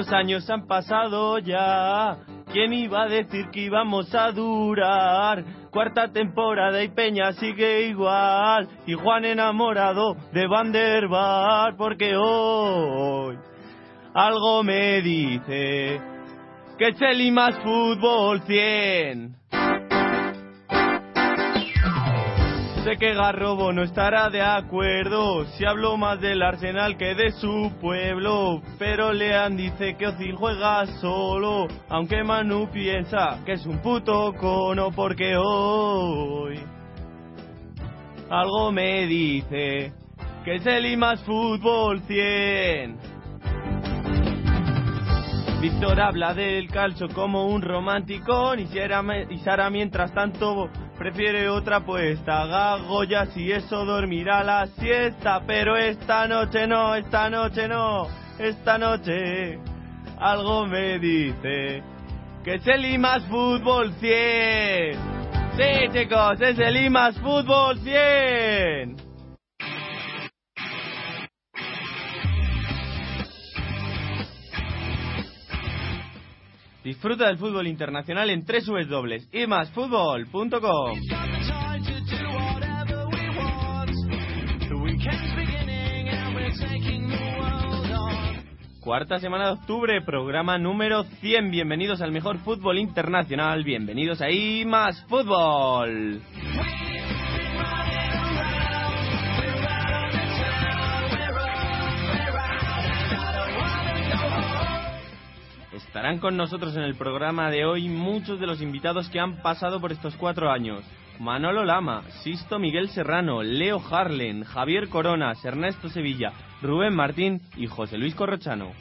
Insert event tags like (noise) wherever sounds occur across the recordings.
Muchos años han pasado ya. ¿Quién iba a decir que íbamos a durar? Cuarta temporada y Peña sigue igual. Y Juan enamorado de Vanderbar porque hoy algo me dice que y más fútbol 100. Sé que Garrobo no estará de acuerdo. Si hablo más del Arsenal que de su pueblo, pero Lean dice que Ozil juega solo, aunque Manu piensa que es un puto cono porque hoy algo me dice que es el más fútbol 100. Víctor habla del calcio como un Sara, y Sara mientras tanto prefiere otra apuesta. Gagoya si eso dormirá la siesta, pero esta noche no, esta noche no, esta noche algo me dice que es el IMAS Fútbol 100. Sí chicos, es el IMAS Fútbol 100. Disfruta del fútbol internacional en www.imasfutbol.com. Cuarta semana de octubre, programa número 100. Bienvenidos al mejor fútbol internacional. Bienvenidos a IMAS Fútbol. Estarán con nosotros en el programa de hoy muchos de los invitados que han pasado por estos cuatro años. Manolo Lama, Sisto Miguel Serrano, Leo Harlen, Javier Coronas, Ernesto Sevilla, Rubén Martín y José Luis Corrochano.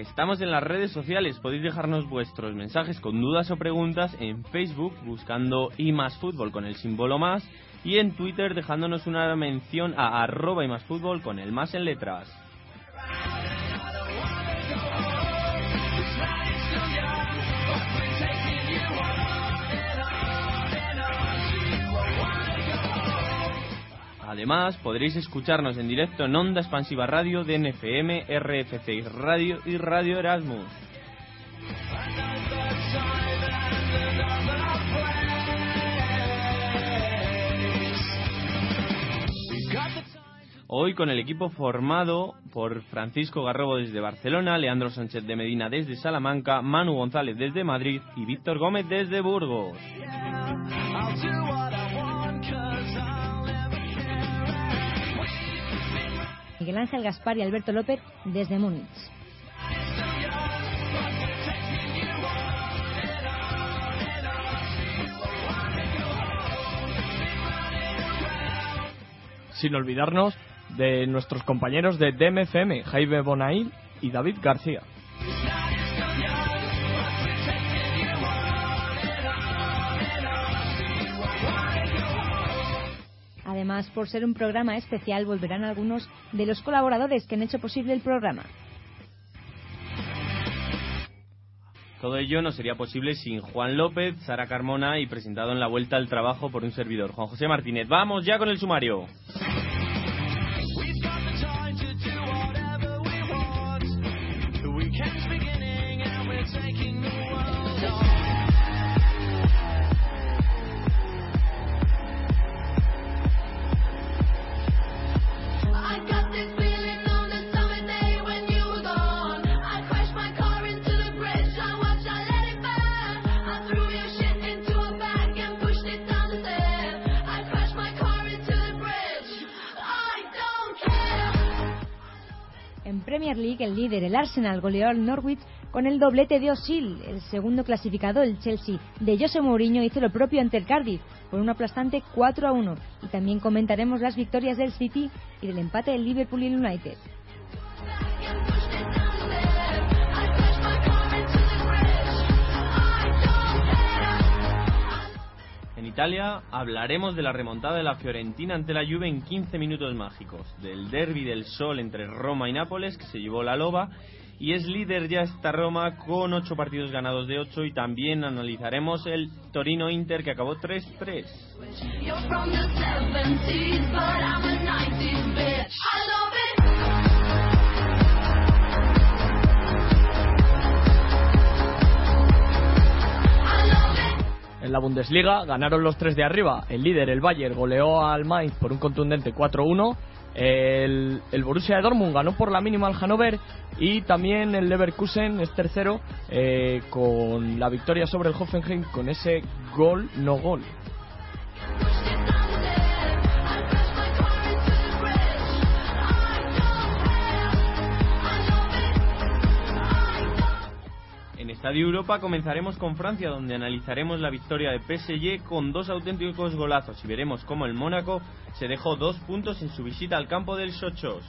Estamos en las redes sociales, podéis dejarnos vuestros mensajes con dudas o preguntas en Facebook buscando y más fútbol con el símbolo más y en Twitter dejándonos una mención a arroba y más fútbol con el más en letras. Además, podréis escucharnos en directo en Onda Expansiva Radio, DNFM, RFC Radio y Radio Erasmus. Hoy con el equipo formado por Francisco Garrobo desde Barcelona, Leandro Sánchez de Medina desde Salamanca, Manu González desde Madrid y Víctor Gómez desde Burgos. Miguel Ángel Gaspar y Alberto López desde Múnich. Sin olvidarnos de nuestros compañeros de DMFM, Jaime Bonail y David García. Además, por ser un programa especial, volverán algunos de los colaboradores que han hecho posible el programa. Todo ello no sería posible sin Juan López, Sara Carmona y presentado en la vuelta al trabajo por un servidor, Juan José Martínez. Vamos ya con el sumario. Premier League, el líder, el Arsenal, goleó al Norwich con el doblete de Osil. El segundo clasificado, el Chelsea, de José Mourinho, hizo lo propio ante el Cardiff por un aplastante 4 a 1. Y también comentaremos las victorias del City y del empate del Liverpool y el United. Italia hablaremos de la remontada de la Fiorentina ante la Juve en 15 minutos mágicos, del derby del sol entre Roma y Nápoles que se llevó la loba y es líder ya esta Roma con 8 partidos ganados de 8 y también analizaremos el Torino Inter que acabó 3-3. En la Bundesliga ganaron los tres de arriba. El líder, el Bayern, goleó al Mainz por un contundente 4-1. El, Borussia de Dortmund ganó por la mínima al Hannover y también el Leverkusen es tercero eh, con la victoria sobre el Hoffenheim con ese gol no gol. Estadio Europa comenzaremos con Francia, donde analizaremos la victoria de PSG con dos auténticos golazos y veremos cómo el Mónaco se dejó dos puntos en su visita al campo del Sochos.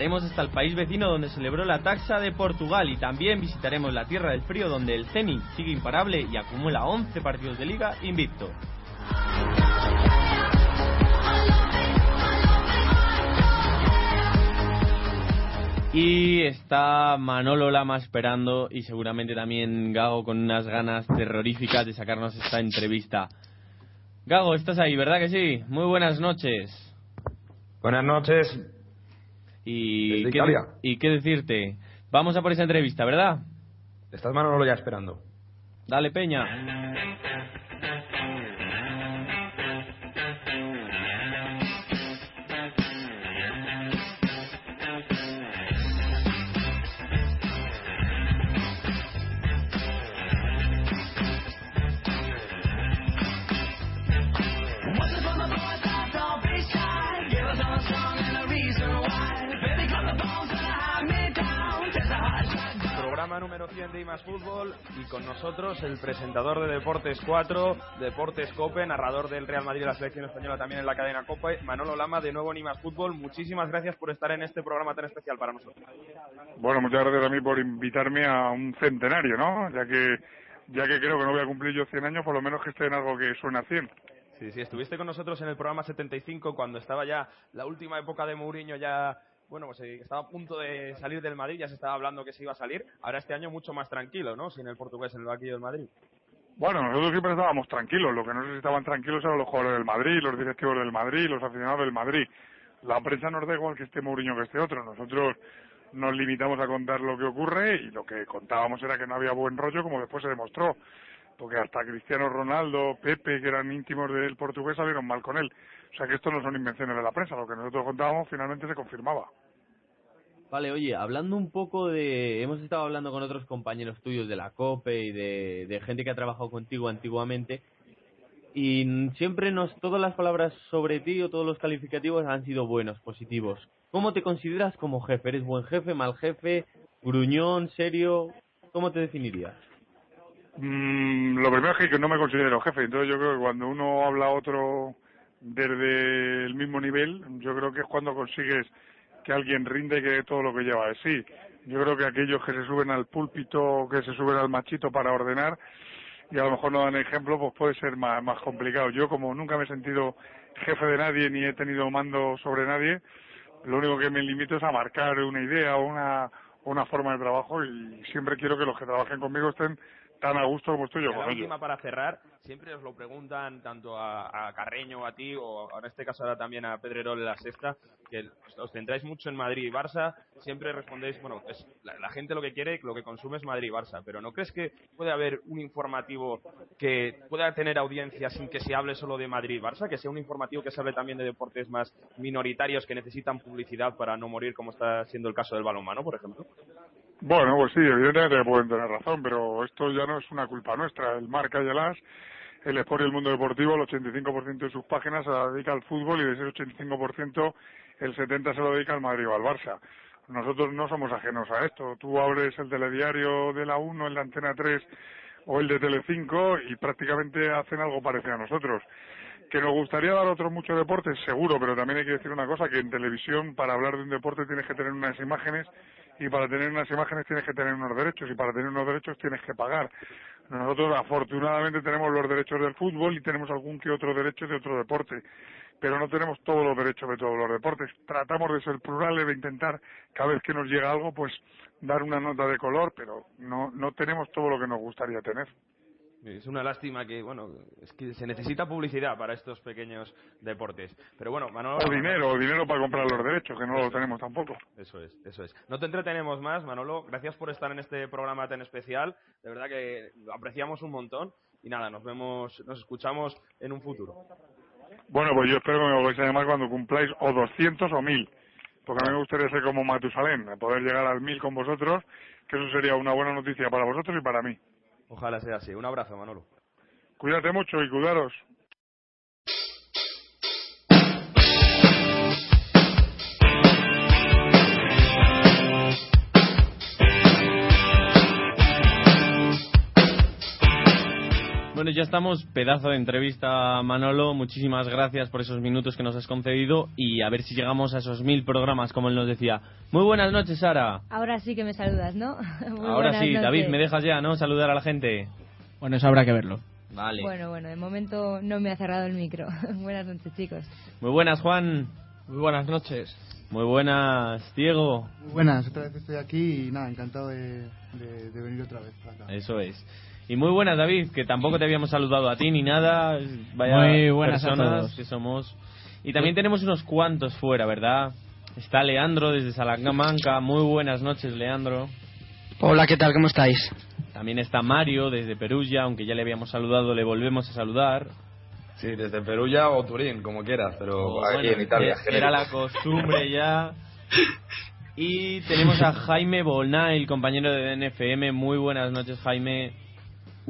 Volaremos hasta el país vecino donde celebró la taxa de Portugal y también visitaremos la Tierra del Frío donde el Zenit sigue imparable y acumula 11 partidos de liga invicto. Y está Manolo Lama esperando y seguramente también Gago con unas ganas terroríficas de sacarnos esta entrevista. Gago, estás ahí, ¿verdad que sí? Muy buenas noches. Buenas noches, y qué, y qué decirte. Vamos a por esa entrevista, ¿verdad? Estás Manolo ya esperando. Dale, Peña. 100 de Más Fútbol y con nosotros el presentador de Deportes 4, Deportes Cope, narrador del Real Madrid y la selección española también en la cadena Copa, Manolo Lama, de nuevo en Más Fútbol. Muchísimas gracias por estar en este programa tan especial para nosotros. Bueno, muchas gracias a mí por invitarme a un centenario, ¿no? Ya que, ya que creo que no voy a cumplir yo 100 años, por lo menos que esté en algo que suena a 100. Sí, sí, estuviste con nosotros en el programa 75 cuando estaba ya la última época de Mourinho ya bueno, pues eh, estaba a punto de salir del Madrid, ya se estaba hablando que se iba a salir. Ahora este año mucho más tranquilo, ¿no? Sin el portugués en el banquillo del Madrid. Bueno, nosotros siempre estábamos tranquilos. Lo que no estaban tranquilos eran los jugadores del Madrid, los directivos del Madrid, los aficionados del Madrid. La prensa nos da igual que esté Mourinho que esté otro. Nosotros nos limitamos a contar lo que ocurre y lo que contábamos era que no había buen rollo, como después se demostró. Porque hasta Cristiano Ronaldo, Pepe, que eran íntimos del portugués, salieron mal con él. O sea que esto no son invenciones de la prensa, lo que nosotros contábamos finalmente se confirmaba. Vale, oye, hablando un poco de... Hemos estado hablando con otros compañeros tuyos de la COPE y de, gente que ha trabajado contigo antiguamente y siempre nos... Todas las palabras sobre ti o todos los calificativos han sido buenos, positivos. ¿Cómo te consideras como jefe? ¿Eres buen jefe, mal jefe, gruñón, serio? ¿Cómo te definirías? Mm, lo primero es que no me considero jefe, entonces yo creo que cuando uno habla a otro desde el mismo nivel, yo creo que es cuando consigues que alguien rinde que todo lo que lleva de sí. Yo creo que aquellos que se suben al púlpito, que se suben al machito para ordenar y a lo mejor no dan ejemplo, pues puede ser más, más complicado. Yo como nunca me he sentido jefe de nadie ni he tenido mando sobre nadie, lo único que me limito es a marcar una idea o una, una forma de trabajo y siempre quiero que los que trabajen conmigo estén tan a gusto como estoy yo con la ellos. última para cerrar, siempre os lo preguntan tanto a, a Carreño, a ti, o en este caso ahora también a Pedrerol en la sexta, que os centráis mucho en Madrid y Barça, siempre respondéis, bueno, es, la, la gente lo que quiere, lo que consume es Madrid y Barça, pero ¿no crees que puede haber un informativo que pueda tener audiencia sin que se hable solo de Madrid y Barça, que sea un informativo que se hable también de deportes más minoritarios que necesitan publicidad para no morir, como está siendo el caso del balonmano, por ejemplo? Bueno, pues sí, evidentemente pueden tener razón, pero esto ya no es una culpa nuestra. El Marca y el As, el Sport y el Mundo Deportivo, el 85% de sus páginas se la dedica al fútbol y de ese 85% el 70% se lo dedica al Madrid o al Barça. Nosotros no somos ajenos a esto. Tú abres el telediario de la 1, el de Antena 3 o el de Telecinco y prácticamente hacen algo parecido a nosotros. Que nos gustaría dar otros muchos deportes, seguro, pero también hay que decir una cosa, que en televisión para hablar de un deporte tienes que tener unas imágenes y para tener unas imágenes tienes que tener unos derechos y para tener unos derechos tienes que pagar. Nosotros afortunadamente tenemos los derechos del fútbol y tenemos algún que otro derecho de otro deporte, pero no tenemos todos los derechos de todos los deportes. Tratamos de ser plurales, de intentar cada vez que nos llega algo pues dar una nota de color, pero no, no tenemos todo lo que nos gustaría tener. Es una lástima que, bueno, es que se necesita publicidad para estos pequeños deportes. Pero bueno, Manolo... O dinero, o dinero para comprar los derechos, que no lo tenemos tampoco. Eso es, eso es. No te entretenemos más, Manolo. Gracias por estar en este programa tan especial. De verdad que lo apreciamos un montón. Y nada, nos vemos, nos escuchamos en un futuro. Bueno, pues yo espero que me volváis a llamar cuando cumpláis o 200 o 1000. Porque a mí me gustaría ser como Matusalén, poder llegar al 1000 con vosotros, que eso sería una buena noticia para vosotros y para mí. Ojalá sea así. Un abrazo, Manolo. Cuídate mucho y cuidaros. Bueno, ya estamos. Pedazo de entrevista, Manolo. Muchísimas gracias por esos minutos que nos has concedido y a ver si llegamos a esos mil programas, como él nos decía. Muy buenas noches, Sara. Ahora sí que me saludas, ¿no? (laughs) Muy Ahora sí, noches. David, me dejas ya, ¿no? Saludar a la gente. Bueno, eso habrá que verlo. Vale. Bueno, bueno, de momento no me ha cerrado el micro. (laughs) buenas noches, chicos. Muy buenas, Juan. Muy buenas noches. Muy buenas, Diego. Muy buenas, otra vez estoy aquí y nada, encantado de, de- de venir otra vez para acá. Eso es. Y muy buenas, David, que tampoco te habíamos saludado a ti ni nada. Vaya Muy buenas a personas todos. que somos. Y también tenemos unos cuantos fuera, ¿verdad? Está Leandro desde Salamanca. Muy buenas noches, Leandro. Hola, ¿qué tal? ¿Cómo estáis? También está Mario desde Perugia, aunque ya le habíamos saludado, le volvemos a saludar. Sí, desde Perugia o Turín, como quieras, pero O, aquí bueno, en Italia. Era la costumbre ya. Y tenemos a Jaime Bolnail, compañero de NFM. Muy buenas noches, Jaime.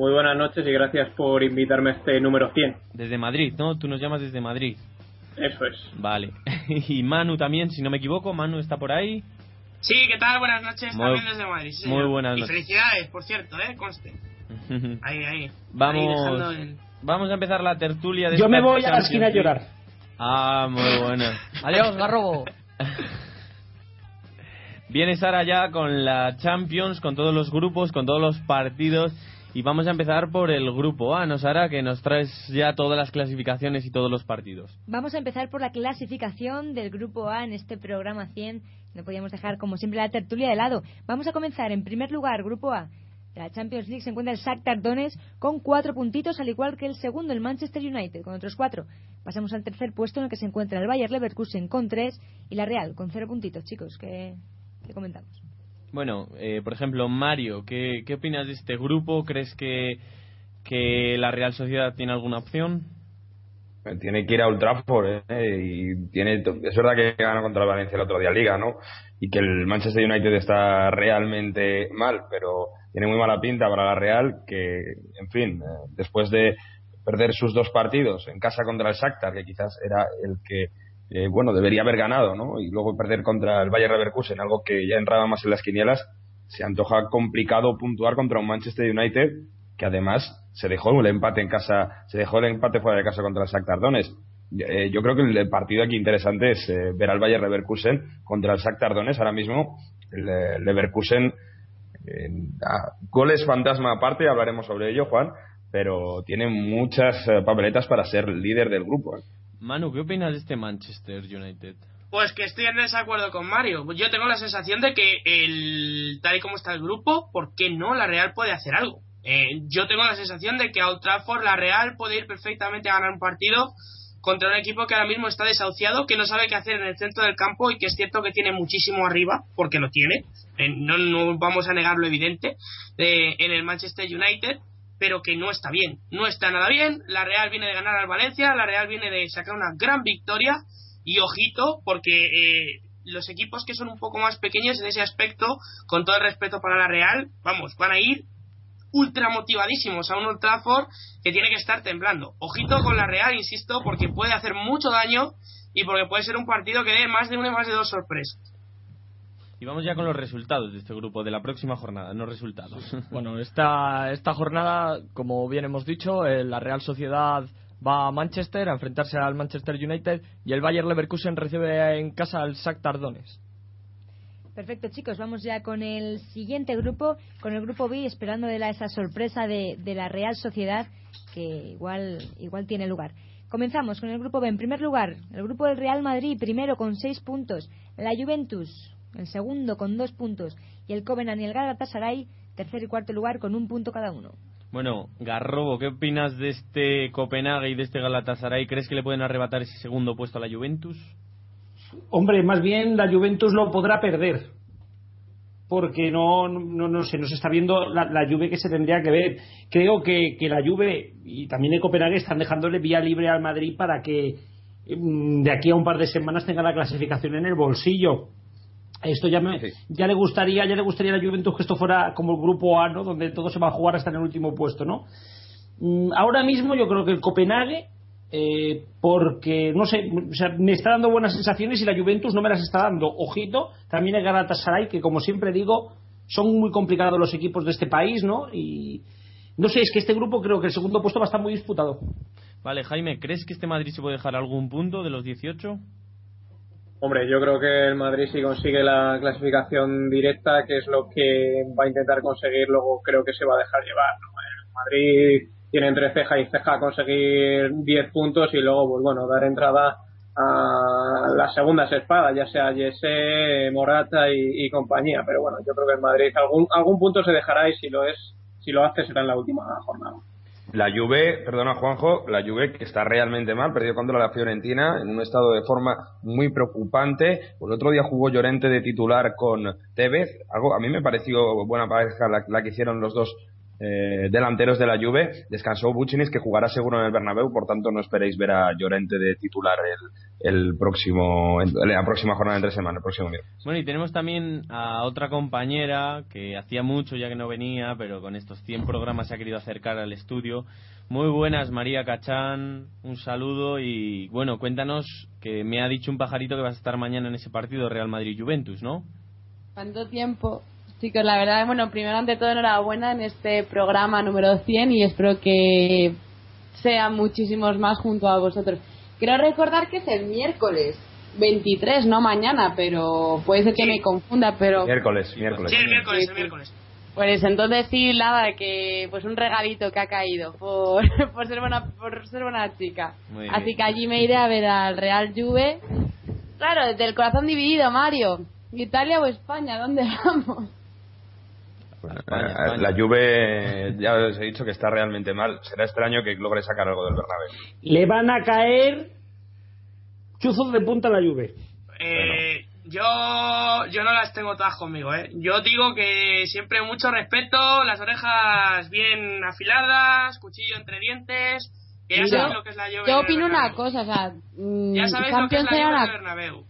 Muy buenas noches y gracias por invitarme a este número 100. Desde Madrid, ¿no? Tú nos llamas desde Madrid. Eso es. Vale. (laughs) Y Manu también, si no me equivoco, Manu está por ahí. Sí, ¿qué tal? Buenas noches, Muy- también desde Madrid. sí, muy buenas y noches. felicidades, por cierto, ¿eh? Conste. (laughs) Ahí, ahí. Vamos, el- vamos a empezar la tertulia de Yo me voy a la esquina a llorar. Ah, muy buena. (laughs) Adiós, Garrobo. Viene Sara ya con la Champions, con todos los grupos, con todos los partidos. Y vamos a empezar por el grupo A, ¿no, Sara? Que nos traes ya todas las clasificaciones y todos los partidos. Vamos a empezar por la clasificación del grupo A en este programa 100. No podíamos dejar, como siempre, la tertulia de lado. Vamos a comenzar. En primer lugar, grupo A. La Champions League se encuentra el Shakhtar Donetsk con cuatro puntitos, al igual que el segundo, el Manchester United, con otros cuatro. Pasamos al tercer puesto en el que se encuentra el Bayer Leverkusen con tres y la Real con cero puntitos, chicos. ¿Qué, qué comentamos? Bueno, eh, por ejemplo, Mario, ¿qué, ¿qué opinas de este grupo? ¿Crees que, que la Real Sociedad tiene alguna opción? Tiene que ir a Old ¿eh? y tiene, es verdad que ganó contra el Valencia el otro día Liga, ¿no? Y que el Manchester United está realmente mal, pero tiene muy mala pinta para la Real, que, en fin, eh, después de perder sus dos partidos en casa contra el Shakhtar, que quizás era el que, eh, bueno, debería haber ganado, ¿no? Y luego perder contra el Bayer Leverkusen, algo que ya entraba más en las quinielas, se antoja complicado puntuar contra un Manchester United que además se dejó el empate en casa, se dejó el empate fuera de casa contra el Shakhtar Donetsk. Eh, yo creo que el partido aquí interesante es eh, ver al Bayer Leverkusen contra el Shakhtar Donetsk. Ahora mismo el eh, Leverkusen goles fantasma aparte, hablaremos sobre ello, Juan, pero tiene muchas papeletas para ser líder del grupo. Manu, ¿qué opinas de este Manchester United? Pues que estoy en desacuerdo con Mario. Yo tengo la sensación de que el tal y como está el grupo, ¿por qué no la Real puede hacer algo? Eh, yo tengo la sensación de que a Old Trafford la Real puede ir perfectamente a ganar un partido contra un equipo que ahora mismo está desahuciado, que no sabe qué hacer en el centro del campo y que es cierto que tiene muchísimo arriba, porque lo tiene, eh, no, no vamos a negar lo evidente, eh, en el Manchester United, pero que no está bien, no está nada bien, la Real viene de ganar al Valencia, la Real viene de sacar una gran victoria y ojito porque eh, los equipos que son un poco más pequeños en ese aspecto, con todo el respeto para la Real, vamos, van a ir ultra motivadísimos a un Old Trafford que tiene que estar temblando. Ojito con la Real, insisto, porque puede hacer mucho daño y porque puede ser un partido que dé más de una y más de dos sorpresas. Y vamos ya con los resultados de este grupo, de la próxima jornada, no resultados. Bueno, esta, esta jornada, como bien hemos dicho, eh, la Real Sociedad va a Manchester a enfrentarse al Manchester United y el Bayer Leverkusen recibe en casa al Shakhtar Donetsk. Perfecto, chicos, vamos ya con el siguiente grupo, con el grupo B, esperando de la, esa sorpresa de, de la Real Sociedad, que igual, igual tiene lugar. Comenzamos con el grupo B. En primer lugar, el grupo del Real Madrid, primero con seis puntos. La Juventus, el segundo con dos puntos. Y el Covenant y el Galatasaray, tercer y cuarto lugar con un punto cada uno. Bueno, Garrobo, ¿qué opinas de este Copenhague y de este Galatasaray? ¿Crees que le pueden arrebatar ese segundo puesto a la Juventus? Hombre, más bien la Juventus lo podrá perder. Porque no, no, no sé, no se está viendo la, la Juve que se tendría que ver. Creo que, que la Juve y también el Copenhague están dejándole vía libre al Madrid para que mm, de aquí a un par de semanas tenga la clasificación en el bolsillo. Esto ya, me, ya le gustaría, ya le gustaría a la Juventus que esto fuera como el grupo A, ¿no? Donde todo se va a jugar hasta en el último puesto, ¿no? Mm, Ahora mismo yo creo que el Copenhague eh, porque no sé, o sea, me está dando buenas sensaciones y la Juventus no me las está dando. Ojito, también el Galatasaray, que como siempre digo, son muy complicados los equipos de este país, ¿no? Y no sé, es que este grupo creo que el segundo puesto va a estar muy disputado. Vale, Jaime, ¿crees que este Madrid se puede dejar algún punto de los 18? Hombre, yo creo que el Madrid si consigue la clasificación directa, que es lo que va a intentar conseguir, luego creo que se va a dejar llevar. ¿no? El Madrid tiene entre ceja y ceja conseguir 10 puntos y luego, pues bueno, dar entrada a las segundas espadas, ya sea Jesse, Morata y, y compañía. Pero bueno, yo creo que el Madrid algún, algún punto se dejará y si lo es, si lo hace será en la última jornada. La Juve, perdona Juanjo, la Juve que está realmente mal, perdió contra la Fiorentina en un estado de forma muy preocupante. El otro día jugó Llorente de titular con Tevez, algo a mí me pareció buena pareja la, la que hicieron los dos eh, delanteros de la Juve. Descansó Buchinis que jugará seguro en el Bernabéu, por tanto no esperéis ver a Llorente de titular el, el próximo, la próxima jornada de tres semanas, el próximo miércoles. Bueno, y tenemos también a otra compañera que hacía mucho ya que no venía, pero con estos 100 programas se ha querido acercar al estudio. Muy buenas, María Cachán, un saludo y bueno, cuéntanos que me ha dicho un pajarito que vas a estar mañana en ese partido Real Madrid-Juventus, ¿no? ¿Cuánto tiempo? Chicos, la verdad, bueno, primero ante todo enhorabuena en este programa número 100 y espero que sean muchísimos más junto a vosotros. Quiero recordar que es el miércoles 23, no mañana, pero puede ser que me confunda, pero... Miércoles, miércoles. Sí, el miércoles, el miércoles. Pues entonces sí, nada, que pues un regalito que ha caído por, (laughs) por ser buena por ser buena chica. Muy bien. Así que allí me iré a ver al Real Juve. Claro, desde el corazón dividido, Mario. Italia o España, ¿dónde (laughs) vamos? Eh, La Juve, ya os he dicho que está realmente mal. Será extraño que logre sacar algo del Bernabéu. Le van a caer chuzos de punta a la Juve. Eh, yo, yo no las tengo todas conmigo, ¿eh? Yo digo que siempre mucho respeto, las orejas bien afiladas, cuchillo entre dientes. Que ya sabéis lo que es la Juve. Yo opino una cosa, o sea, mm, Ya sabéis lo que es la será Juve una el Bernabéu.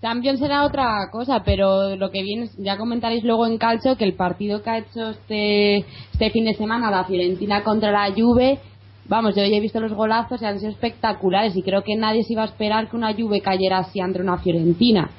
Champions será otra cosa, pero lo que viene, ya comentaréis luego en calcio que el partido que ha hecho este, este fin de semana la Fiorentina contra la Juve, vamos, yo ya he visto los golazos y han sido espectaculares y creo que nadie se iba a esperar que una Juve cayera así ante una Fiorentina.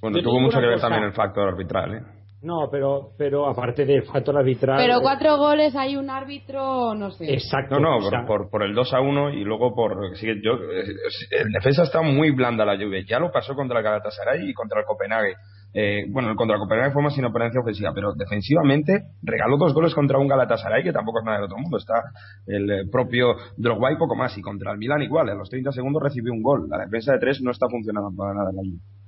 Bueno, Yo tuvo mucho que ver cosa. también el factor arbitral, ¿eh? No, pero, pero aparte del factor arbitral. Pero eh, cuatro goles hay un árbitro, no sé. Exacto. No, no, por, por, por el 2 a 1 y luego por. sí, yo, eh, el defensa está muy blanda la Juve. Ya lo pasó contra el Galatasaray y contra el Copenhague. Eh, bueno, contra el Copenhague fue más inoperencia ofensiva, pero defensivamente regaló dos goles contra un Galatasaray que tampoco es nada del otro mundo. Está el eh, propio Drogba y poco más. Y contra el Milan igual. A los 30 segundos recibió un gol. La defensa de tres no está funcionando para nada en la Juve.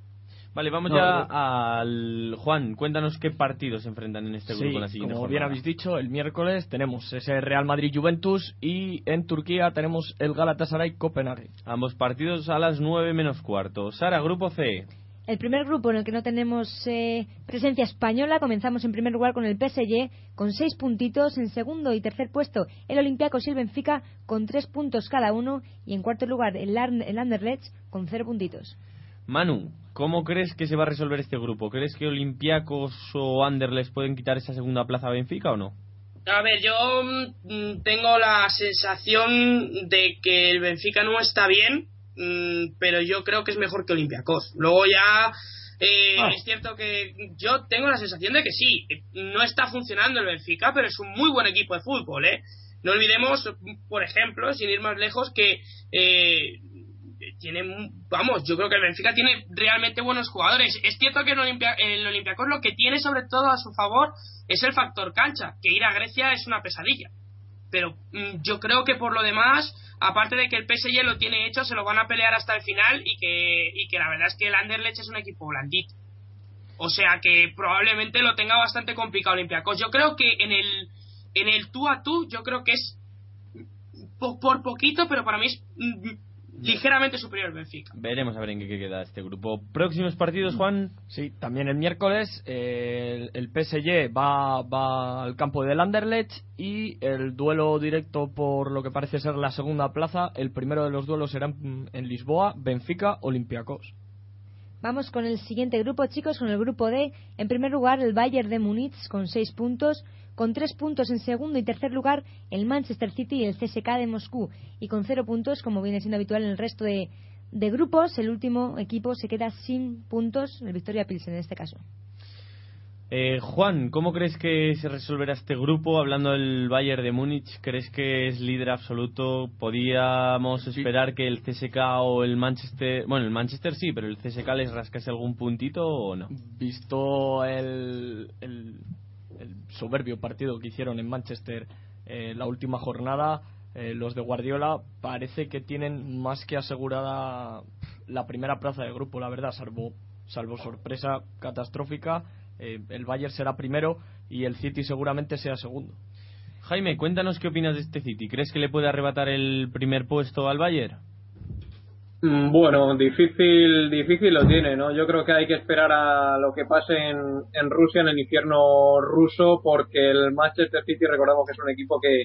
Vale, vamos No, ya no. al Juan. Cuéntanos qué partidos se enfrentan en este grupo Sí, en la siguiente como bien habéis dicho, el miércoles tenemos ese Real Madrid-Juventus y en Turquía tenemos el Galatasaray-Copenhague. Ambos partidos a las 9 menos cuarto. Sara, grupo C. El primer grupo en el que no tenemos eh, presencia española, comenzamos en primer lugar con el PSG con seis puntitos, en segundo y tercer puesto el Olympiacos y el Benfica con tres puntos cada uno y en cuarto lugar el, Ar- el Anderlecht con cero puntitos. Manu, ¿cómo crees que se va a resolver este grupo? ¿Crees que Olympiacos o Anderlecht pueden quitar esa segunda plaza a Benfica o no? A ver, yo mm, tengo la sensación de que el Benfica no está bien, mm, pero yo creo que es mejor que Olympiacos. Luego ya eh, Ah. es cierto que yo tengo la sensación de que sí, no está funcionando el Benfica, pero es un muy buen equipo de fútbol, ¿eh? No olvidemos, por ejemplo, sin ir más lejos, que eh, tiene, vamos, yo creo que el Benfica tiene realmente buenos jugadores. Es cierto que el, Olimpia, el Olympiacos lo que tiene sobre todo a su favor es el factor cancha, que ir a Grecia es una pesadilla. Pero mm, yo creo que por lo demás, aparte de que el PSG lo tiene hecho, se lo van a pelear hasta el final y que, y que la verdad es que el Anderlecht es un equipo blandito. O sea que probablemente lo tenga bastante complicado Olympiacos. Yo creo que en el, en el tú a tú, yo creo que es po- por poquito, pero para mí es mm, ligeramente superior el Benfica. Veremos a ver en qué queda este grupo. Próximos partidos, Juan. Sí, también el miércoles eh, el, el PSG va, va al campo del Anderlecht y el duelo directo por lo que parece ser la segunda plaza, el primero de los duelos será en, en Lisboa, Benfica, Olympiacos. Vamos con el siguiente grupo, chicos, con el grupo D. En primer lugar, el Bayern de Múnich con seis puntos. Con tres puntos en segundo y tercer lugar, el Manchester City y el CSK de Moscú. Y con cero puntos, como viene siendo habitual en el resto de, de grupos, el último equipo se queda sin puntos, el Victoria Pilsen en este caso. Eh, Juan, ¿cómo crees que se resolverá este grupo? Hablando del Bayern de Múnich, ¿crees que es líder absoluto? ¿Podíamos esperar que el CSK o el Manchester... Bueno, el Manchester sí, pero el CSK les rascase algún puntito o no? Visto el, el, el soberbio partido que hicieron en Manchester eh, la última jornada, eh, los de Guardiola parece que tienen más que asegurada la primera plaza de grupo, la verdad, salvo, salvo sorpresa catastrófica. eh, el Bayern será primero y el City seguramente sea segundo. Jaime, cuéntanos qué opinas de este City. ¿Crees que le puede arrebatar el primer puesto al Bayern? Mm, Bueno, difícil, difícil lo tiene, ¿no? Yo creo que hay que esperar a lo que pase en, en Rusia, en el infierno ruso, porque el Manchester City, recordamos que es un equipo que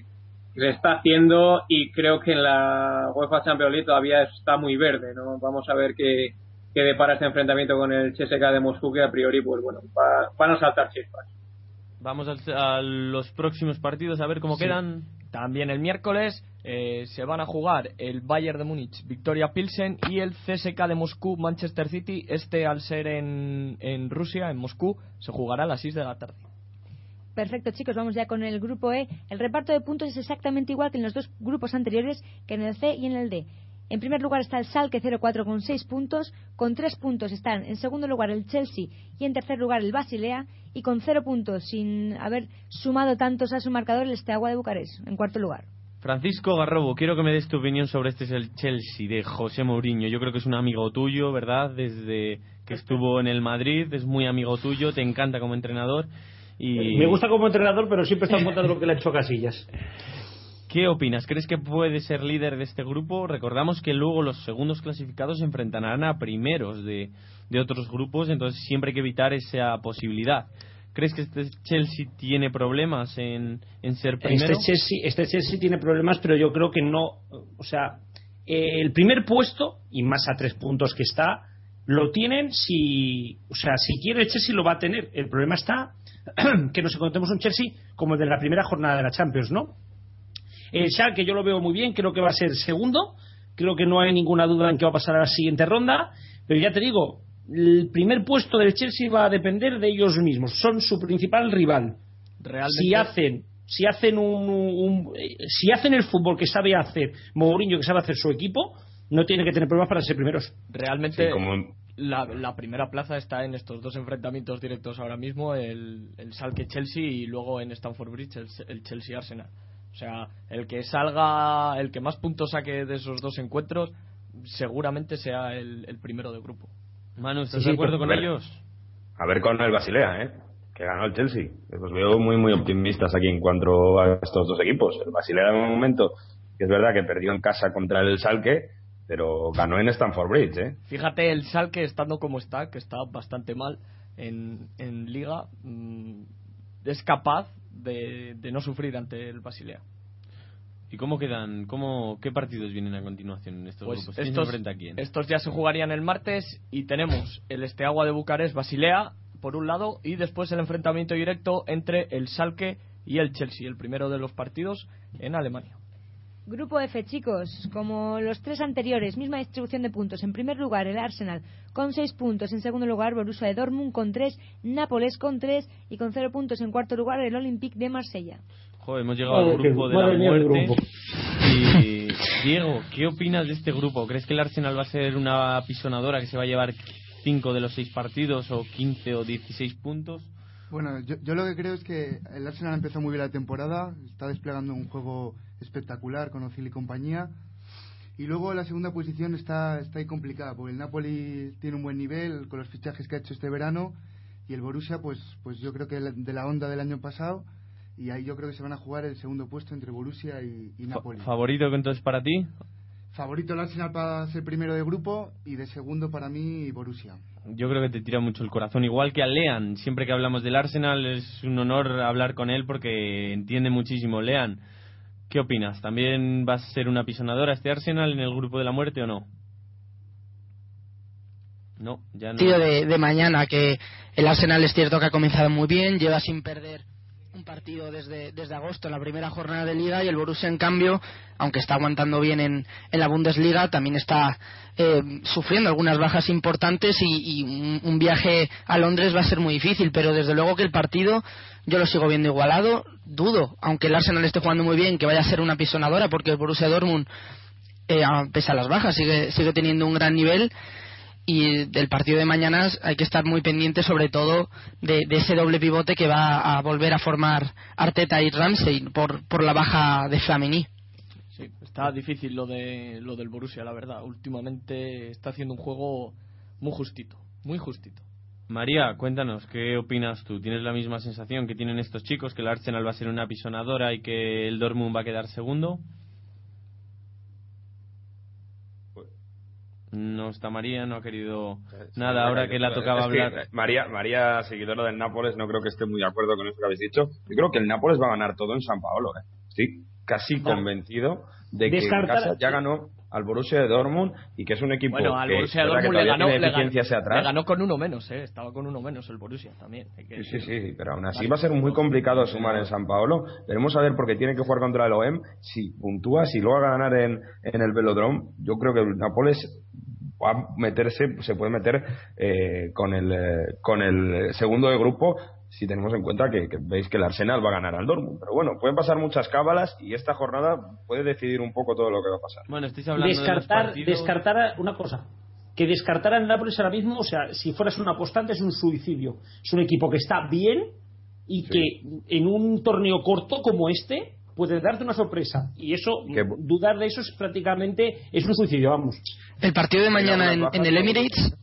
se está haciendo y creo que en la UEFA Champions League todavía está muy verde, ¿no? Vamos a ver qué, qué depara este enfrentamiento con el CSKA de Moscú, que a priori, pues bueno, va- van a saltar chispas. Vamos a, los próximos partidos a ver cómo Sí. quedan. También el miércoles eh, se van a jugar el Bayern de Múnich, Victoria Pilsen y el CSK de Moscú, Manchester City. Este, al ser en, en Rusia, en Moscú, se jugará a las 6 de la tarde. Perfecto, chicos, vamos ya con el grupo E. El reparto de puntos es exactamente igual que en los dos grupos anteriores, que en el C y en el D. En primer lugar está el Salque 04 con 6 puntos, con 3 puntos están en segundo lugar el Chelsea y en tercer lugar el Basilea y con 0 puntos sin haber sumado tantos a su marcador el Steaua de Bucarest en cuarto lugar. Francisco Garrobo, quiero que me des tu opinión sobre este es el Chelsea de José Mourinho. Yo creo que es un amigo tuyo, ¿verdad? Desde que estuvo en el Madrid, es muy amigo tuyo, te encanta como entrenador. Y... Me gusta como entrenador, pero siempre está en contra de lo que le ha hecho Casillas. (laughs) ¿Qué opinas? ¿Crees que puede ser líder de este grupo? Recordamos que luego los segundos clasificados se enfrentarán a primeros de, de otros grupos, entonces siempre hay que evitar esa posibilidad. ¿Crees que este Chelsea tiene problemas en, en ser primero? Este Chelsea, este Chelsea tiene problemas, pero yo creo que no. O sea, eh, el primer puesto, y más a tres puntos que está, lo tienen si. O sea, si quiere el Chelsea lo va a tener. El problema está (clears throat) que nos encontremos un Chelsea como el de la primera jornada de la Champions, ¿no? El Schalke yo lo veo muy bien, creo que va a ser segundo. Creo que no hay ninguna duda en que va a pasar a la siguiente ronda. Pero ya te digo, el primer puesto del Chelsea va a depender de ellos mismos. Son su principal rival. Realmente- Si hacen, si hacen un, un- eh, si hacen el fútbol que sabe hacer Mourinho, que sabe hacer su equipo, no tiene que tener problemas para ser primeros. Realmente, Sí, como- la, la primera plaza está en estos dos enfrentamientos directos ahora mismo: el, el Salque-Chelsea y luego en Stamford Bridge el, el Chelsea-Arsenal. O sea, el que salga, el que más puntos saque de esos dos encuentros, seguramente sea el, el primero de grupo. Manu, ¿estás Sí, de acuerdo pues, con a ver. ellos? A ver con el Basilea, ¿eh? Que ganó el Chelsea. Los veo muy, muy optimistas aquí en cuanto a estos dos equipos. El Basilea, en un momento, que es verdad que perdió en casa contra el Salque, pero ganó en Stamford Bridge, ¿eh? Fíjate, el Salque estando como está, que está bastante mal en, en Liga, mm, es capaz de, de no sufrir ante el Basilea. ¿Y cómo quedan? Cómo, ¿Qué partidos vienen a continuación en estos Pues grupos? ¿Quién se estos, enfrenta a quién? estos ya se jugarían el martes y tenemos el Esteagua de Bucarest Basilea por un lado y después el enfrentamiento directo entre el Salque y el Chelsea, el primero de los partidos en Alemania. Grupo F, chicos, como los tres anteriores, misma distribución de puntos. En primer lugar, el Arsenal con seis puntos. En segundo lugar, Borussia de Dortmund con tres. Nápoles con tres. Y con cero puntos en cuarto lugar, el Olympique de Marsella. Joder, hemos llegado al grupo de la muerte. grupo. Y Diego, ¿qué opinas de este grupo? ¿Crees que el Arsenal va a ser una apisonadora que se va a llevar 5 de los 6 partidos o 15 o 16 puntos? Bueno, yo, yo lo que creo es que el Arsenal empezó muy bien la temporada, está desplegando un juego espectacular con Ozil y compañía. Y luego la segunda posición está, está ahí complicada, porque el Napoli tiene un buen nivel con los fichajes que ha hecho este verano y el Borussia, pues, pues yo creo que de la onda del año pasado y ahí yo creo que se van a jugar el segundo puesto entre Borussia y, y Napoli. ¿Favorito entonces para ti? Favorito el Arsenal para ser primero de grupo y de segundo para mí Borussia. Yo creo que te tira mucho el corazón, igual que a Lean. Siempre que hablamos del Arsenal es un honor hablar con él porque entiende muchísimo. Lean, ¿qué opinas? ¿También va a ser una apisonadora este Arsenal en el grupo de la muerte o no? No, ya no. partido de, de mañana, que el Arsenal es cierto que ha comenzado muy bien, lleva sin perder un partido desde, desde agosto en la primera jornada de liga y el Borussia en cambio aunque está aguantando bien en, en la Bundesliga también está eh, sufriendo algunas bajas importantes y, un, un viaje a Londres va a ser muy difícil pero desde luego que el partido yo lo sigo viendo igualado. Dudo aunque el Arsenal esté jugando muy bien que vaya a ser una pisonadora porque el Borussia Dortmund eh, pese a las bajas sigue sigue teniendo un gran nivel y del partido de mañana hay que estar muy pendiente sobre todo de, de ese doble pivote que va a volver a formar Arteta y Ramsey por, por la baja de Flamini. Sí, está difícil lo de lo del Borussia, la verdad. Últimamente está haciendo un juego muy justito, muy justito. María, cuéntanos, ¿qué opinas tú? ¿Tienes la misma sensación que tienen estos chicos, que el Arsenal va a ser una apisonadora y que el Dortmund va a quedar segundo? No está María, no ha querido nada ahora que la tocaba hablar. eh, María, María, seguidora del Nápoles, no creo que esté muy de acuerdo con eso que habéis dicho. Yo creo que el Nápoles va a ganar todo en San Paolo. ¿eh? Estoy casi convencido de que en casa ya ganó al Borussia de Dortmund y que es un equipo Bueno, al que, Borussia Dortmund le ganó, le ganó, deficiencias hacia atrás. le ganó con uno menos, ¿eh? Estaba con uno menos el Borussia también. que Sí, sí, sí, pero aún así va a ser muy complicado sumar en San Paolo. Veremos a ver porque tiene que jugar contra el OEM. Si puntúa, si lo va a ganar en, en el Velodrome, yo creo que el Nápoles va a meterse, se puede meter eh, con, el, eh, con el segundo de grupo si tenemos en cuenta que, que veis que el Arsenal va a ganar al Dortmund. Pero bueno, pueden pasar muchas cábalas y esta jornada puede decidir un poco todo lo que va a pasar. Bueno, estáis hablando de descartar, partidos. descartar una cosa. Que descartar al Nápoles ahora mismo, o sea, si fueras un apostante es un suicidio. Es un equipo que está bien y que en un torneo corto como este puede darte una sorpresa. Y eso, dudar de eso es prácticamente, es un suicidio, vamos. El partido de mañana en, en el Emirates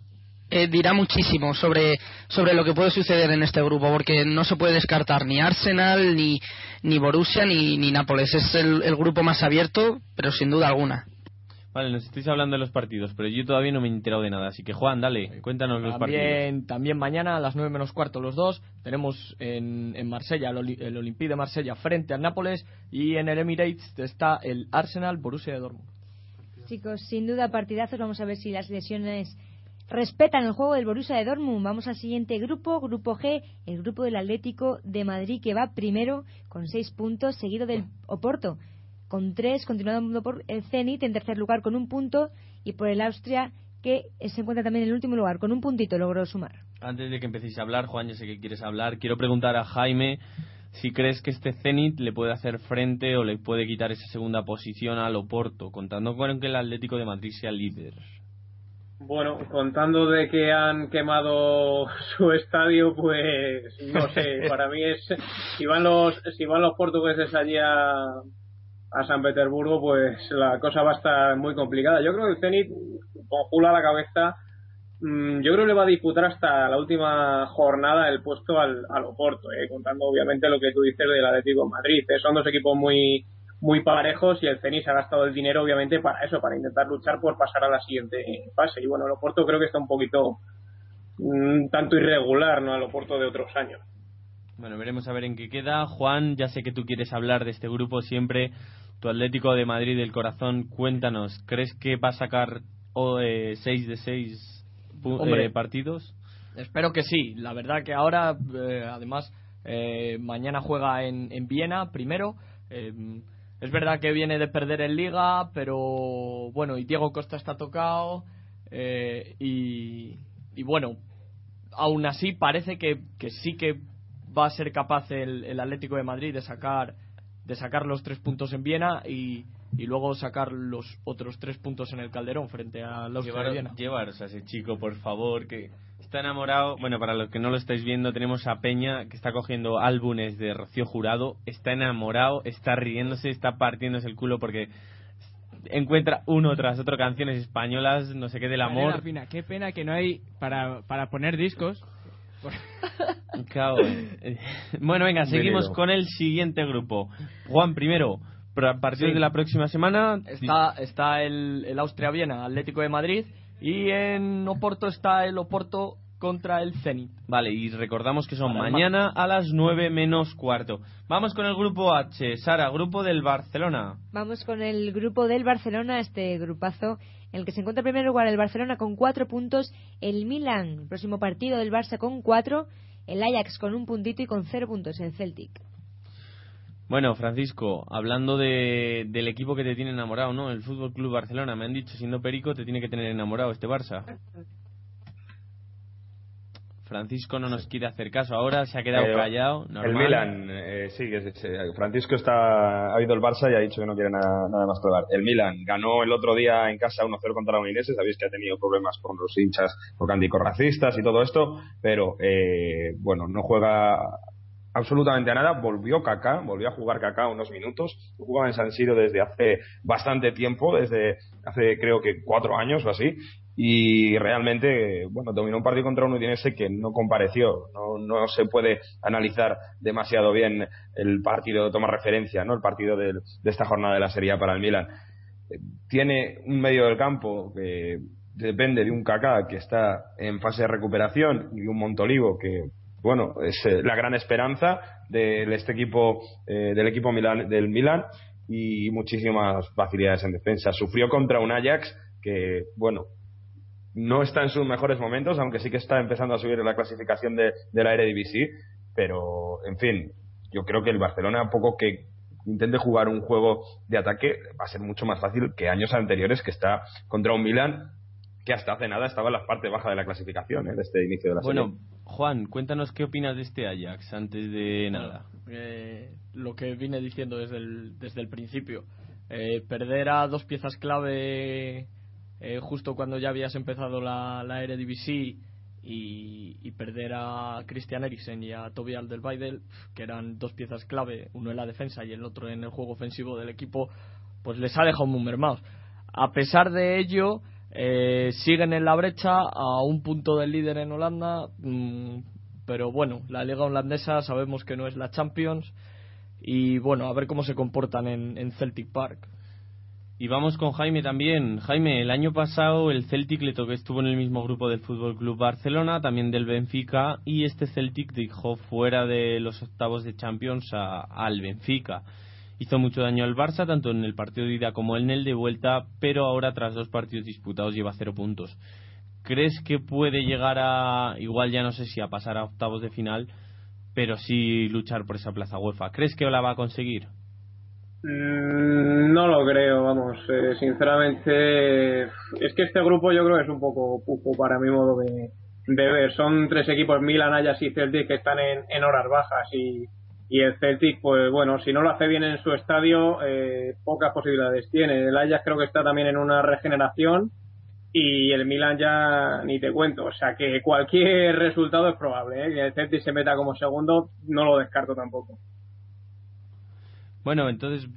eh, dirá muchísimo sobre, sobre lo que puede suceder en este grupo, porque no se puede descartar ni Arsenal, ni, ni Borussia, ni, ni Nápoles. Es el, el grupo más abierto, pero sin duda alguna. Vale, nos estáis hablando de los partidos, pero yo todavía no me he enterado de nada. Así que, Juan, dale, cuéntanos los partidos. También, también mañana a las 9 menos cuarto los dos. Tenemos en, en Marsella el, Oli- el Olympique de Marsella frente al Nápoles y en el Emirates está el Arsenal Borussia de Dortmund. Chicos, sin duda partidazos. Vamos a ver si las lesiones respetan el juego del Borussia de Dortmund. Vamos al siguiente grupo, grupo G, el grupo del Atlético de Madrid que va primero con seis puntos, seguido del Oporto con tres, continuando por el Zenit en tercer lugar con un punto y por el Austria que se encuentra también en el último lugar con un puntito logró sumar. Antes de que empecéis a hablar, Juan, yo sé que quieres hablar. Quiero preguntar a Jaime si crees que este Zenit le puede hacer frente o le puede quitar esa segunda posición al Oporto, contando con que el Atlético de Madrid sea líder. Bueno, contando de que han quemado (laughs) su estadio, pues no sé, (laughs) para mí es si van los si van los portugueses allí a, a San Petersburgo, pues la cosa va a estar muy complicada. Yo creo que el Zenit con Jula a la cabeza mm, yo creo que le va a disputar hasta la última jornada el puesto al, al Oporto, eh, contando obviamente lo que tú dices del Atlético de Madrid. Eh, son dos equipos muy muy parejos y el Zenit ha gastado el dinero obviamente para eso, para intentar luchar por pasar a la siguiente fase. Y bueno, el Oporto creo que está un poquito un tanto irregular, ¿no? Al Oporto de otros años. Bueno, veremos a ver en qué queda. Juan, ya sé que tú quieres hablar de este grupo siempre. Tu Atlético de Madrid del corazón, cuéntanos, ¿crees que va a sacar 6 de 6 eh, partidos? Espero que sí. La verdad que ahora, eh, además, eh, mañana juega en, en Viena primero. Es verdad que viene de perder en Liga, pero bueno, y Diego Costa está tocado. y, y bueno, aún así parece que, que sí que va a ser capaz el, el, Atlético de Madrid de sacar de sacar los tres puntos en Viena y, y luego sacar los otros tres puntos en el Calderón frente a los de Viena. Llevaros a ese chico, por favor, que está enamorado. Bueno, para los que no lo estáis viendo, tenemos a Peña que está cogiendo álbumes de Rocío Jurado. Está enamorado, está riéndose, está partiéndose el culo porque encuentra uno tras otro canciones españolas, no sé qué del amor. qué pena que no hay para, para poner discos. (laughs) bueno, venga, seguimos con el siguiente grupo. Juan, primero, a partir de la próxima semana. Está, está el, el Austria-Viena, Atlético de Madrid. Y en Oporto está el Oporto contra el Zenit. Vale, y recordamos que son mañana a las 9 menos cuarto. Vamos con el grupo H. Sara, grupo del Barcelona. Vamos con el grupo del Barcelona, este grupazo en el que se encuentra en primer lugar el Barcelona con cuatro puntos, el Milan, próximo partido del Barça con cuatro, el Ajax con un puntito y con cero puntos el Celtic. Bueno, Francisco, hablando de, del equipo que te tiene enamorado, ¿no? El Fútbol Club Barcelona, me han dicho, siendo Perico, te tiene que tener enamorado este Barça. Francisco no nos quiere hacer caso ahora, se ha quedado callado. El Milan, eh, sí, Francisco está, ha ido el Barça y ha dicho que no quiere nada, nada más probar. El Milan ganó el otro día en casa 1-0 contra la Udinese, sabéis que ha tenido problemas con los hinchas por racistas y todo esto, pero eh, bueno, no juega absolutamente a nada. Volvió Kaká, volvió a jugar Kaká unos minutos. Jugaba en San Siro desde hace bastante tiempo, desde hace creo que cuatro años o así. Y realmente, bueno, dominó un partido contra un Udinese que no compareció. No, no se puede analizar demasiado bien el partido, toma referencia, ¿no? El partido de, de esta jornada de la Serie para el Milan. Tiene un medio del campo que depende de un Kaká que está en fase de recuperación y un Montolivo que bueno, es eh, la gran esperanza de este equipo, eh, del equipo Milan, del Milan y muchísimas facilidades en defensa. Sufrió contra un Ajax que, bueno, no está en sus mejores momentos, aunque sí que está empezando a subir en la clasificación de, de la Eredivisie, pero, en fin, yo creo que el Barcelona, a poco que intente jugar un juego de ataque, va a ser mucho más fácil que años anteriores, que está contra un Milan que hasta hace nada estaba en la parte baja de la clasificación, ¿eh? de este inicio de la bueno, Juan, cuéntanos qué opinas de este Ajax antes de nada. Eh, lo que vine diciendo desde el, desde el principio. Eh, perder a dos piezas clave eh, justo cuando ya habías empezado la, la Eredivisie y, y, perder a Christian Eriksen y a Toby Alderweireld, que eran dos piezas clave, uno en la defensa y el otro en el juego ofensivo del equipo, pues les ha dejado muy mermados. A pesar de ello, eh, siguen en la brecha a un punto del líder en Holanda, mm, pero bueno, la liga holandesa sabemos que no es la Champions y bueno, a ver cómo se comportan en, Celtic Park. Y vamos con Jaime también. Jaime, el año pasado el Celtic le tocó, estuvo en el mismo grupo del Fútbol Club Barcelona, también del Benfica, y este Celtic dejó fuera de los octavos de Champions al Benfica hizo mucho daño al Barça, tanto en el partido de ida como en el de vuelta, pero ahora tras dos partidos disputados lleva cero puntos. ¿Crees que puede llegar a, igual ya no sé si a pasar a octavos de final, pero sí luchar por esa plaza UEFA? ¿Crees que la va a conseguir? Mm, no lo creo, vamos. Eh, sinceramente, es que este grupo yo creo que es un poco pufo para mi modo de, ver. Son tres equipos, Milan, Ajax y Celtic, que están en, en horas bajas y y el Celtic, pues bueno, si no lo hace bien en su estadio, eh, pocas posibilidades tiene. El Ajax creo que está también en una regeneración y el Milan ya ni te cuento. O sea que cualquier resultado es probable. ¿eh? Que el Celtic se meta como segundo, no lo descarto tampoco. Bueno, entonces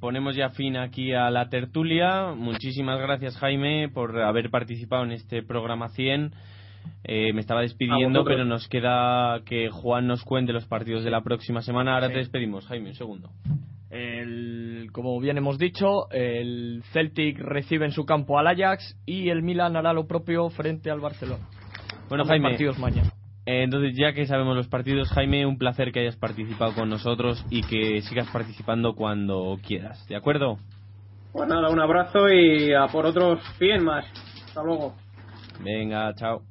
ponemos ya fin aquí a la tertulia. Muchísimas gracias, Jaime, por haber participado en este programa 100. Eh, me estaba despidiendo, pero nos queda que Juan nos cuente los partidos de la próxima semana. Ahora te despedimos, Jaime, un segundo. El, como bien hemos dicho, el Celtic recibe en su campo al Ajax y el Milan hará lo propio frente al Barcelona. Bueno, Ambos Jaime, partidos mañana. Eh, entonces, ya que sabemos los partidos, Jaime, un placer que hayas participado con nosotros y que sigas participando cuando quieras. ¿De acuerdo? Pues nada, un abrazo y a por otros 100 más. Hasta luego. Venga, chao.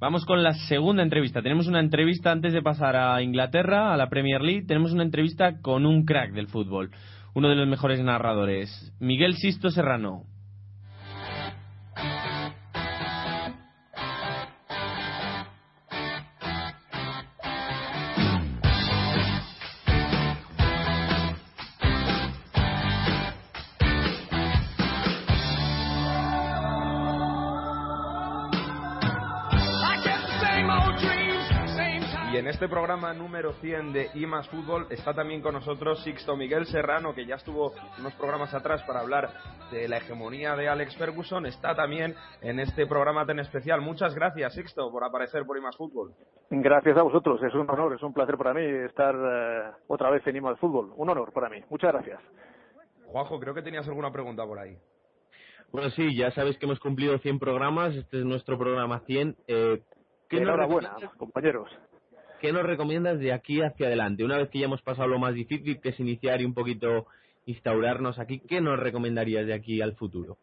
Vamos con la segunda entrevista. Tenemos una entrevista antes de pasar a Inglaterra, a la Premier League. Tenemos una entrevista con un crack del fútbol, uno de los mejores narradores, Miguel Sisto Serrano. Este programa número 100 de I más Fútbol está también con nosotros Sixto Miguel Serrano, que ya estuvo unos programas atrás para hablar de la hegemonía de Alex Ferguson. Está también en este programa tan especial. Muchas gracias, Sixto, por aparecer por I más Fútbol. Gracias a vosotros, es un honor, es un placer para mí estar eh, otra vez en IMA Fútbol. Un honor para mí, muchas gracias. Juanjo, creo que tenías alguna pregunta por ahí. Bueno, sí, ya sabéis que hemos cumplido 100 programas, este es nuestro programa 100. Eh, ¿qué, nos Enhorabuena, compañeros. ¿Qué nos recomiendas de aquí hacia adelante? Una vez que ya hemos pasado lo más difícil, que es iniciar y un poquito instaurarnos aquí, ¿qué nos recomendarías de aquí al futuro?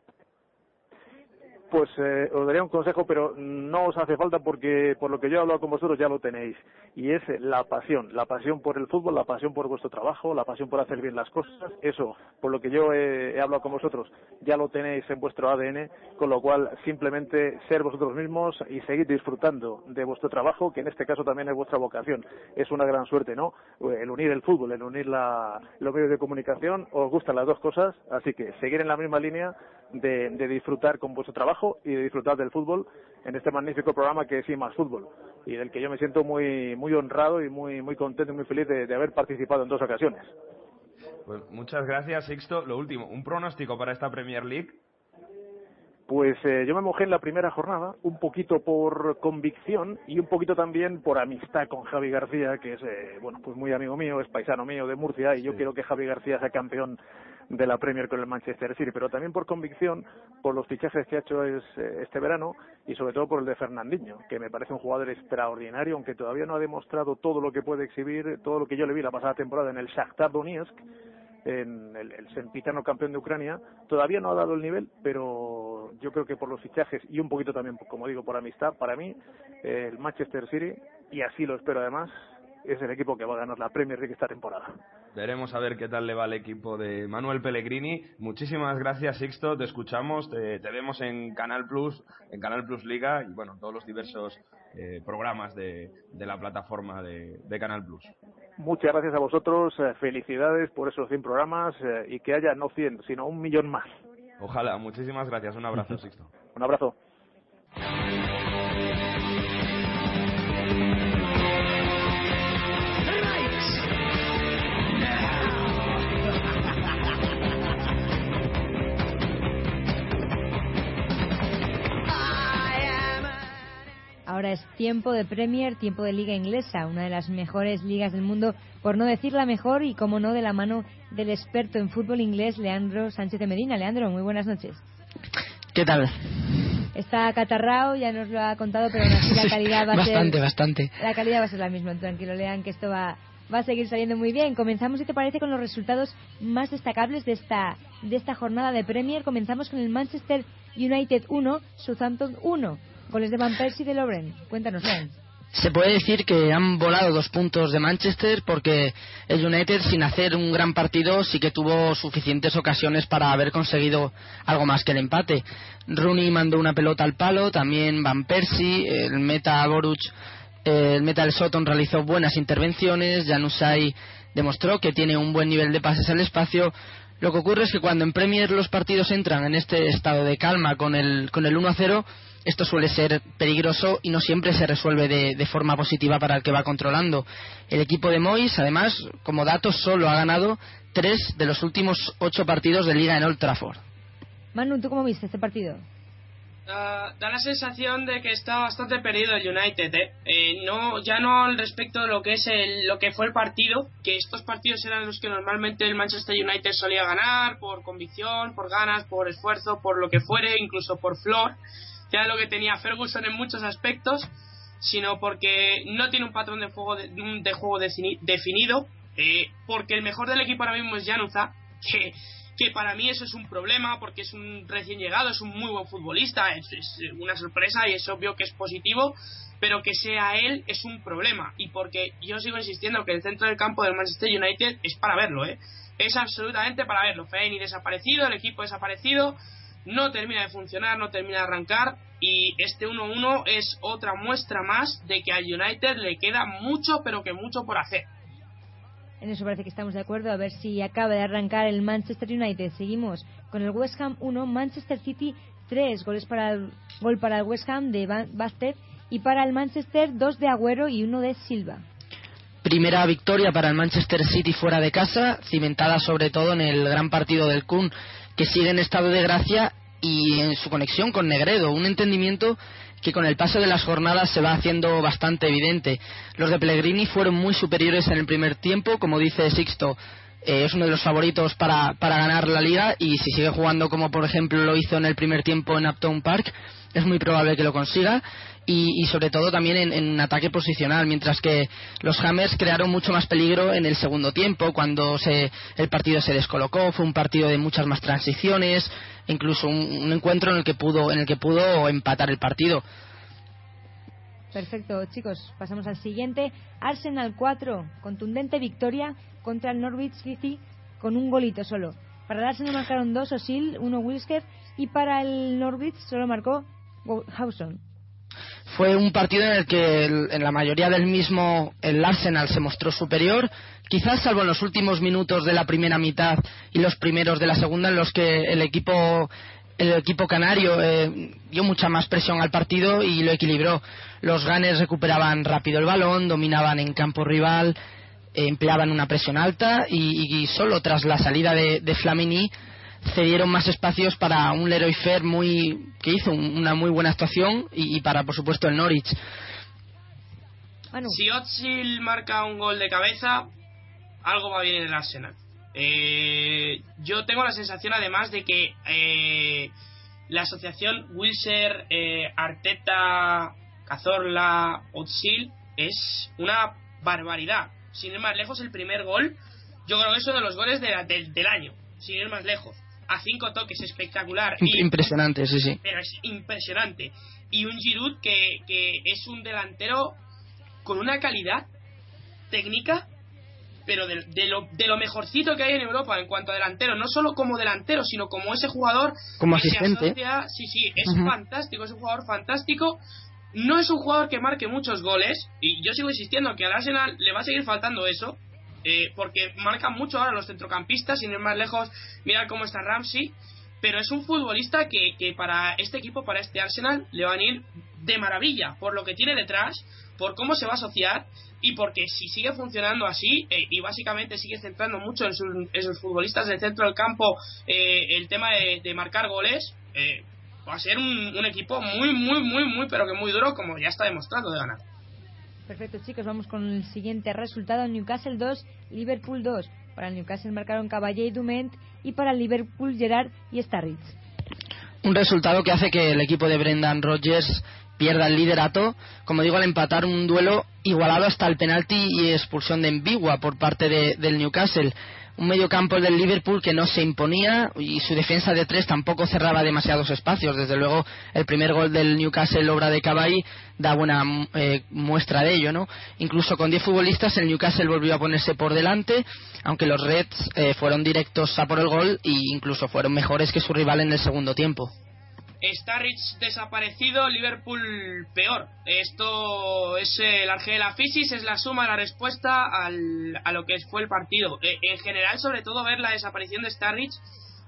Pues eh, os daría un consejo, pero no os hace falta porque por lo que yo he hablado con vosotros ya lo tenéis. Y es la pasión, la pasión por el fútbol, la pasión por vuestro trabajo, la pasión por hacer bien las cosas. Eso, por lo que yo he, he hablado con vosotros, ya lo tenéis en vuestro ADN, con lo cual simplemente ser vosotros mismos y seguir disfrutando de vuestro trabajo, que en este caso también es vuestra vocación. Es una gran suerte, ¿no? El unir el fútbol, el unir la, los medios de comunicación, os gustan las dos cosas, así que seguir en la misma línea de, de disfrutar con vuestro trabajo y de disfrutar del fútbol en este magnífico programa que es I más Fútbol y del que yo me siento muy muy honrado y muy muy contento y muy feliz de, de haber participado en dos ocasiones. Pues muchas gracias, Sixto. Lo último, un pronóstico para esta Premier League. Pues eh, yo me mojé en la primera jornada, un poquito por convicción y un poquito también por amistad con Javi García, que es, eh, bueno, pues muy amigo mío, es paisano mío de Murcia y yo quiero que Javi García sea campeón de la Premier con el Manchester City, pero también por convicción por los fichajes que ha hecho es, eh, este verano y sobre todo por el de Fernandinho, que me parece un jugador extraordinario, aunque todavía no ha demostrado todo lo que puede exhibir, todo lo que yo le vi la pasada temporada en el Shakhtar Donetsk, en el, el sempitano campeón de Ucrania, todavía no ha dado el nivel, pero yo creo que por los fichajes y un poquito también, como digo, por amistad, para mí, el Manchester City, y así lo espero además, es el equipo que va a ganar la Premier League esta temporada. Veremos a ver qué tal le va al equipo de Manuel Pellegrini. Muchísimas gracias, Sixto. Te escuchamos, te, te vemos en Canal Plus, en Canal Plus Liga y bueno, todos los diversos eh, programas de, de la plataforma de, de Canal Plus. Muchas gracias a vosotros, eh, felicidades por esos 100 programas eh, y que haya no 100, sino un millón más. Ojalá, muchísimas gracias. Un abrazo, Sixto. Un abrazo. Ahora es tiempo de Premier, tiempo de Liga Inglesa, una de las mejores ligas del mundo, por no decir la mejor y como no de la mano del experto en fútbol inglés Leandro Sánchez de Medina. Leandro, muy buenas noches. ¿Qué tal? Está acatarrado, ya nos lo ha contado, pero así la (laughs) calidad va a ser bastante, bastante. la calidad va a ser la misma. Tranquilo, lean que esto va va a seguir saliendo muy bien. Comenzamos, si te parece, con los resultados más destacables de esta de esta jornada de Premier. Comenzamos con el Manchester United 1, Southampton 1. Goles de Van Persie y de. Cuéntanos. Se puede decir que han volado dos puntos de Manchester porque el United, sin hacer un gran partido, sí que tuvo suficientes ocasiones para haber conseguido algo más que el empate. Rooney mandó una pelota al palo, también Van Persie, el meta Boruch, el meta del Soton realizó buenas intervenciones, Janusai demostró que tiene un buen nivel de pases al espacio. Lo que ocurre es que cuando en Premier los partidos entran en este estado de calma con el, con el 1 a 0, esto suele ser peligroso y no siempre se resuelve de, de, forma positiva para el que va controlando. El equipo de Mois, además, como dato, solo ha ganado tres de los últimos ocho partidos de liga en Old Trafford. Manu, ¿tú cómo viste este partido? Uh, da la sensación de que está bastante perdido el United, ¿eh? Eh, no, ya no al respecto de lo que es el, lo que fue el partido, que estos partidos eran los que normalmente el Manchester United solía ganar por convicción, por ganas, por esfuerzo, por lo que fuere, incluso por flor, era lo que tenía Ferguson en muchos aspectos, sino porque no tiene un patrón de juego, de, de juego definido, eh, porque el mejor del equipo ahora mismo es Januza, que que para mí eso es un problema porque es un recién llegado, es un muy buen futbolista, es, es, una sorpresa y es obvio que es positivo, pero que sea él es un problema y porque yo sigo insistiendo que el centro del campo del Manchester United es para verlo, ¿eh? es absolutamente para verlo. Feini desaparecido, el equipo desaparecido, no termina de funcionar, no termina de arrancar y este 1-1 es otra muestra más de que al United le queda mucho, pero que mucho por hacer. En eso parece que estamos de acuerdo. A ver si acaba de arrancar el Manchester United. Seguimos con el West Ham 1, Manchester City 3. Goles para el, gol para el West Ham de Bastet y para el Manchester 2 de Agüero y 1 de Silva. Primera victoria para el Manchester City fuera de casa, cimentada sobre todo en el gran partido del Kun, que sigue en estado de gracia y en su conexión con Negredo. Un entendimiento que con el paso de las jornadas se va haciendo bastante evidente. Los de Pellegrini fueron muy superiores en el primer tiempo, como dice Sixto, eh, es uno de los favoritos para, para ganar la liga y si sigue jugando como por ejemplo lo hizo en el primer tiempo en Upton Park, es muy probable que lo consiga y, sobre todo también en, en, ataque posicional, mientras que los Hammers crearon mucho más peligro en el segundo tiempo, cuando se, el partido se descolocó, fue un partido de muchas más transiciones, incluso un, un encuentro en el que pudo, en el que pudo empatar el partido. Perfecto, chicos. Pasamos al siguiente. Arsenal 4, contundente victoria contra el Norwich City con un golito solo. Para el Arsenal marcaron dos Osil, uno Wilsker y para el Norwich solo marcó Hawson. Fue un partido en el que en la mayoría del mismo el Arsenal se mostró superior, quizás salvo en los últimos minutos de la primera mitad y los primeros de la segunda en los que el equipo el equipo canario eh, dio mucha más presión al partido y lo equilibró. Los ganes recuperaban rápido el balón, dominaban en campo rival, empleaban una presión alta y, y, solo tras la salida de, de Flamini cedieron más espacios para un Leroy Fer muy que hizo un, una muy buena actuación y, y, para por supuesto el Norwich. Bueno. Si Otsil marca un gol de cabeza, algo va bien en el Arsenal. Eh, yo tengo la sensación además de que eh, la asociación Wilser, eh, Arteta, Cazorla, Otsil es una barbaridad. Sin ir más lejos, el primer gol, yo creo que es uno de los goles de la, de, del año, sin ir más lejos. A cinco toques, espectacular. Impresionante, y, sí, sí. Pero es impresionante. Y un Giroud que, que es un delantero con una calidad técnica pero de, de, lo, de lo mejorcito que hay en Europa en cuanto a delantero, no solo como delantero, sino como ese jugador como que asistente. Se asocia, sí, sí, es uh -huh. fantástico, es un jugador fantástico. No es un jugador que marque muchos goles, y yo sigo insistiendo que al Arsenal le va a seguir faltando eso, eh, porque marcan mucho ahora los centrocampistas, sin ir más lejos, mirar cómo está Ramsey, pero es un futbolista que, que para este equipo, para este Arsenal, le van a ir de maravilla, por lo que tiene detrás, por cómo se va a asociar y porque si sigue funcionando así eh, y básicamente sigue centrando mucho en sus, en sus, futbolistas del centro del campo eh, el tema de, de marcar goles, eh, va a ser un, un, equipo muy, muy, muy, muy, pero que muy duro como ya está demostrando de ganar. Perfecto chicos, vamos con el siguiente resultado, Newcastle 2, Liverpool 2. Para el Newcastle marcaron Caballé y Dument y para el Liverpool Gerard y Starrich. Un resultado que hace que el equipo de Brendan Rodgers pierda el liderato, como digo, al empatar un duelo igualado hasta el penalti y expulsión de Envigua por parte de, del Newcastle. Un medio campo del Liverpool que no se imponía y su defensa de tres tampoco cerraba demasiados espacios. Desde luego, el primer gol del Newcastle, obra de Cabaí, da buena eh, muestra de ello, ¿no? Incluso con 10 futbolistas, el Newcastle volvió a ponerse por delante, aunque los Reds eh, fueron directos a por el gol e incluso fueron mejores que su rival en el segundo tiempo. Starrich desaparecido, Liverpool peor. Esto es el arge de la fisis, es la suma, la respuesta al, a lo que fue el partido. Eh, en general, sobre todo, ver la desaparición de Starrich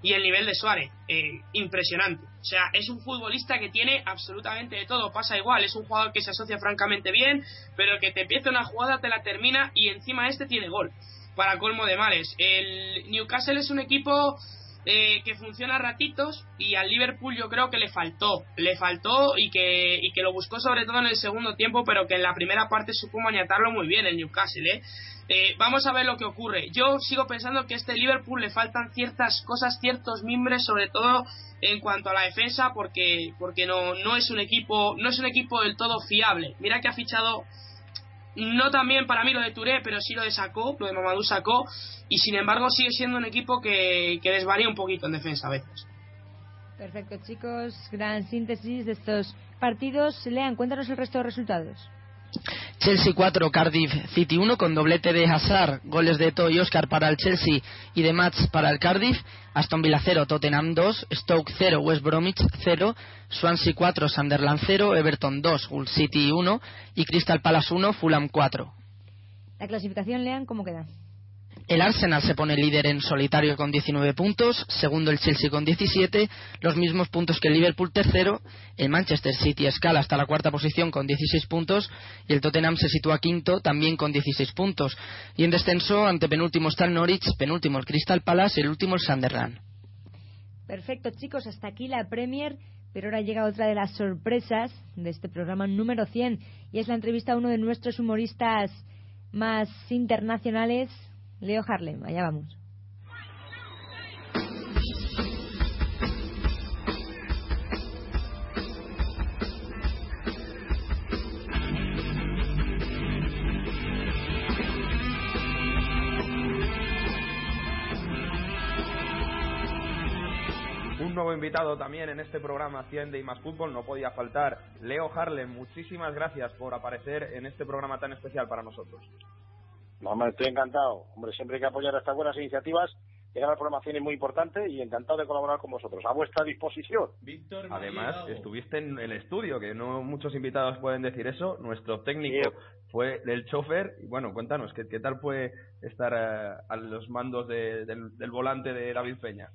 y el nivel de Suárez. Eh, impresionante. O sea, es un futbolista que tiene absolutamente de todo. Pasa igual, es un jugador que se asocia francamente bien, pero que te empieza una jugada, te la termina y encima este tiene gol. Para colmo de males. El Newcastle es un equipo eh, que funciona a ratitos y al Liverpool yo creo que le faltó, le faltó y que, y que lo buscó sobre todo en el segundo tiempo, pero que en la primera parte supo maniatarlo muy bien el Newcastle. ¿eh? Eh, vamos a ver lo que ocurre. Yo sigo pensando que a este Liverpool le faltan ciertas cosas, ciertos mimbres, sobre todo en cuanto a la defensa, porque, porque no, no es un equipo, no es un equipo del todo fiable. Mira que ha fichado no también para mí lo de Touré, pero sí lo de Sacó, lo de Mamadou Sacó, y sin embargo sigue siendo un equipo que, que desvaría un poquito en defensa a veces. Perfecto, chicos. Gran síntesis de estos partidos. Lean, cuéntanos el resto de resultados. Chelsea 4, Cardiff City 1 con doblete de Hazard, goles de Toy y Oscar para el Chelsea y de Mats para el Cardiff, Aston Villa 0, Tottenham 2, Stoke 0, West Bromwich 0, Swansea 4, Sunderland 0, Everton 2, Hull City 1 y Crystal Palace 1, Fulham 4. La clasificación, lean cómo queda. El Arsenal se pone líder en solitario con 19 puntos, segundo el Chelsea con 17, los mismos puntos que el Liverpool tercero, el Manchester City escala hasta la cuarta posición con 16 puntos y el Tottenham se sitúa quinto también con 16 puntos. Y en descenso, ante penúltimo está el Norwich, penúltimo el Crystal Palace y el último el Sunderland. Perfecto, chicos, hasta aquí la Premier, pero ahora llega otra de las sorpresas de este programa número 100 y es la entrevista a uno de nuestros humoristas más internacionales, Leo Harlem, allá vamos. Un nuevo invitado también en este programa 100 de más fútbol no podía faltar. Leo Harlem, muchísimas gracias por aparecer en este programa tan especial para nosotros. No, hombre, estoy encantado. Hombre, siempre hay que apoyar estas buenas iniciativas. Llegar al programa 100 es muy importante y encantado de colaborar con vosotros. A vuestra disposición. Además, estuviste en el estudio, que no muchos invitados pueden decir eso. Nuestro técnico fue del chofer. Y bueno, cuéntanos, ¿qué, qué tal fue estar eh, a los mandos de- del, del volante de David Peña?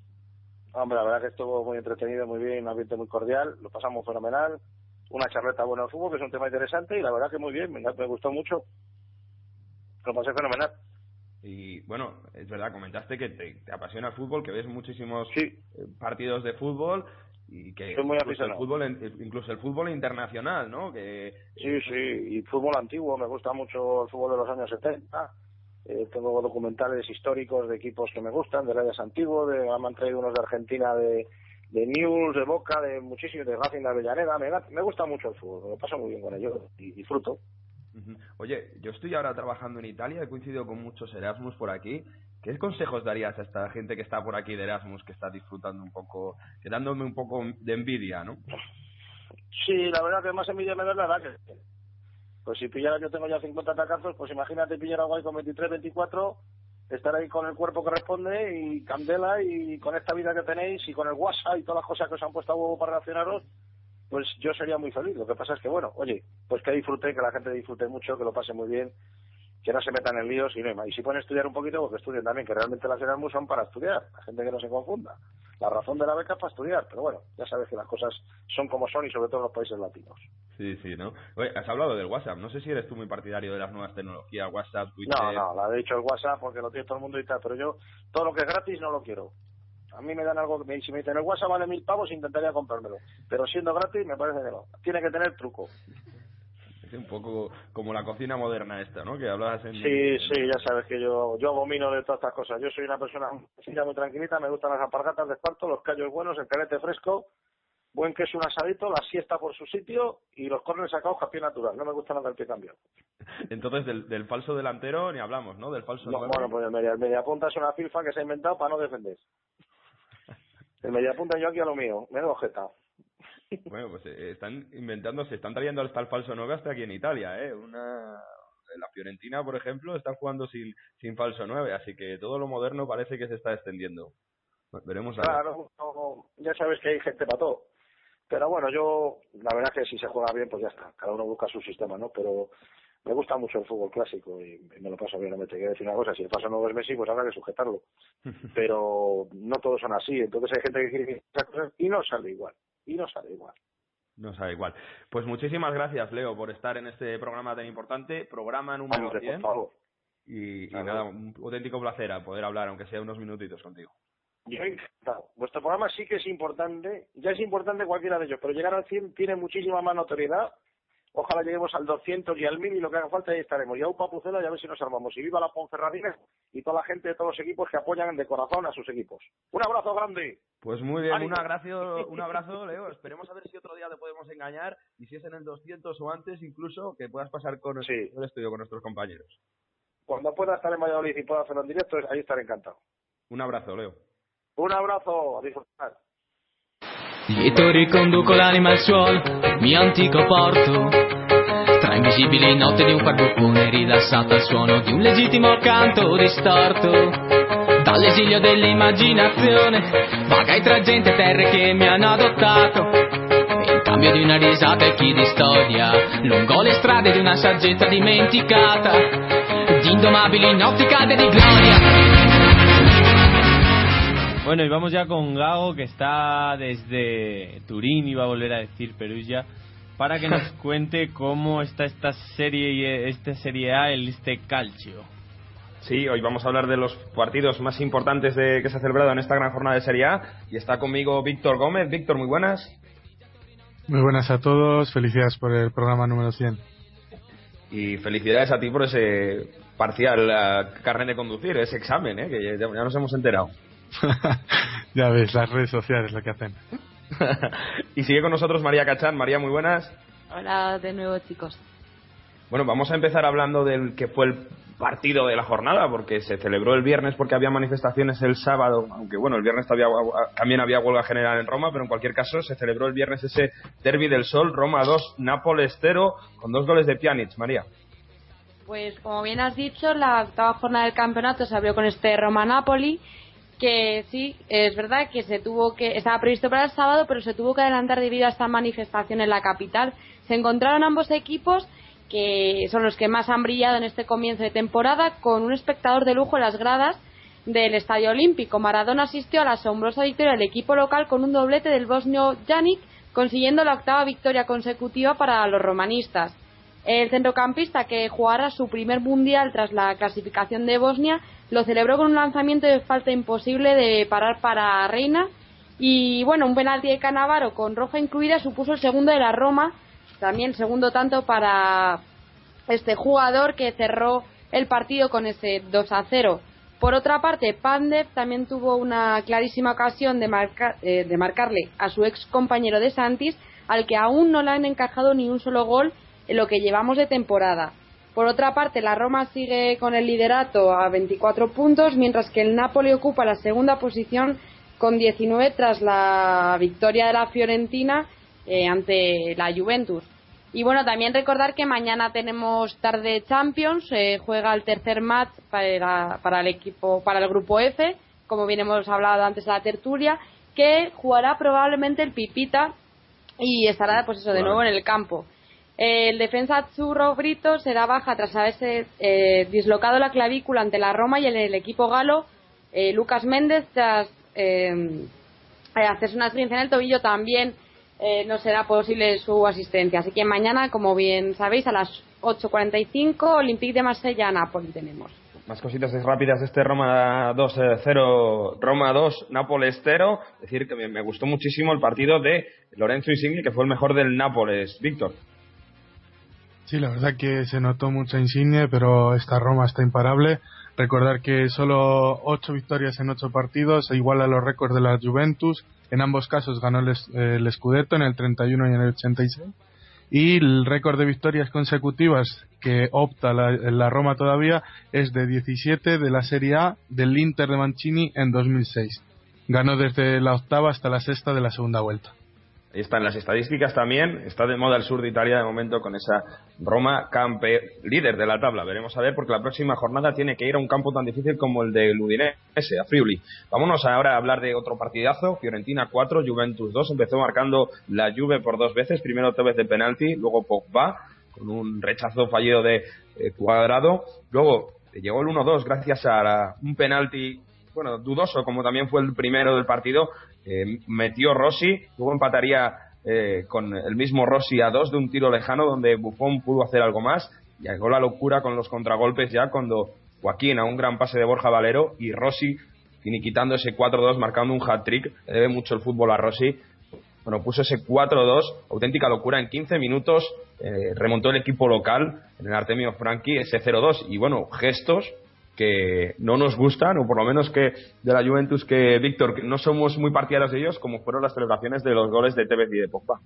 Hombre, la verdad que estuvo muy entretenido, muy bien, un ambiente muy cordial. Lo pasamos fenomenal. Una charleta buena de fútbol, que es un tema interesante. Y la verdad que muy bien, me, me gustó mucho. Lo pasé fenomenal. Y bueno, es verdad, comentaste que te, te apasiona el fútbol, que ves muchísimos eh, partidos de fútbol y que Soy muy incluso el fútbol incluso el fútbol internacional, ¿no? Que Sí, sí, y fútbol antiguo, me gusta mucho el fútbol de los años 70. Eh, tengo documentales históricos de equipos que me gustan, de rayas antiguos, de, me han traído unos de Argentina, de, de News, de Boca, de muchísimos, de Racing de Avellaneda. Me, me gusta mucho el fútbol, me lo paso muy bien con ello y disfruto. Oye, yo estoy ahora trabajando en Italia, he coincidido con muchos Erasmus por aquí. ¿Qué consejos darías a esta gente que está por aquí de Erasmus, que está disfrutando un poco, quedándome un poco de envidia, ¿no? Sí, la verdad que más envidia me da la edad que Pues si pillara, yo tengo ya 50 tacazos, pues imagínate pillar a Guay con 23, 24, estar ahí con el cuerpo que responde y candela y con esta vida que tenéis y con el WhatsApp y todas las cosas que os han puesto a huevo para relacionaros, pues yo sería muy feliz. Lo que pasa es que, bueno, oye, pues que disfrute, que la gente disfrute mucho, que lo pase muy bien, que no se metan en líos y no hay más. Y si pueden estudiar un poquito, pues que estudien también, que realmente las Erasmus son para estudiar, la gente que no se confunda. La razón de la beca es para estudiar, pero bueno, ya sabes que las cosas son como son y sobre todo en los países latinos. Sí, sí, ¿no? Oye, has hablado del WhatsApp. No sé si eres tú muy partidario de las nuevas tecnologías, WhatsApp, Twitter. No, no, la he dicho el WhatsApp porque lo tiene todo el mundo y tal, pero yo todo lo que es gratis no lo quiero. A mí me dan algo, que me- si me dicen el WhatsApp vale mil pavos, intentaría comprármelo. Pero siendo gratis me parece que no. Tiene que tener truco. Es un poco como la cocina moderna esta, ¿no? Que hablabas en... Sí, sí, ya sabes que yo yo abomino de todas estas cosas. Yo soy una persona muy tranquilita, me gustan las alpargatas de esparto, los callos buenos, el calete fresco, buen queso, un asadito, la siesta por su sitio y los cornes sacados a pie natural. No me gusta nada el pie cambiado. (laughs) Entonces, del, del falso delantero ni hablamos, ¿no? Del falso No, bueno, pues el media, el mediapunta es una filfa que se ha inventado para no defender. El mediapunta yo aquí a lo mío, me ojeta. Bueno, pues eh, están inventando, se están trayendo hasta el falso 9 hasta aquí en Italia, ¿eh? Una... La Fiorentina, por ejemplo, están jugando sin, sin falso 9, así que todo lo moderno parece que se está extendiendo. Veremos. Claro, no, ya sabes que hay gente para todo. Pero bueno, yo, la verdad que si se juega bien, pues ya está. Cada uno busca su sistema, ¿no? Pero me gusta mucho el fútbol clásico y me lo paso bien. No me te quiero decir una cosa, si el paso no es Messi, pues habrá que sujetarlo. (laughs) Pero no todos son así. Entonces hay gente que quiere esas cosas y no sale igual. Y no sale igual. No sabe igual. Pues muchísimas gracias, Leo, por estar en este programa tan importante, programa número Hombre, 100. por favor. Y, y nada, un auténtico placer a poder hablar, aunque sea unos minutitos contigo. Yo encantado. Vuestro programa sí que es importante, ya es importante cualquiera de ellos, pero llegar al 100 tiene muchísima más notoriedad. Ojalá lleguemos al 200 y al 1000 y lo que haga falta ahí estaremos. Y a un papucela ya a ver si nos armamos. Y viva la Ponferradina y toda la gente de todos los equipos que apoyan de corazón a sus equipos. Un abrazo grande. Pues muy bien, Ánimo. un abrazo, un abrazo, (laughs) Leo. Esperemos a ver si otro día te podemos engañar y si es en el 200 o antes, incluso que puedas pasar con el estudio con nuestros compañeros. Cuando pueda estar en Valladolid y pueda hacerlo en directo, ahí estaré encantado. Un abrazo, Leo. Un abrazo, a disfrutar. Lieto riconduco l'anima al suolo, mio antico porto. Tra invisibili note di un farbucone rilassato al suono di un legittimo canto distorto. Dall'esilio dell'immaginazione, vagai tra gente e terre che mi hanno adottato. In cambio di una risata e chi di storia, lungo le strade di una saggezza dimenticata. Di indomabili notti cade di gloria. Bueno, y vamos ya con Gago, que está desde Turín, iba a volver a decir Perugia, para que nos (laughs) cuente cómo está esta serie, esta serie A, el este calcio. Sí, hoy vamos a hablar de los partidos más importantes de, que se ha celebrado en esta gran jornada de Serie A y está conmigo Víctor Gómez. Víctor, muy buenas. Muy buenas a todos, felicidades por el programa número 100. Y felicidades a ti por ese parcial eh, carnet de conducir, ese examen, ¿eh? que ya, ya nos hemos enterado. (laughs) ya ves, las redes sociales lo que hacen. (laughs) y sigue con nosotros María Cachán. María, muy buenas. Hola de nuevo, chicos. Bueno, vamos a empezar hablando del que fue el partido de la jornada, porque se celebró el viernes porque había manifestaciones el sábado, aunque bueno, el viernes todavía, también había huelga general en Roma, pero en cualquier caso se celebró el viernes ese Derby del Sol, Roma 2, Nápoles 0, con dos goles de Pjanic, María. Pues como bien has dicho, la octava jornada del campeonato se abrió con este Roma-Napoli, que sí, es verdad que se tuvo que estaba previsto para el sábado, pero se tuvo que adelantar debido a esta manifestación en la capital. Se encontraron ambos equipos que son los que más han brillado en este comienzo de temporada, con un espectador de lujo en las gradas del Estadio Olímpico. Maradona asistió a la asombrosa victoria del equipo local con un doblete del bosnio Janik, consiguiendo la octava victoria consecutiva para los romanistas. El centrocampista, que jugará su primer mundial tras la clasificación de Bosnia, lo celebró con un lanzamiento de falta imposible de parar para Reina. Y bueno, un penalti de Canavaro con roja incluida supuso el segundo de la Roma, también segundo tanto para este jugador que cerró el partido con ese 2 a 0. Por otra parte, Pandev también tuvo una clarísima ocasión de, eh, de marcarle a su ex compañero de Santis, al que aún no le han encajado ni un solo gol en lo que llevamos de temporada. Por otra parte, la Roma sigue con el liderato a 24 puntos, mientras que el Napoli ocupa la segunda posición con 19 tras la victoria de la Fiorentina eh, ante la Juventus. Y bueno, también recordar que mañana tenemos tarde Champions, eh, juega el tercer match para, para, el equipo, para el grupo F, como bien hemos hablado antes de la tertulia, que jugará probablemente el Pipita y estará pues eso de nuevo en el campo. El defensa Zurro Brito será baja tras haberse eh, dislocado la clavícula ante la Roma y en el equipo galo eh, Lucas Méndez tras eh, hacerse una experiencia en el tobillo también eh, no será posible su asistencia. Así que mañana, como bien sabéis, a las 8.45 Olympique de Marsella Napoli tenemos. Más cositas rápidas de este Roma 2-0, Roma 2, Nápoles 0. Decir que me, me, gustó muchísimo el partido de Lorenzo Insigne, que fue el mejor del Nápoles. Víctor. Sí, la verdad que se notó mucha Insigne, pero esta Roma está imparable. Recordar que solo ocho victorias en ocho partidos, igual a los récords de la Juventus. En ambos casos ganó el, el Scudetto en el 31 y en el 86. Y el récord de victorias consecutivas que opta la, Roma todavía es de 17 de la Serie A del Inter de Mancini en 2006. Ganó desde la octava hasta la sexta de la segunda vuelta. Están las estadísticas también. Está de moda el sur de Italia de momento con esa Roma campe líder de la tabla. Veremos a ver porque la próxima jornada tiene que ir a un campo tan difícil como el de Udinese, a Friuli. Vámonos ahora a hablar de otro partidazo. Fiorentina 4, Juventus 2. Empezó marcando la Juve por dos veces. Primero Tevez de penalti, luego Pogba con un rechazo fallido de eh, Cuadrado. Luego llegó el 1-2 gracias a un penalti bueno, dudoso como también fue el primero del partido eh, metió Rossi, luego empataría eh, con el mismo Rossi a dos de un tiro lejano donde Buffon pudo hacer algo más. Y llegó la locura con los contragolpes ya cuando Joaquín a un gran pase de Borja Valero y Rossi quitando ese 4-2 marcando un hat-trick. Le debe mucho el fútbol a Rossi. Bueno, puso ese 4-2, auténtica locura en 15 minutos. Eh, remontó el equipo local en el Artemio Franchi ese 0-2 y bueno, gestos que no nos gustan, o por lo menos que de la Juventus que, Víctor, no somos muy partidarios de ellos, como fueron las celebraciones de los goles de Tevez y de Pogba.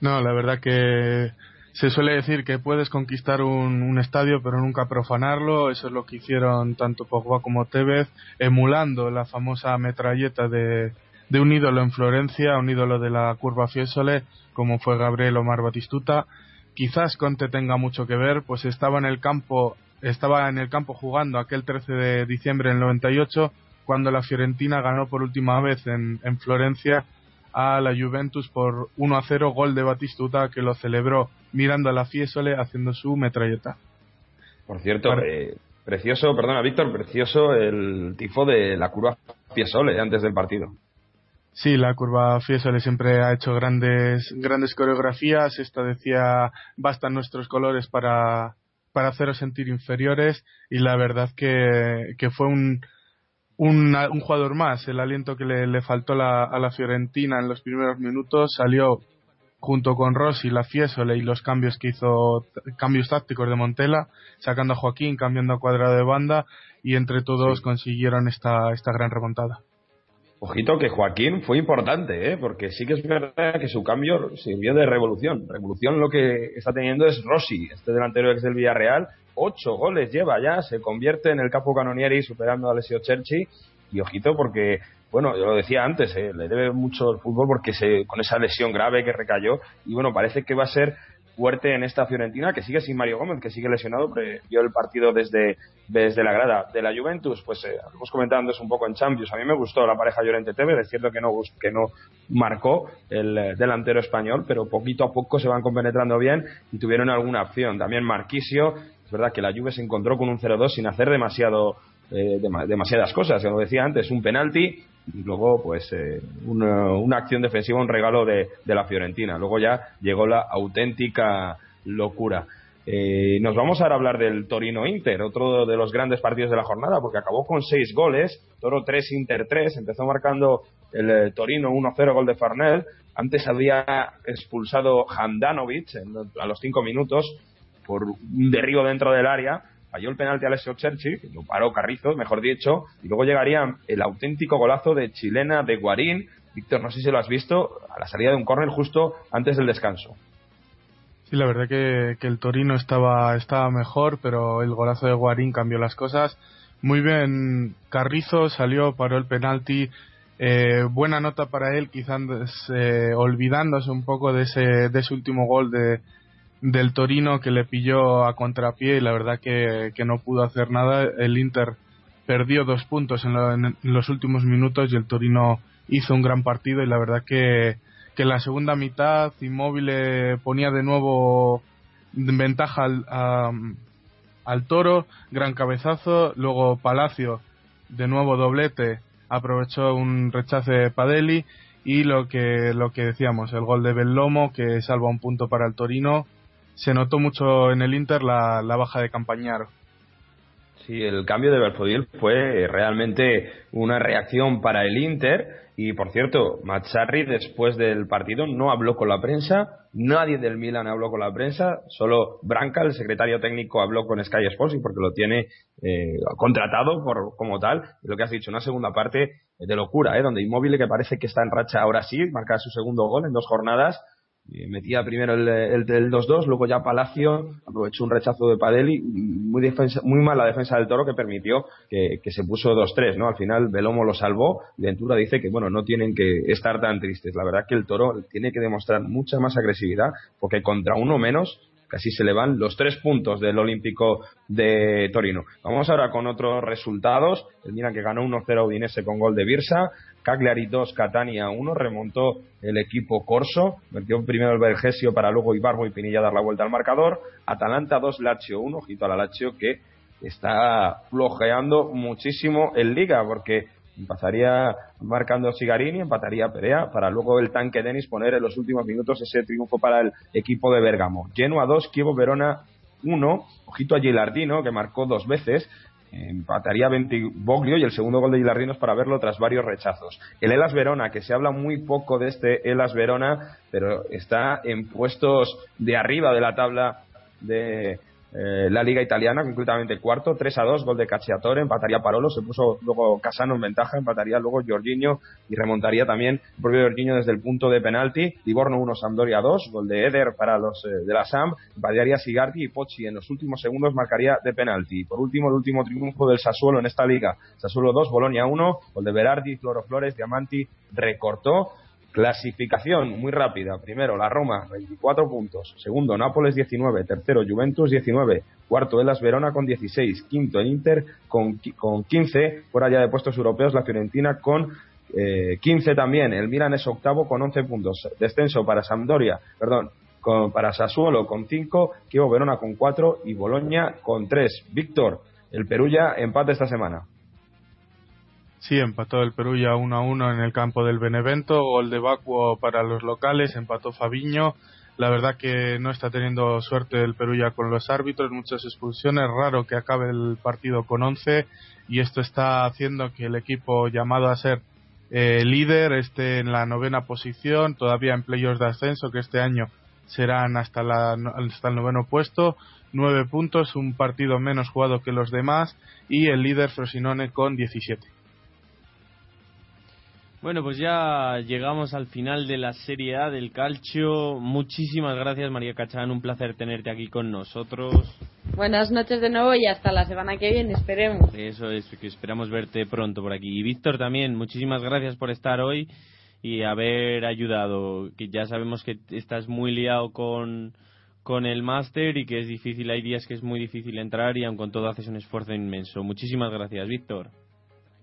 No, la verdad que se suele decir que puedes conquistar un, un, estadio pero nunca profanarlo, eso es lo que hicieron tanto Pogba como Tevez, emulando la famosa metralleta de, de un ídolo en Florencia, un ídolo de la curva Fiesole, como fue Gabriel Omar Batistuta. Quizás Conte tenga mucho que ver, pues estaba en el campo estaba en el campo jugando aquel 13 de diciembre del 98 cuando la Fiorentina ganó por última vez en, en Florencia a la Juventus por 1 a 0 gol de Batistuta que lo celebró mirando a la Fiesole haciendo su metralleta. Por cierto, eh, precioso, perdona Víctor, precioso el tifo de la curva Fiesole antes del partido. Sí, la curva Fiesole siempre ha hecho grandes grandes coreografías. Esta decía bastan nuestros colores para para haceros sentir inferiores y la verdad que, que fue un, un, un, jugador más. El aliento que le, le faltó la, a la Fiorentina en los primeros minutos salió junto con Rossi, la Fiesole y los cambios que hizo, cambios tácticos de Montela, sacando a Joaquín, cambiando a cuadrado de banda y entre todos sí. consiguieron esta, esta gran remontada. Ojito que Joaquín fue importante, ¿eh? porque sí que es verdad que su cambio sirvió de revolución. Revolución lo que está teniendo es Rossi, este delantero ex del Villarreal. Ocho goles lleva ya, se convierte en el capo canonieri superando a Alessio Cerci. Y ojito porque, bueno, yo lo decía antes, ¿eh? le debe mucho el fútbol porque se, con esa lesión grave que recayó. Y bueno, parece que va a ser fuerte en esta Fiorentina, que sigue sin Mario Gómez, que sigue lesionado, pero vio el partido desde, desde la grada de la Juventus, pues eh, hemos comentado un poco en Champions, a mí me gustó la pareja Llorente Tevez, es cierto que no, que no marcó el eh, delantero español, pero poquito a poco se van compenetrando bien y tuvieron alguna opción, también Marquisio, es verdad que la Juve se encontró con un 0-2 sin hacer demasiado eh, demasiadas cosas, como decía antes, un penalti y luego pues eh, una, una, acción defensiva, un regalo de, la Fiorentina. Luego ya llegó la auténtica locura. Eh, nos vamos ahora a hablar del Torino Inter, otro de los grandes partidos de la jornada, porque acabó con seis goles, Toro 3, Inter 3, empezó marcando el eh, Torino 1-0 gol de Farnell, antes había expulsado Handanovic en, a los cinco minutos por un derribo dentro del área, falló el penalti Alessio Cerci, que lo paró Carrizo, mejor dicho, y luego llegaría el auténtico golazo de chilena de Guarín. Víctor, no sé si lo has visto, a la salida de un córner justo antes del descanso. Sí, la verdad que, que, el Torino estaba, estaba mejor, pero el golazo de Guarín cambió las cosas. Muy bien, Carrizo salió, paró el penalti. Eh, buena nota para él, quizás eh, olvidándose un poco de ese, de ese último gol de, del Torino que le pilló a contrapié y la verdad que, que no pudo hacer nada. El Inter perdió dos puntos en, lo, en, los últimos minutos y el Torino hizo un gran partido y la verdad que, que en la segunda mitad Inmóvil ponía de nuevo en ventaja al, a, al Toro, gran cabezazo, luego Palacio de nuevo doblete, aprovechó un rechace de Padelli y lo que lo que decíamos, el gol de Bellomo que salva un punto para el Torino se notó mucho en el Inter la, baja de Campañaro. Sí, el cambio de Belfodil fue realmente una reacción para el Inter y por cierto, Mazzarri después del partido no habló con la prensa, nadie del Milan habló con la prensa, solo Branca, el secretario técnico, habló con Sky Sports porque lo tiene eh, contratado por, como tal. Y lo que has dicho, una segunda parte de locura, ¿eh? donde Inmóvil que parece que está en racha ahora sí, marca su segundo gol en dos jornadas, metía primero el, el, el 2-2, luego ya Palacio aprovechó un rechazo de Padeli, muy, defensa, muy mala defensa del Toro que permitió que, se puso 2-3, ¿no? Al final Belomo lo salvó, Ventura dice que, bueno, no tienen que estar tan tristes. La verdad que el Toro tiene que demostrar mucha más agresividad, porque contra uno menos casi se le van los tres puntos del Olímpico de Torino. Vamos ahora con otros resultados. El Milan que ganó 1-0 Udinese con gol de Birsa. Cagliari 2, Catania 1, remontó el equipo Corso, metió primero el Vergesio para luego Ibarbo y Pinilla dar la vuelta al marcador. Atalanta 2, Lazio 1, ojito a la Lazio que está flojeando muchísimo en Liga porque Empezaría marcando Sigarini, empataría Perea, para luego el tanque Denis poner en los últimos minutos ese triunfo para el equipo de Bergamo. Genoa 2, Kievo Verona 1, ojito a Gilardino, que marcó dos veces, empataría Boglio y el segundo gol de Gilardino para verlo tras varios rechazos. El Elas Verona, que se habla muy poco de este Elas Verona, pero está en puestos de arriba de la tabla de, eh, la liga italiana, concretamente cuarto, 3 a 2, gol de Cacciatore, empataría Parolo, se puso luego Casano en ventaja, empataría luego Jorginho y remontaría también el propio Jorginho desde el punto de penalti, Livorno 1, Sampdoria 2, gol de Eder para los eh, de la SAM, empataría Sigardi y Pochi en los últimos segundos marcaría de penalti. Por último, el último triunfo del Sassuolo en esta liga, Sassuolo 2, Bolonia 1, gol de Berardi, Floro Flores, Diamanti, recortó Clasificación muy rápida. Primero, la Roma, 24 puntos. Segundo, Nápoles, 19. Tercero, Juventus, 19. Cuarto, Elas Verona con 16. Quinto, el Inter con, con 15. Por allá de puestos europeos, la Fiorentina con eh, 15 también. El Milan es octavo con 11 puntos. Descenso para Sampdoria, perdón, con, para Sassuolo con 5. Kievo Verona con 4. Y Boloña con 3. Víctor, el Perú ya empate esta semana. Sí, empató el Perú ya 1 a 1 en el campo del Benevento, gol de Vacuo para los locales, empató Fabiño. La verdad que no está teniendo suerte el Perú ya con los árbitros, muchas expulsiones, raro que acabe el partido con 11 y esto está haciendo que el equipo llamado a ser eh, líder esté en la novena posición, todavía en playoffs de ascenso que este año serán hasta, la, hasta el noveno puesto, nueve puntos, un partido menos jugado que los demás y el líder Frosinone con 17. Bueno, pues ya llegamos al final de la Serie A del Calcio. Muchísimas gracias, María Cachán. Un placer tenerte aquí con nosotros. Buenas noches de nuevo y hasta la semana que viene, esperemos. Eso es, que esperamos verte pronto por aquí. Y Víctor también, muchísimas gracias por estar hoy y haber ayudado. Que ya sabemos que estás muy liado con, con el máster y que es difícil, hay días que es muy difícil entrar y aun con todo haces un esfuerzo inmenso. Muchísimas gracias, Víctor.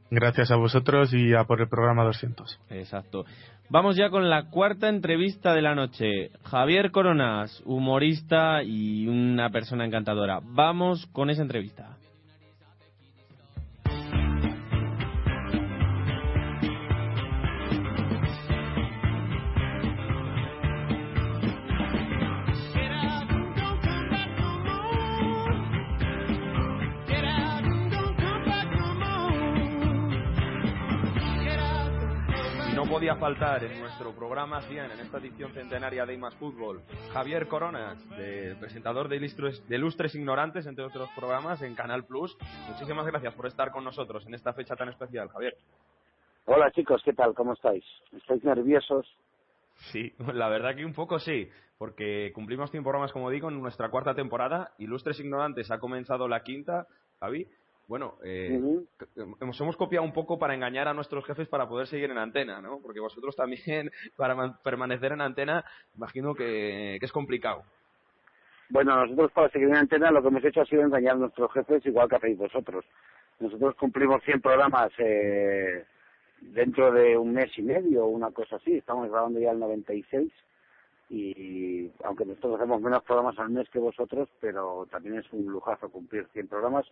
Gracias a vosotros y a por el programa 200. Exacto. Vamos ya con la cuarta entrevista de la noche. Javier Coronas, humorista y una persona encantadora. Vamos con esa entrevista. Faltar en nuestro programa 100, en esta edición centenaria de Imas Fútbol, Javier Coronas, de, presentador de Ilustres, de Lustres Ignorantes, entre otros programas, en Canal Plus. Muchísimas gracias por estar con nosotros en esta fecha tan especial, Javier. Hola chicos, ¿qué tal? ¿Cómo estáis? ¿Estáis nerviosos? Sí, (laughs) la verdad que un poco sí, porque cumplimos 100 programas, como digo, en nuestra cuarta temporada. Ilustres Ignorantes ha comenzado la quinta, Javi, bueno, eh, hemos, hemos copiado un poco para engañar a nuestros jefes para poder seguir en antena, ¿no? Porque vosotros también, (laughs) para permanecer en antena, imagino que, que es complicado. Bueno, nosotros para seguir en antena lo que hemos hecho ha sido engañar a nuestros jefes igual que hacéis vosotros. Nosotros cumplimos 100 programas eh, dentro de un mes y medio o una cosa así. Estamos grabando ya el 96 y aunque nosotros hacemos menos programas al mes que vosotros, pero también es un lujazo cumplir 100 programas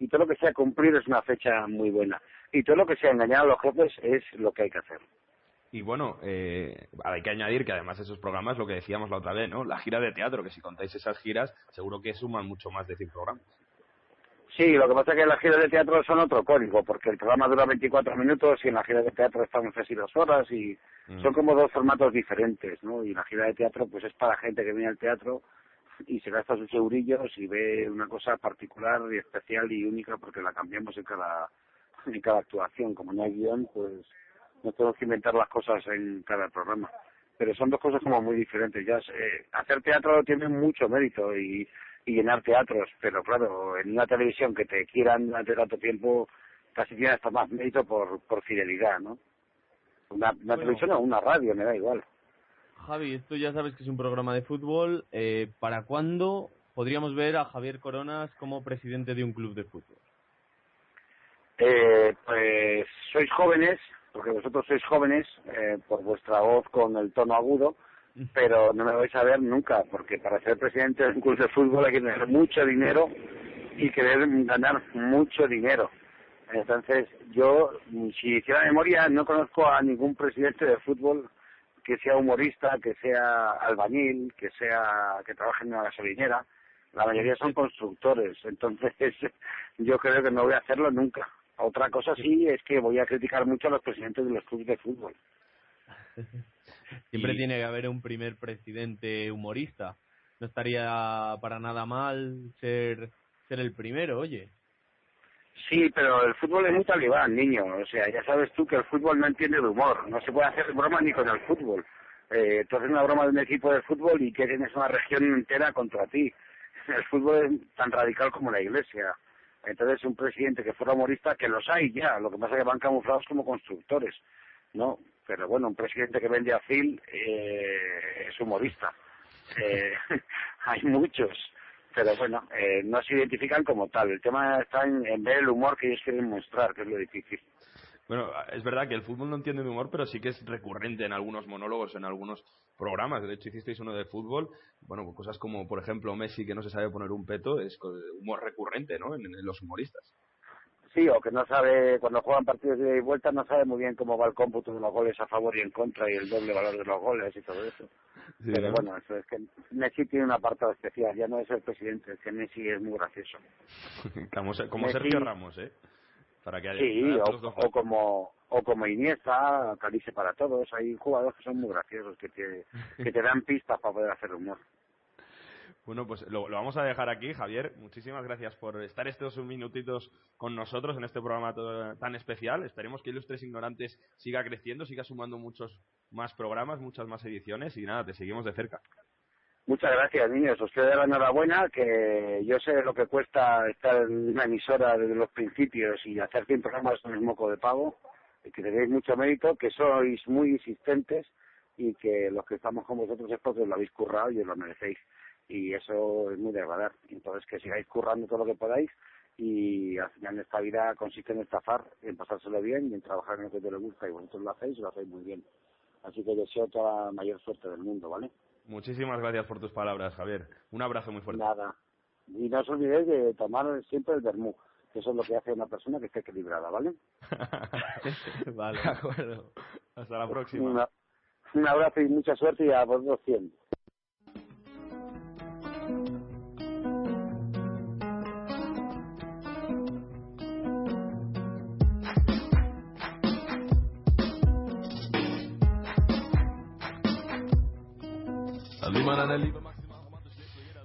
y todo lo que sea cumplir es una fecha muy buena. Y todo lo que sea engañar a los jefes es lo que hay que hacer. Y bueno, eh, hay que añadir que además esos programas, lo que decíamos la otra vez, ¿no? La gira de teatro, que si contáis esas giras, seguro que suman mucho más de 100 programas. Sí, lo que pasa es que las giras de teatro son otro código, porque el programa dura 24 minutos y en la gira de teatro estamos casi dos horas y Mm. son como dos formatos diferentes, ¿no? Y la gira de teatro pues es para gente que viene al teatro y se gasta sus eurillos y ve una cosa particular y especial y única porque la cambiamos en cada en cada actuación. Como no hay guion, pues no tenemos que inventar las cosas en cada programa. pero son dos cosas como muy diferentes. Ya eh, hacer teatro tiene mucho mérito y, y llenar teatros, pero claro, en una televisión que te quieran durante tanto tiempo, casi tiene hasta más mérito por, por fidelidad, ¿no? Una, una televisión o una radio, me da igual. Javi, esto ya sabes que es un programa de fútbol. Eh, ¿Para cuándo podríamos ver a Javier Coronas como presidente de un club de fútbol? Eh, pues sois jóvenes, porque vosotros sois jóvenes eh, por vuestra voz con el tono agudo, (laughs) pero no me vais a ver nunca, porque para ser presidente de un club de fútbol hay que tener mucho dinero y querer ganar mucho dinero. Entonces, yo, si hiciera memoria, no conozco a ningún presidente de fútbol que sea humorista, que sea albañil, que sea que trabaje en una gasolinera. La mayoría son constructores. Entonces, (laughs) yo creo que no voy a hacerlo nunca. Otra cosa sí es que voy a criticar mucho a los presidentes de los clubes de fútbol. (laughs) Siempre tiene que haber un primer presidente humorista. No estaría para nada mal ser, ser el primero, oye. Sí, pero el fútbol es muy talibán, niño. O sea, ya sabes tú que el fútbol no entiende de humor. No se puede hacer broma ni con el fútbol. Eh, tú haces una broma de un equipo de fútbol y que tienes una región entera contra ti. (laughs) El fútbol es tan radical como la iglesia. Entonces, un presidente que fuera humorista, que los hay ya, lo que pasa es que van camuflados como constructores, ¿no? Pero bueno, un presidente que vende a Phil eh, es humorista. Eh, (laughs) hay muchos, pero bueno, eh, no se identifican como tal. El tema está en, ver el humor que ellos quieren mostrar, que es lo difícil. Bueno, es verdad que el fútbol no entiende de humor, pero sí que es recurrente en algunos monólogos, en algunos programas. De hecho, hicisteis uno de fútbol. Bueno, cosas como, por ejemplo, Messi que no se sabe poner un peto, es humor recurrente, ¿no? En los humoristas. Sí, o que no sabe, cuando juegan partidos de ida y vuelta, no sabe muy bien cómo va el cómputo de los goles a favor y en contra y el doble valor de los goles y todo eso. Sí, Pero ¿no? bueno, eso es que Messi tiene un apartado especial, ya no es el presidente, es que Messi es muy gracioso. (laughs) como como Messi- Sergio Ramos, ¿eh? Para que haya Sí, para o como o como Iniesta, Calice para todos, hay jugadores que son muy graciosos, que te, que te dan pistas para poder hacer humor. Bueno, pues lo, vamos a dejar aquí, Javier. Muchísimas gracias por estar estos minutitos con nosotros en este programa tan especial. Esperemos que Ilustres Ignorantes siga creciendo, siga sumando muchos más programas, muchas más ediciones y nada, te seguimos de cerca. Muchas gracias, niños. Os dar la enhorabuena, que yo sé lo que cuesta estar en una emisora desde los principios y hacer 100 programas con el moco de pavo, que tenéis mucho mérito, que sois muy insistentes y que los que estamos con vosotros es porque os lo habéis currado y os lo merecéis. Y eso es muy de agradar. Entonces, que sigáis currando todo lo que podáis y al final esta vida consiste en estafar, en pasárselo bien y en trabajar en lo que te le gusta y vosotros lo hacéis y lo hacéis muy bien. Así que deseo toda la mayor suerte del mundo, ¿vale? Muchísimas gracias por tus palabras, Javier. Un abrazo muy fuerte. Nada. Y no os olvidéis de tomar siempre el vermú, que eso es lo que hace una persona que esté equilibrada, ¿vale? (laughs) vale, de acuerdo. Hasta la próxima. Una- un abrazo y mucha suerte y a vosotros 100.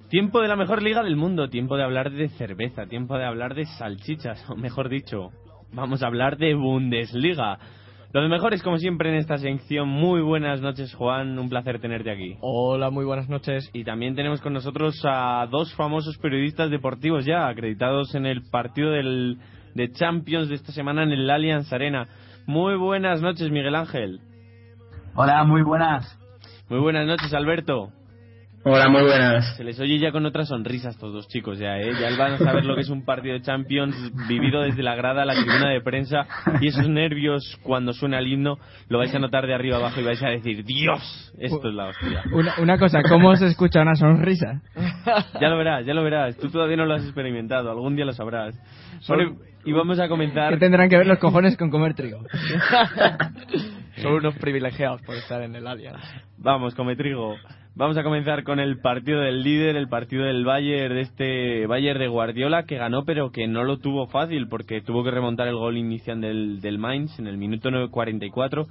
Tiempo de la mejor liga del mundo, tiempo de hablar de cerveza, tiempo de hablar de salchichas, o mejor dicho, vamos a hablar de Bundesliga. Lo de mejor es como siempre en esta sección. Muy buenas noches, Juan, un placer tenerte aquí. Hola, muy buenas noches. Y también tenemos con nosotros a dos famosos periodistas deportivos ya, acreditados en el partido del, de Champions de esta semana en el Allianz Arena. Muy buenas noches, Miguel Ángel. Hola, muy buenas. Muy buenas noches, Alberto. Hola, muy buenas. Se les oye ya con otra sonrisa a estos dos chicos ya, ¿eh? Ya van a saber lo que es un partido de Champions vivido desde la grada a la tribuna de prensa y esos nervios cuando suena el himno lo vais a notar de arriba abajo y vais a decir ¡Dios! Esto es la hostia. Una, una cosa, ¿cómo se escucha una sonrisa? Ya lo verás, ya lo verás. Tú todavía no lo has experimentado, algún día lo sabrás. Bueno, y vamos a comenzar... ¿Qué tendrán que ver los cojones con comer trigo? (laughs) Son unos privilegiados por estar en el Allianz. Vamos, come trigo. Vamos a comenzar con el partido del líder, el partido del Bayern, de este Bayern de Guardiola, que ganó pero que no lo tuvo fácil porque tuvo que remontar el gol inicial del, del Mainz en el minuto 44.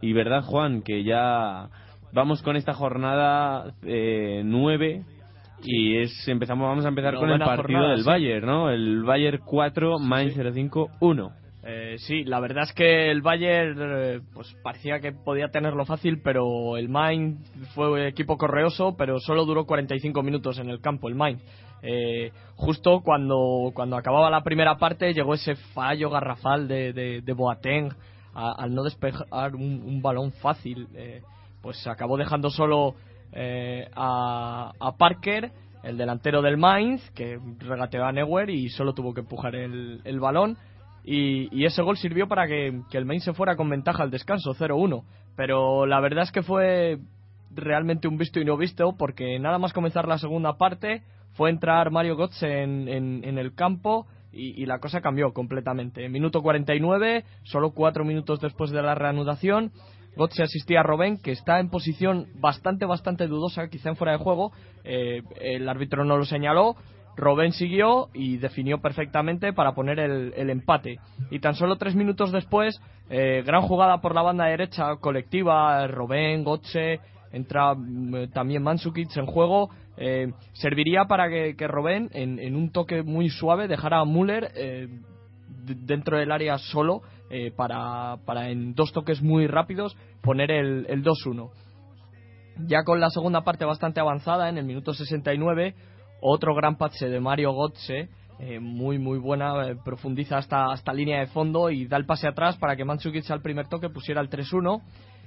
Y verdad, Juan, que ya vamos con esta jornada eh, 9 y es empezamos vamos a empezar con el partido jornada, del sí. Bayern, ¿no? El Bayern 4, Mainz 05, 1. Eh, sí, la verdad es que el Bayern eh, pues parecía que podía tenerlo fácil, pero el Mainz fue equipo correoso, pero solo duró 45 minutos en el campo el Mainz. Eh, justo cuando, cuando acababa la primera parte llegó ese fallo garrafal de, de, Boateng al no despejar un, balón fácil, pues acabó dejando solo a, a Parker el delantero del Mainz, que regateó a Neuer y solo tuvo que empujar el, el balón. Y, ese gol sirvió para que, el Mainz se fuera con ventaja al descanso, 0-1. Pero la verdad es que fue realmente un visto y no visto, porque nada más comenzar la segunda parte, fue entrar Mario Götze en, en, el campo y, la cosa cambió completamente. Minuto 49, solo cuatro minutos después de la reanudación, Götze asistía a Robben, que está en posición bastante, bastante dudosa, quizá en fuera de juego. Eh, el árbitro no lo señaló, Robben siguió y definió perfectamente para poner el, empate. Y tan solo tres minutos después, eh, gran jugada por la banda derecha, colectiva, Robben, Gotze, entra mm, también Mansukic en juego. Eh, serviría para que, que en, un toque muy suave, dejara a Müller eh, dentro del área solo para, para, en dos toques muy rápidos, poner el, el 2-1. Ya con la segunda parte bastante avanzada, en el minuto 69, otro gran pase de Mario Gotze, eh, muy muy buena, eh, profundiza hasta, hasta línea de fondo y da el pase atrás para que Mandzukic al primer toque pusiera el 3-1.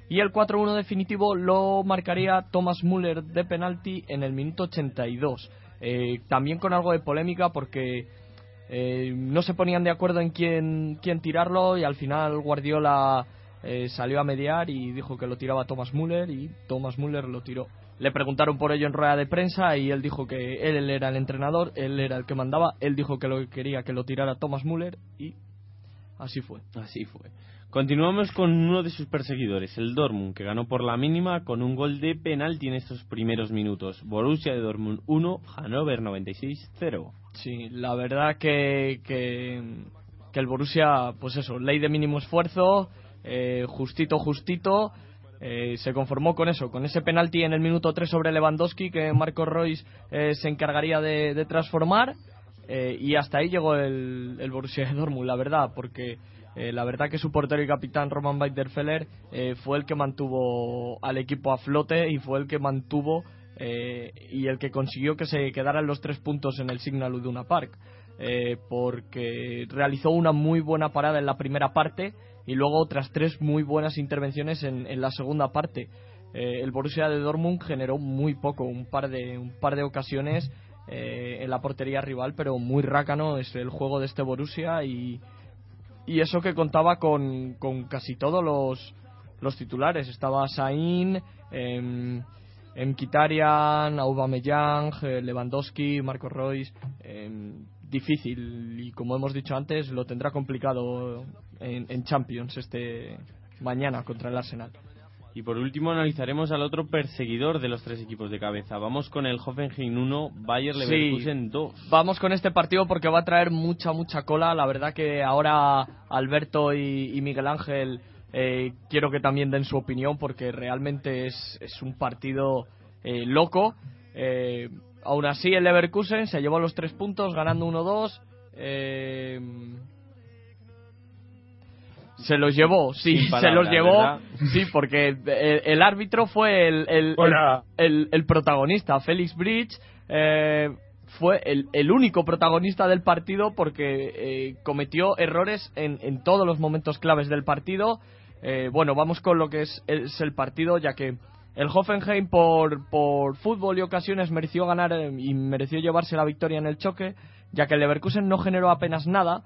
Y el 4-1 definitivo lo marcaría Thomas Müller de penalti en el minuto 82. Eh, también con algo de polémica porque no se ponían de acuerdo en quién, quién tirarlo y al final Guardiola salió a mediar y dijo que lo tiraba Thomas Müller y Thomas Müller lo tiró. Le preguntaron por ello en rueda de prensa y él dijo que él era el entrenador, él era el que mandaba, él dijo que lo que quería que lo tirara Thomas Müller y así fue. Así fue. Continuamos con uno de sus perseguidores, el Dortmund, que ganó por la mínima con un gol de penalti en estos primeros minutos. Borussia de Dortmund 1, Hannover 96 0. Sí, la verdad que, que, el Borussia, pues eso, ley de mínimo esfuerzo, eh, justito, justito eh, se conformó con eso, con ese penalti en el minuto 3 sobre Lewandowski que Marco Royce eh, se encargaría de, transformar eh, y hasta ahí llegó el, el Borussia (laughs) Dortmund, la verdad, porque la verdad que su portero y capitán Roman Weiderfeller fue el que mantuvo al equipo a flote y fue el que mantuvo y el que consiguió que se quedaran los tres puntos en el Signal Iduna Park. porque realizó una muy buena parada en la primera parte y luego otras tres muy buenas intervenciones en, en la segunda parte. Eh, el Borussia de Dortmund generó muy poco, un par de, un par de ocasiones eh, en la portería rival, pero muy rácano es el juego de este Borussia y, y eso que contaba con, con casi todos los, los titulares. Estaba Sain, Mkhitaryan, Aubameyang, eh, Lewandowski, Marco Royce. Em, difícil y como hemos dicho antes lo tendrá complicado en, Champions este mañana contra el Arsenal. Y por último analizaremos al otro perseguidor de los tres equipos de cabeza. Vamos con el Hoffenheim 1, Bayer Leverkusen 2. Vamos con este partido porque va a traer mucha, mucha cola. La verdad que ahora Alberto y, Miguel Ángel eh, quiero que también den su opinión porque realmente es, es un partido eh, loco. Eh, aún así, el Leverkusen se llevó los tres puntos ganando 1-2. Eh, se los llevó, sí, (laughs) se los llevó, sí, porque el, árbitro fue el, el, el, protagonista, Félix Bridge, eh, fue el, único protagonista del partido porque eh, cometió errores en, en, todos los momentos claves del partido. Eh, bueno, vamos con lo que es, es, el partido, ya que el Hoffenheim por, por fútbol y ocasiones mereció ganar y mereció llevarse la victoria en el choque, ya que el Leverkusen no generó apenas nada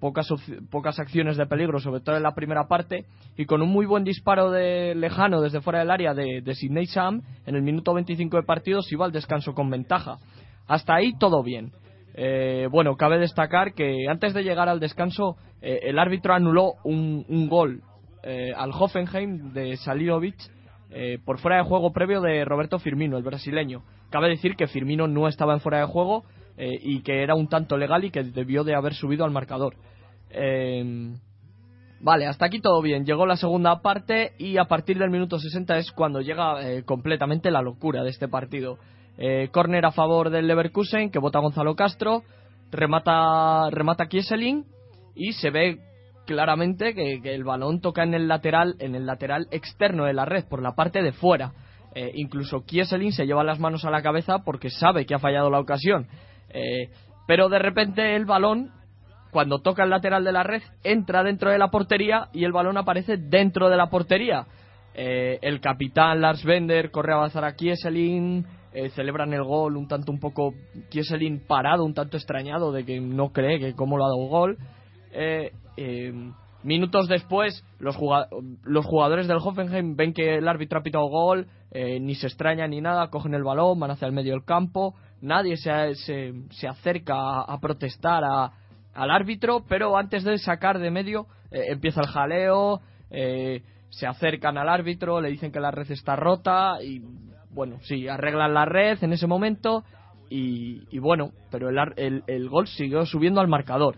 pocas, pocas acciones de peligro, sobre todo en la primera parte, y con un muy buen disparo de lejano desde fuera del área de, de Sidney Sam, en el minuto 25 de partido se iba al descanso con ventaja. Hasta ahí todo bien. Eh, bueno, cabe destacar que antes de llegar al descanso, eh, el árbitro anuló un, un gol eh, al Hoffenheim de Salilovic por fuera de juego previo de Roberto Firmino, el brasileño. Cabe decir que Firmino no estaba en fuera de juego eh, y que era un tanto legal y que debió de haber subido al marcador. Em, vale, hasta aquí todo bien. Llegó la segunda parte y a partir del minuto 60 es cuando llega eh, completamente la locura de este partido. Eh, corner a favor del Leverkusen que vota Gonzalo Castro, remata, remata Kieselin y se ve claramente que, el balón toca en el lateral, en el lateral externo de la red, por la parte de fuera. Eh, incluso Kieselin se lleva las manos a la cabeza porque sabe que ha fallado la ocasión. Eh, pero de repente el balón, cuando toca el lateral de la red, entra dentro de la portería y el balón aparece dentro de la portería. Eh, el capitán Lars Bender corre a avanzar a Kieselin, celebran el gol un tanto un poco Kieselin parado, un tanto extrañado de que no cree que cómo lo ha dado el gol. Minutos después, los, jugadores del Hoffenheim ven que el árbitro ha pitado gol, eh, ni se extraña ni nada, cogen el balón, van hacia el medio del campo, nadie se, se, acerca a, protestar al árbitro, pero antes de sacar de medio eh, empieza el jaleo, eh, se acercan al árbitro, le dicen que la red está rota y bueno, sí, arreglan la red en ese momento y, bueno, pero el, el, el, gol siguió subiendo al marcador.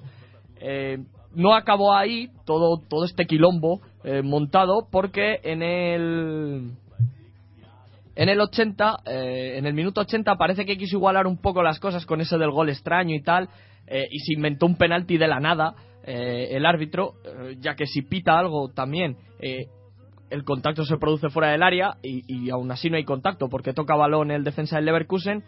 Eh, no acabó ahí todo, todo este quilombo eh, montado porque en el en el 80 eh, en el minuto 80 parece que quiso igualar un poco las cosas con eso del gol extraño y tal eh, y se inventó un penalti de la nada el árbitro ya que si pita algo también el contacto se produce fuera del área y, y, aún así no hay contacto porque toca balón el defensa del Leverkusen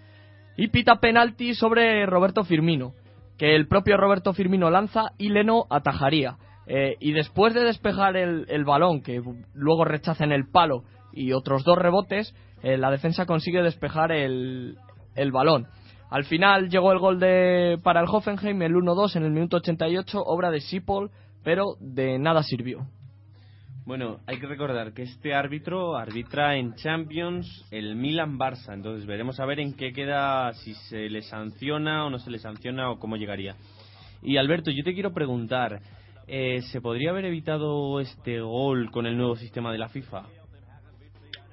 y pita penalti sobre Roberto Firmino que el propio Roberto Firmino lanza y Leno atajaría. Eh, y después de despejar el, balón, que luego rechaza en el palo y otros dos rebotes, eh, la defensa consigue despejar el, el balón. Al final llegó el gol de, para el Hoffenheim, el 1-2 en el minuto 88, obra de Sipol, pero de nada sirvió. Bueno, hay que recordar que este árbitro arbitra en Champions el Milan-Barça, entonces veremos a ver en qué queda, si se le sanciona o no se le sanciona o cómo llegaría. Y Alberto, yo te quiero preguntar, eh, ¿se podría haber evitado este gol con el nuevo sistema de la FIFA?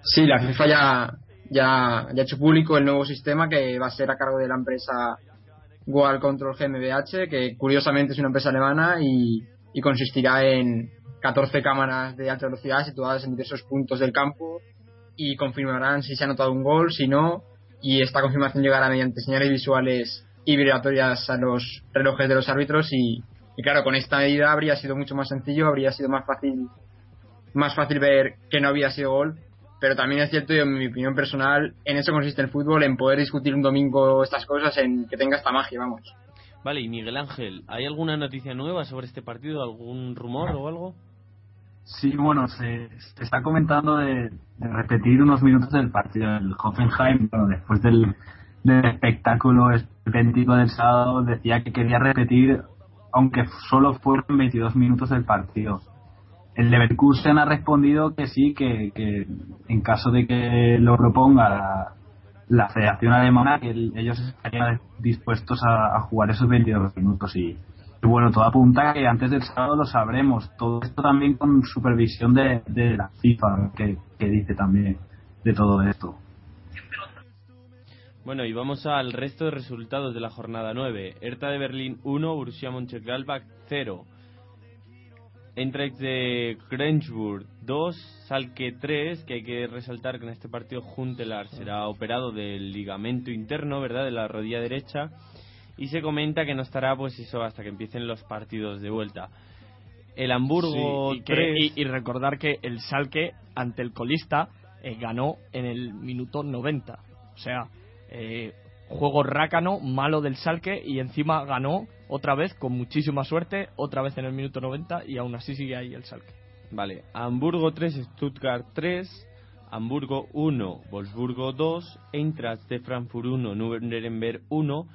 Sí, la FIFA ya, ya, ya ha hecho público el nuevo sistema que va a ser a cargo de la empresa Goal Control GmbH, que curiosamente es una empresa alemana y consistirá en 14 cámaras de alta velocidad situadas en diversos puntos del campo y confirmarán si se ha notado un gol, si no, y esta confirmación llegará mediante señales visuales y vibratorias a los relojes de los árbitros y, claro, con esta medida habría sido mucho más sencillo, habría sido más fácil más fácil ver que no había sido gol, pero también es cierto y en mi opinión personal, en eso consiste el fútbol, en poder discutir un domingo estas cosas, en que tenga esta magia, vamos. Vale, y Miguel Ángel, ¿hay alguna noticia nueva sobre este partido? ¿Algún rumor o algo? Sí, bueno, se, está comentando de, repetir unos minutos del partido del Hoffenheim, pero después del, espectáculo específico del sábado, decía que quería repetir, aunque solo fueron 22 minutos del partido. El Leverkusen ha respondido que sí, que, en caso de que lo proponga la, la Federación Alemana, que ellos estarían dispuestos a, a jugar esos 22 minutos y bueno, todo apunta que antes del sábado lo sabremos. Todo esto también con supervisión de, la FIFA, que, dice también de todo esto. Bueno, y vamos al resto de resultados de la jornada 9. Hertha de Berlín 1, Borussia Mönchengladbach 0. Eintracht de Grenzburg 2, Salke 3, que hay que resaltar que en este partido Juntelar será operado del ligamento interno, ¿verdad?, de la rodilla derecha y se comenta que no estará pues eso hasta que empiecen los partidos de vuelta. El Hamburgo y, recordar que el Salque ante el colista eh, ganó en el minuto 90. O sea, eh, juego rácano, malo del Salque y encima ganó otra vez con muchísima suerte, otra vez en el minuto 90 y aún así sigue ahí el Salque. Vale, Hamburgo 3, Stuttgart 3, Hamburgo 1, Wolfsburgo 2, Eintracht de Frankfurt 1, Nuremberg 1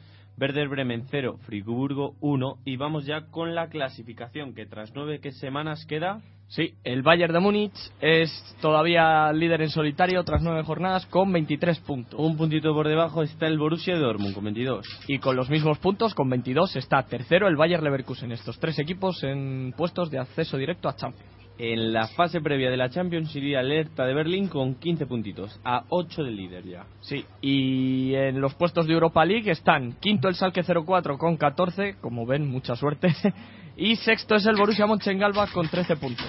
Werder Bremen 0, Friburgo 1 y vamos ya con la clasificación que tras nueve semanas queda. Sí, el Bayern de Múnich es todavía líder en solitario tras nueve jornadas con 23 puntos. Un puntito por debajo está el Borussia Dortmund con 22. Y con los mismos puntos, con 22, está tercero el Bayern Leverkusen. Estos tres equipos en puestos de acceso directo a Champions. En la fase previa de la Champions iría alerta de Berlín con 15 puntitos, a 8 del líder ya. Sí, y en los puestos de Europa League están quinto el Salke 04 con 14, como ven, mucha suerte, (laughs) y sexto es el Borussia Mönchengladbach con 13 puntos.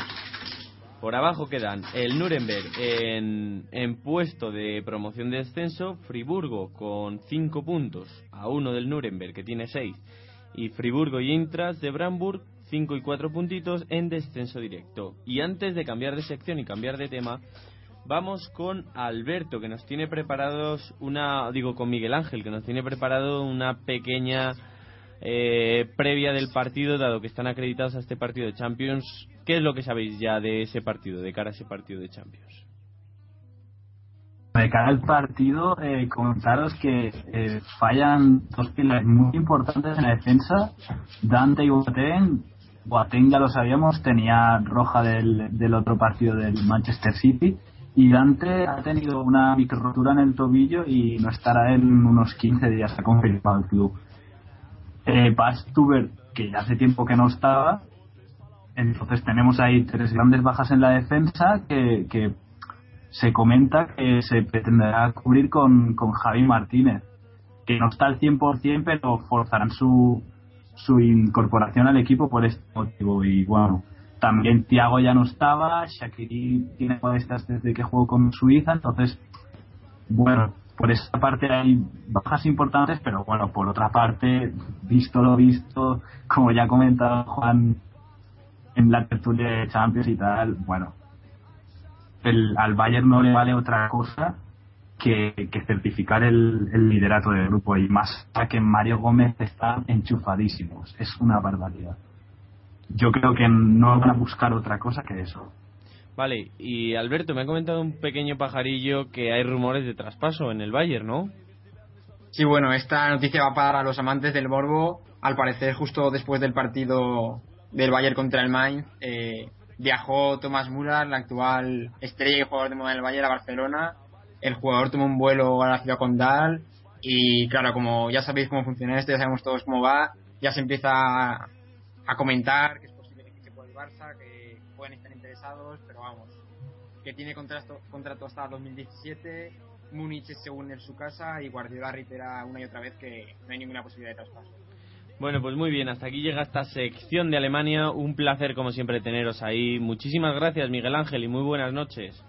Por abajo quedan el Nuremberg en, en puesto de promoción de descenso, Friburgo con 5 puntos, a 1 del Nuremberg que tiene 6, y Friburgo y Intras de Bramburg 5 y 4 puntitos en descenso directo. Y antes de cambiar de sección y cambiar de tema, vamos con Alberto, que nos tiene preparados una, digo, con Miguel Ángel, que nos tiene preparado una pequeña eh, previa del partido, dado que están acreditados a este partido de Champions. ¿Qué es lo que sabéis ya de ese partido, de cara a ese partido de Champions? De cara al partido, eh, comentaros que eh, fallan dos pilares muy importantes en la defensa. Dante y Boateng. Boateng ya lo sabíamos, tenía roja del, del otro partido del Manchester City. Y Dante ha tenido una micro rotura en el tobillo y no estará en unos 15 días, ha confirmado el club. Eh, que ya hace tiempo que no estaba. Entonces tenemos ahí tres grandes bajas en la defensa que, que se comenta que se pretenderá cubrir con, con Javi Martínez, que no está al 100%, pero forzarán su, su incorporación al equipo por este motivo. Y bueno, también Thiago ya no estaba, Shakiri tiene estas desde que jugó con Suiza, entonces, bueno, por esa parte hay bajas importantes, pero bueno, por otra parte, visto lo visto, como ya ha comentado Juan en la tertulia de Champions y tal, bueno, el, al Bayern no le vale otra cosa que, que certificar el, el, liderato del grupo y más a que Mario Gómez está enchufadísimo. Es una barbaridad. Yo creo que no van a buscar otra cosa que eso. Vale, y Alberto, me ha comentado un pequeño pajarillo que hay rumores de traspaso en el Bayern, ¿no? Sí, bueno, esta noticia va para los amantes del Borbo. Al parecer, justo después del partido del Bayern contra el Mainz, eh, viajó Tomás Müller, la actual estrella y jugador de moda del Bayern, a Barcelona. El jugador tomó un vuelo a la ciudad condal y claro, como ya sabéis cómo funciona esto, ya sabemos todos cómo va, ya se empieza a, a comentar que es posible que se pueda el Barça, que pueden estar interesados, pero vamos, que tiene contrato, contrato hasta 2017, Múnich es según en su casa y Guardiola reitera una y otra vez que no hay ninguna posibilidad de traspaso. Bueno, pues muy bien, hasta aquí llega esta sección de Alemania. Un placer, como siempre, teneros ahí. Muchísimas gracias, Miguel Ángel, y muy buenas noches.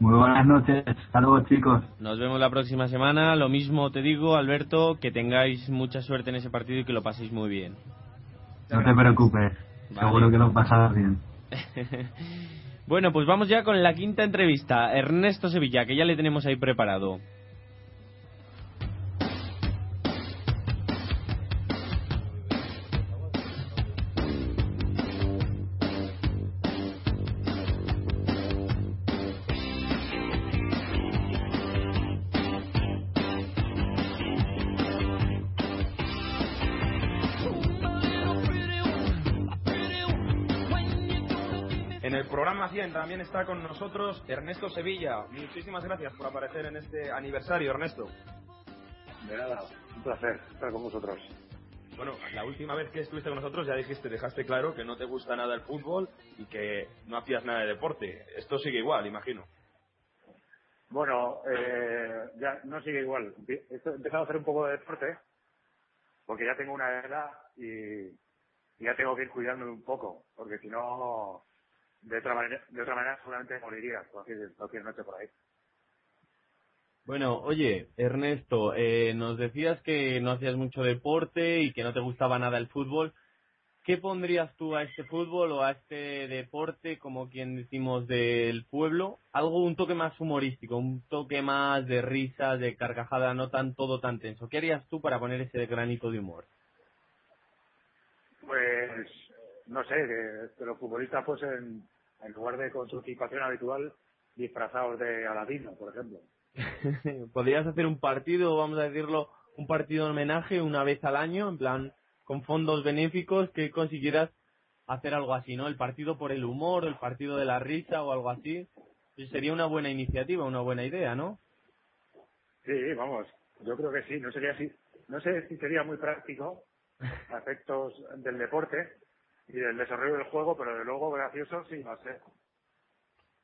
Muy buenas noches, hasta luego, chicos. Nos vemos la próxima semana. Lo mismo te digo, Alberto, que tengáis mucha suerte en ese partido y que lo paséis muy bien. No te preocupes, vale. seguro que lo pasarás bien. (laughs) bueno, pues vamos ya con la quinta entrevista. Ernesto Sevilla, que ya le tenemos ahí preparado. Está con nosotros Ernesto Sevilla. Muchísimas gracias por aparecer en este aniversario, Ernesto. De nada, un placer estar con vosotros. Bueno, la última vez que estuviste con nosotros ya dijiste, dejaste claro que no te gusta nada el fútbol y que no hacías nada de deporte. Esto sigue igual, imagino. Bueno, eh, ya no sigue igual. He empezado a hacer un poco de deporte porque ya tengo una edad y ya tengo que ir cuidándome un poco, porque si no de otra manera, de otra manera seguramente moriría cualquier, cualquier noche por ahí. Bueno, oye, Ernesto, eh, nos decías que no hacías mucho deporte y que no te gustaba nada el fútbol. ¿Qué pondrías tú a este fútbol o a este deporte, como quien decimos, del pueblo? Algo, un toque más humorístico, un toque más de risa, de carcajada, no tan todo tan tenso. ¿Qué harías tú para poner ese granito de humor? Pues no sé, que, que los futbolistas fuesen, en lugar de con su equipación habitual, disfrazados de Aladino, por ejemplo. (laughs) ¿Podrías hacer un partido, vamos a decirlo, un partido de homenaje una vez al año, en plan, con fondos benéficos, que consiguieras hacer algo así, ¿no? El partido por el humor, el partido de la risa o algo así. Pues sería una buena iniciativa, una buena idea, ¿no? Sí, vamos, yo creo que sí. No sería así, no sé si sería muy práctico (laughs) a efectos del deporte, y del desarrollo del juego, pero de luego gracioso sí va a ser.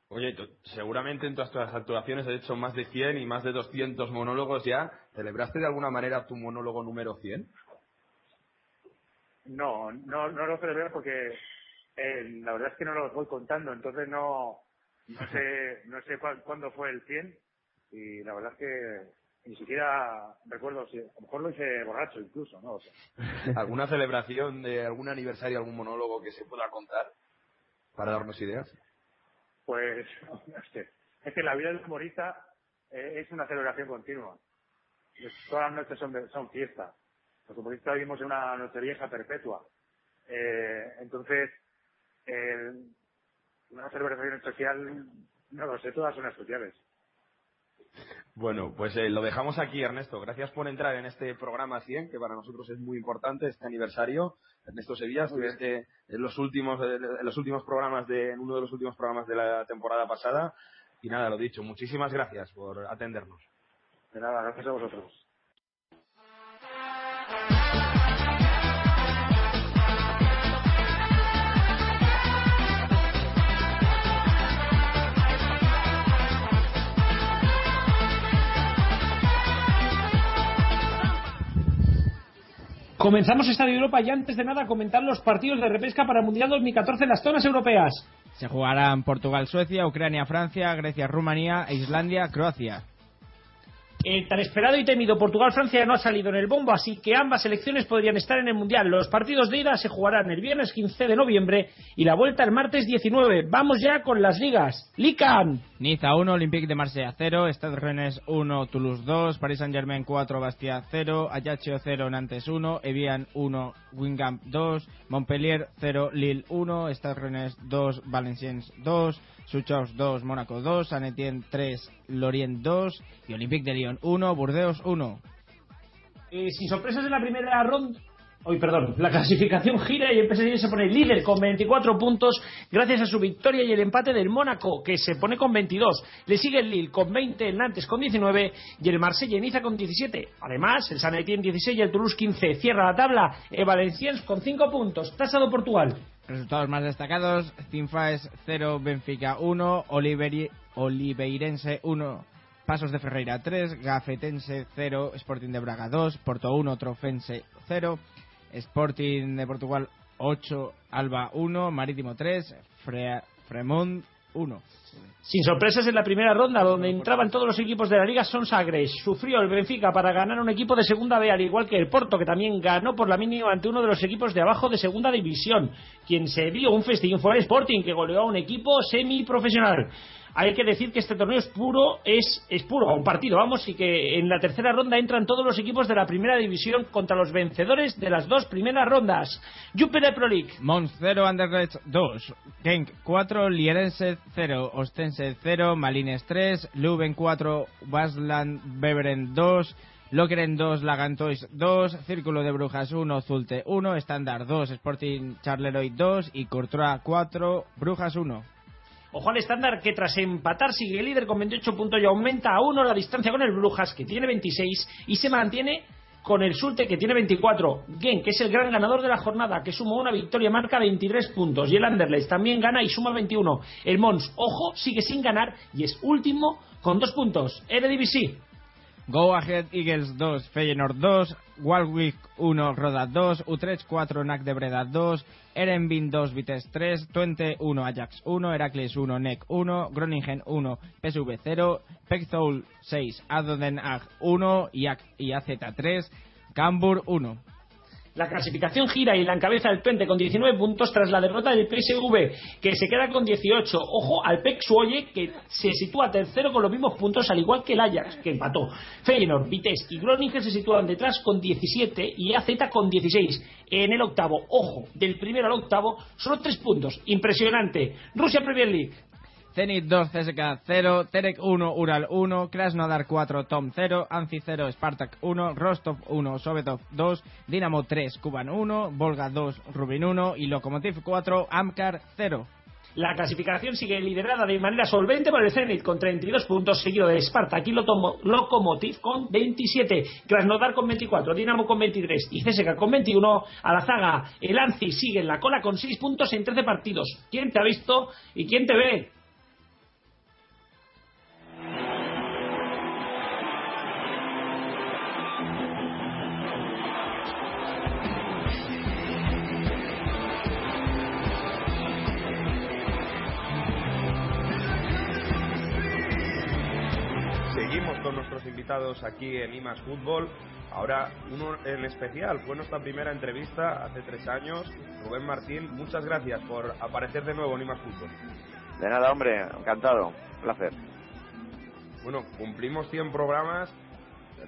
Oye, seguramente en todas tus actuaciones has hecho más de 100 y más de 200 monólogos ya. ¿Celebraste de alguna manera tu monólogo número 100? No, no, no lo celebré porque eh, la verdad es que no lo voy contando, entonces no, no sé, no sé cuándo fue el 100 y la verdad es que ni siquiera recuerdo si, a lo mejor lo hice borracho incluso, ¿no? O sea, (laughs) ¿Alguna celebración de algún aniversario, algún monólogo que se pueda contar para darnos ideas? pues (laughs) es que, es que la vida del humorista eh, es una celebración continua. Todas las noches son, de- son fiesta. Los humoristas vivimos en una noche vieja perpetua. Eh, entonces, eh, una celebración especial, no lo sé, todas son especiales. Bueno, pues eh, lo dejamos aquí, Ernesto. Gracias por entrar en este programa 100, que para nosotros es muy importante, este aniversario. Ernesto Sevilla, estuviste en los últimos, eh, en los últimos programas de, en uno de los últimos programas de la temporada pasada. Y nada, lo dicho, muchísimas gracias por atendernos. De nada, gracias a vosotros. Comenzamos Estadio Europa y antes de nada comentar los partidos de repesca para el Mundial 2014 en las zonas europeas. Se jugarán Portugal-Suecia, Ucrania-Francia, Grecia-Rumanía e Islandia-Croacia. El tan esperado y temido Portugal-Francia no ha salido en el bombo, así que ambas selecciones podrían estar en el Mundial. Los partidos de ida se jugarán el viernes 15 de noviembre y la vuelta el martes 19. Vamos ya con las ligas. Lican. Niza 1, Olympique de Marsella 0, Stade Rennes 1, Toulouse 2, Paris Saint-Germain 4, Bastia 0, Ajaccio 0, Nantes 1, Evian 1, Wingham 2, Montpellier 0, Lille 1, Stade Rennes 2, Valenciennes 2, Suchos 2, Mónaco 2, San Etienne 3, Lorient 2 y Olympique de Lyon 1, Burdeos 1. Eh, sin sorpresas en la primera ronda. Hoy, perdón, la clasificación gira y el PSG se pone líder con 24 puntos gracias a su victoria y el empate del Mónaco, que se pone con 22. Le sigue el Lille con 20, el Nantes con 19 y el Marsella y Niza con 17. Además, el San Etienne 16 y el Toulouse 15. Cierra la tabla el Valenciennes con 5 puntos. Tasado Portugal. Resultados más destacados: Cinfaes 0, Benfica 1, Oliveri- Oliveirense 1, Pasos de Ferreira 3, Gafetense 0, Sporting de Braga 2, Porto 1, Trofense 0, Sporting de Portugal 8, Alba 1, Marítimo 3, Fre Fremont 1. Sin sorpresas en la primera ronda, donde entraban todos los equipos de la liga, son Sagres. Sufrió el Benfica para ganar un equipo de segunda B, al igual que el Porto, que también ganó por la mínima ante uno de los equipos de abajo de segunda división. Quien se dio un festín fue el Sporting, que goleó a un equipo semiprofesional. Hay que decir que este torneo es puro, es, es puro, un partido, vamos, y que en la tercera ronda entran todos los equipos de la primera división contra los vencedores de las dos primeras rondas. Jupiler Pro League. Mons 0, Anderlecht 2, Genk 4, Lierense 0, Ostense 0, Malines 3, Leuven 4, Basland Beveren 2, Lokeren 2, Lagantois 2, Círculo de Brujas 1, Zulte 1, Standard 2, Sporting Charleroi 2 y Courtois 4, Brujas 1. Ojo al estándar que tras empatar sigue líder con 28 puntos y aumenta a uno la distancia con el Brujas que tiene 26 y se mantiene con el Sulte que tiene 24. Gen, que es el gran ganador de la jornada, que sumó una victoria, marca 23 puntos. Y el Anderlecht también gana y suma 21. El Mons, ojo, sigue sin ganar y es último con dos puntos. Eredivisie. Go Ahead Eagles 2, Feyenoord 2, Walwick 1, Roda 2, Utrecht 4, NAC de Breda 2, Erenbin 2, Vitesse 3, Twente 1, Ajax 1, Heracles 1, NEC 1, Groningen 1, PSV 0, Pekthol 6, Adoden Ag 1 y AZ 3, Cambur 1. La clasificación gira y la encabeza el Twente con 19 puntos tras la derrota del PSV, que se queda con 18. Ojo al PEC Suoye, que se sitúa tercero con los mismos puntos, al igual que el Ajax, que empató. Feyenoord, Vitesse y Groningen se sitúan detrás con 17 y AZ con 16. En el octavo, ojo, del primero al octavo, solo 3 puntos. Impresionante. Rusia Premier League. Zenit 2, CSK 0, Terek 1, Ural 1, Krasnodar 4, Tom 0, Anzi 0, Spartak 1, Rostov 1, Sovetov 2, Dinamo 3, Kuban 1, Volga 2, Rubin 1 y Lokomotiv 4, Amkar 0. La clasificación sigue liderada de manera solvente por el Zenit con 32 puntos, seguido de Spartak y Lokomotiv con 27, Krasnodar con 24, Dinamo con 23 y CSKA con 21. A la zaga, el Anzi sigue en la cola con 6 puntos en 13 partidos. ¿Quién te ha visto y quién te ve? Invitados aquí en IMAS Fútbol. Ahora, uno en especial, fue nuestra primera entrevista hace tres años. Rubén Martín, muchas gracias por aparecer de nuevo en IMAS Fútbol. De nada, hombre, encantado, un placer. Bueno, cumplimos 100 programas.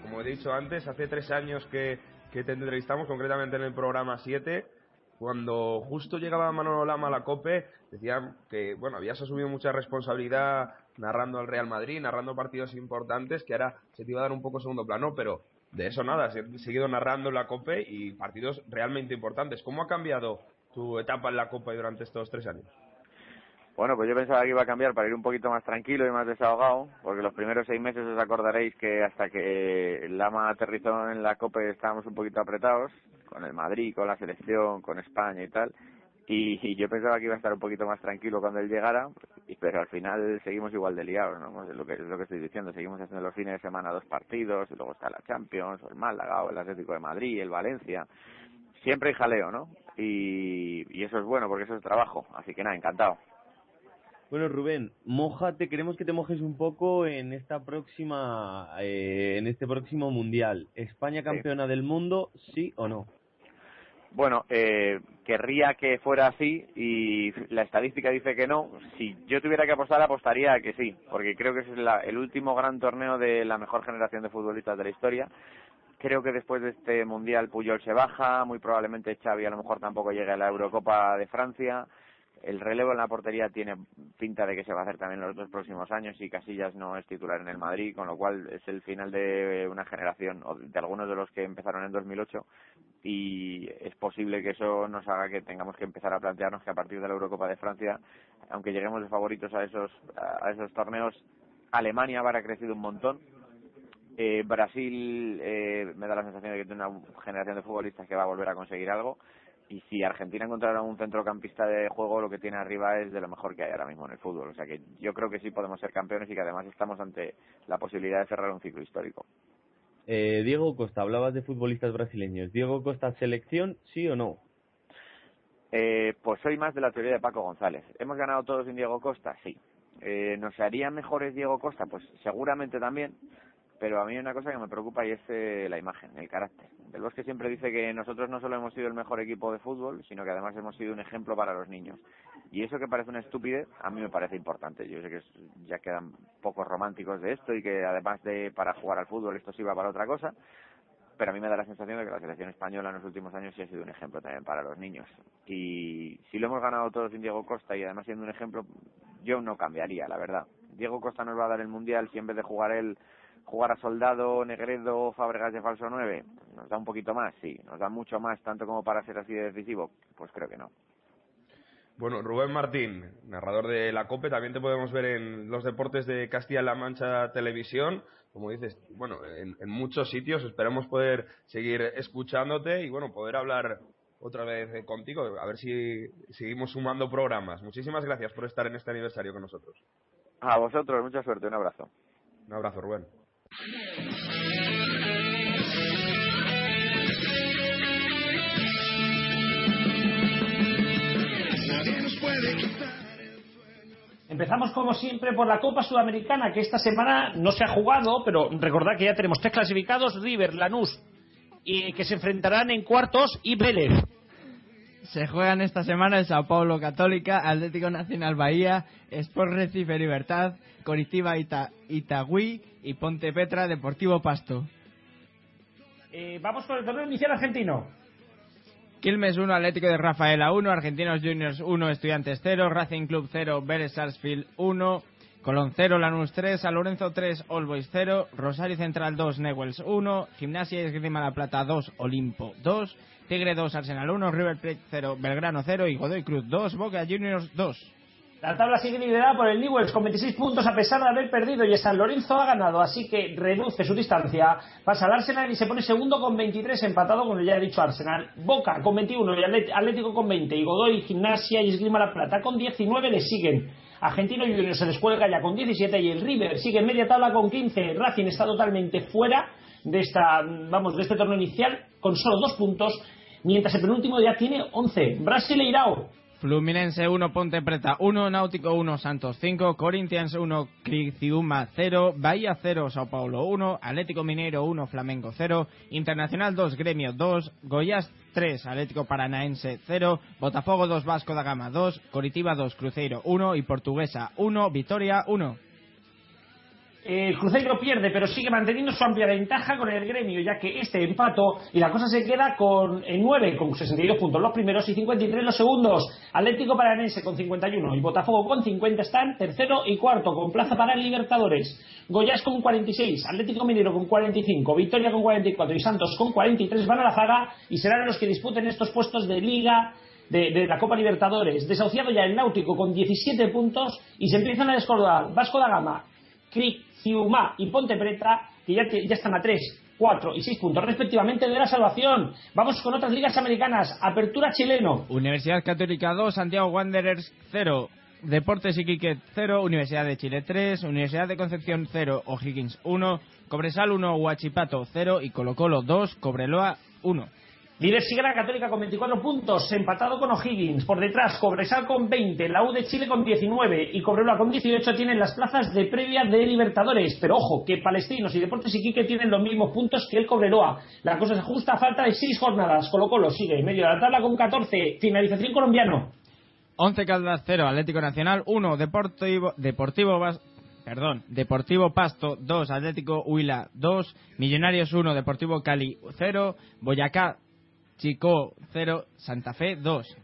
Como he dicho antes, hace tres años que, que te entrevistamos, concretamente en el programa 7 cuando justo llegaba Manolo Lama a la COPE, decían que, bueno, habías asumido mucha responsabilidad narrando al Real Madrid, narrando partidos importantes, que ahora se te iba a dar un poco segundo plano, pero de eso nada, has seguido narrando la COPE y partidos realmente importantes. ¿Cómo ha cambiado tu etapa en la COPE durante estos tres años? Bueno, pues yo pensaba que iba a cambiar para ir un poquito más tranquilo y más desahogado, porque los primeros seis meses os acordaréis que hasta que Lama aterrizó en la COPE estábamos un poquito apretados, con el Madrid, con la selección, con España y tal, y, yo pensaba que iba a estar un poquito más tranquilo cuando él llegara, pero al final seguimos igual de liados, ¿no? Es lo que, es lo que estoy diciendo, seguimos haciendo los fines de semana dos partidos, y luego está la Champions, o el Málaga, o el Atlético de Madrid, el Valencia, siempre hay jaleo, ¿no? Y, y eso es bueno, porque eso es trabajo, así que nada, encantado. Bueno, Rubén, mojate, queremos que te mojes un poco en esta próxima, eh, en este próximo mundial. ¿España campeona del mundo, sí o no? Bueno, eh, querría que fuera así y la estadística dice que no. Si yo tuviera que apostar, apostaría que sí, porque creo que es el último gran torneo de la mejor generación de futbolistas de la historia. Creo que después de este mundial Puyol se baja, muy probablemente Xavi a lo mejor tampoco llegue a la Eurocopa de Francia el relevo en la portería tiene pinta de que se va a hacer también los dos próximos años y Casillas no es titular en el Madrid, con lo cual es el final de una generación o de algunos de los que empezaron en 2008 y es posible que eso nos haga que tengamos que empezar a plantearnos que a partir de la Eurocopa de Francia, aunque lleguemos de favoritos a esos a esos torneos, Alemania habrá crecido un montón. Eh, Brasil eh, me da la sensación de que tiene una generación de futbolistas que va a volver a conseguir algo y si Argentina encontrara un centrocampista de juego, lo que tiene arriba es de lo mejor que hay ahora mismo en el fútbol. O sea que yo creo que sí podemos ser campeones y que además estamos ante la posibilidad de cerrar un ciclo histórico. Eh, Diego Costa, hablabas de futbolistas brasileños. ¿Diego Costa selección, sí o no? Eh, pues soy más de la teoría de Paco González. ¿Hemos ganado todos sin Diego Costa? Sí. Eh, ¿Nos haría mejores Diego Costa? Pues seguramente también pero a mí hay una cosa que me preocupa y es eh, la imagen, el carácter. Del Bosque siempre dice que nosotros no solo hemos sido el mejor equipo de fútbol, sino que además hemos sido un ejemplo para los niños. Y eso que parece una estupidez, a mí me parece importante. Yo sé que ya quedan pocos románticos de esto y que además de para jugar al fútbol esto sirva para otra cosa, pero a mí me da la sensación de que la selección española en los últimos años sí ha sido un ejemplo también para los niños. Y si lo hemos ganado todos sin Diego Costa y además siendo un ejemplo, yo no cambiaría, la verdad. Diego Costa nos va a dar el Mundial si en vez de jugar él jugar a Soldado, Negredo, Fábregas de falso 9, ¿nos da un poquito más? Sí. ¿Nos da mucho más, tanto como para ser así de decisivo? Pues creo que no. Bueno, Rubén Martín, narrador de la COPE, también te podemos ver en los deportes de Castilla-La Mancha Televisión, como dices, bueno, en, en, muchos sitios. Esperamos poder seguir escuchándote y, bueno, poder hablar otra vez contigo, a ver si seguimos sumando programas. Muchísimas gracias por estar en este aniversario con nosotros. A vosotros, mucha suerte, un abrazo. Un abrazo, Rubén. Empezamos como siempre por la Copa Sudamericana, que esta semana no se ha jugado, pero recordad que ya tenemos tres clasificados, River, Lanús, y que se enfrentarán en cuartos y Vélez. Se juegan esta semana el Sao Paulo Católica, Atlético Nacional Bahía, Sport Recife Libertad, Coritiba Ita Itagüí y Ponte Petra Deportivo Pasto. Eh, vamos con el torneo inicial argentino. Quilmes 1, Atlético de Rafaela 1, Argentinos Juniors 1, Estudiantes 0, Racing Club 0, Vélez Sarsfield 1, Colón 0, Lanús 3, San Lorenzo 3, All Boys 0, Rosario Central 2, Newells 1, Gimnasia y Esgrima La Plata 2, Olimpo 2, Tigre 2, Arsenal 1, River Plate 0, Belgrano 0 y Godoy Cruz 2, Boca Juniors 2. La tabla sigue liderada por el Newells con 26 puntos a pesar de haber perdido y el San Lorenzo ha ganado, así que reduce su distancia. Pasa al Arsenal y se pone segundo con 23 empatado con el ya he dicho Arsenal. Boca con 21 y Atlético con 20 y Godoy, Gimnasia y Esgrima La Plata con 19 le siguen. Argentino Juniors se descuelga ya con 17 y el River sigue en media tabla con 15. Racing está totalmente fuera de esta, vamos, de este torneo inicial con solo dos puntos, mientras el penúltimo ya tiene 11. Brasileirao Fluminense 1, Ponte Preta 1, Náutico 1, Santos 5, Corinthians 1, Criciúma 0, Bahía 0, Sao Paulo 1, Atlético Mineiro 1, Flamengo 0, Internacional 2, Gremio 2, Goiás 3, Atlético Paranaense 0, Botafogo 2, Vasco da Gama 2, Coritiba 2, Cruzeiro 1 y Portuguesa 1, Vitoria 1. El Cruzeiro pierde, pero sigue manteniendo su amplia ventaja con el gremio, ya que este empato y la cosa se queda con en 9, con 62 puntos los primeros y 53 los segundos. Atlético Paranense con 51 y Botafogo con 50 están tercero y cuarto, con plaza para Libertadores. Goyás con 46, Atlético Minero con 45, Victoria con 44 y Santos con 43 van a la zaga y serán los que disputen estos puestos de Liga de, de, la Copa Libertadores. Desahuciado ya el Náutico con 17 puntos y se empiezan a descordar Vasco da Gama, Cric, Ciumá y Ponte Preta, que ya, ya están a 3, 4 y 6 puntos respectivamente de la salvación. Vamos con otras ligas americanas. Apertura chileno. Universidad Católica 2, Santiago Wanderers 0. Deportes Iquique 0, Universidad de Chile 3, Universidad de Concepción 0, O'Higgins 1, Cobresal 1, Huachipato 0 y Colo Colo 2, Cobreloa 1. Líder sigue Católica con 24 puntos, empatado con O'Higgins. Por detrás, Cobresal con 20, la U de Chile con 19 y Cobreloa con 18 tienen las plazas de previa de Libertadores. Pero ojo, que Palestinos y Deportes Iquique tienen los mismos puntos que el Cobreloa. La cosa se ajusta a falta de 6 jornadas. Colo Colo sigue en medio de la tabla con 14. Finalización colombiano. 11 Caldas 0, Atlético Nacional 1, Deportivo, Deportivo Pasto 2, Atlético Huila 2, Millonarios 1, Deportivo Cali 0, Boyacá Chico 0, Santa Fe 2.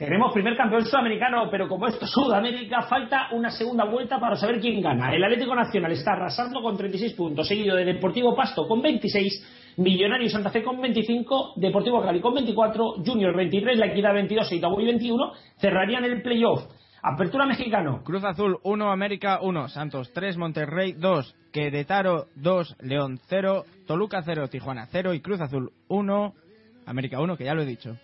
Tenemos primer campeón sudamericano, pero como esto es Sudamérica, falta una segunda vuelta para saber quién gana. El Atlético Nacional está arrasando con 36 puntos, seguido de Deportivo Pasto con 26, Millonario Santa Fe con 25, Deportivo Cali con 24, Junior 23, La Equidad 22 y Itagüí 21 cerrarían el playoff. Apertura mexicano. Cruz Azul 1, América 1, Santos 3, Monterrey 2, Querétaro 2, León 0, Toluca 0, Tijuana 0 y Cruz Azul 1, América 1, que ya lo he dicho.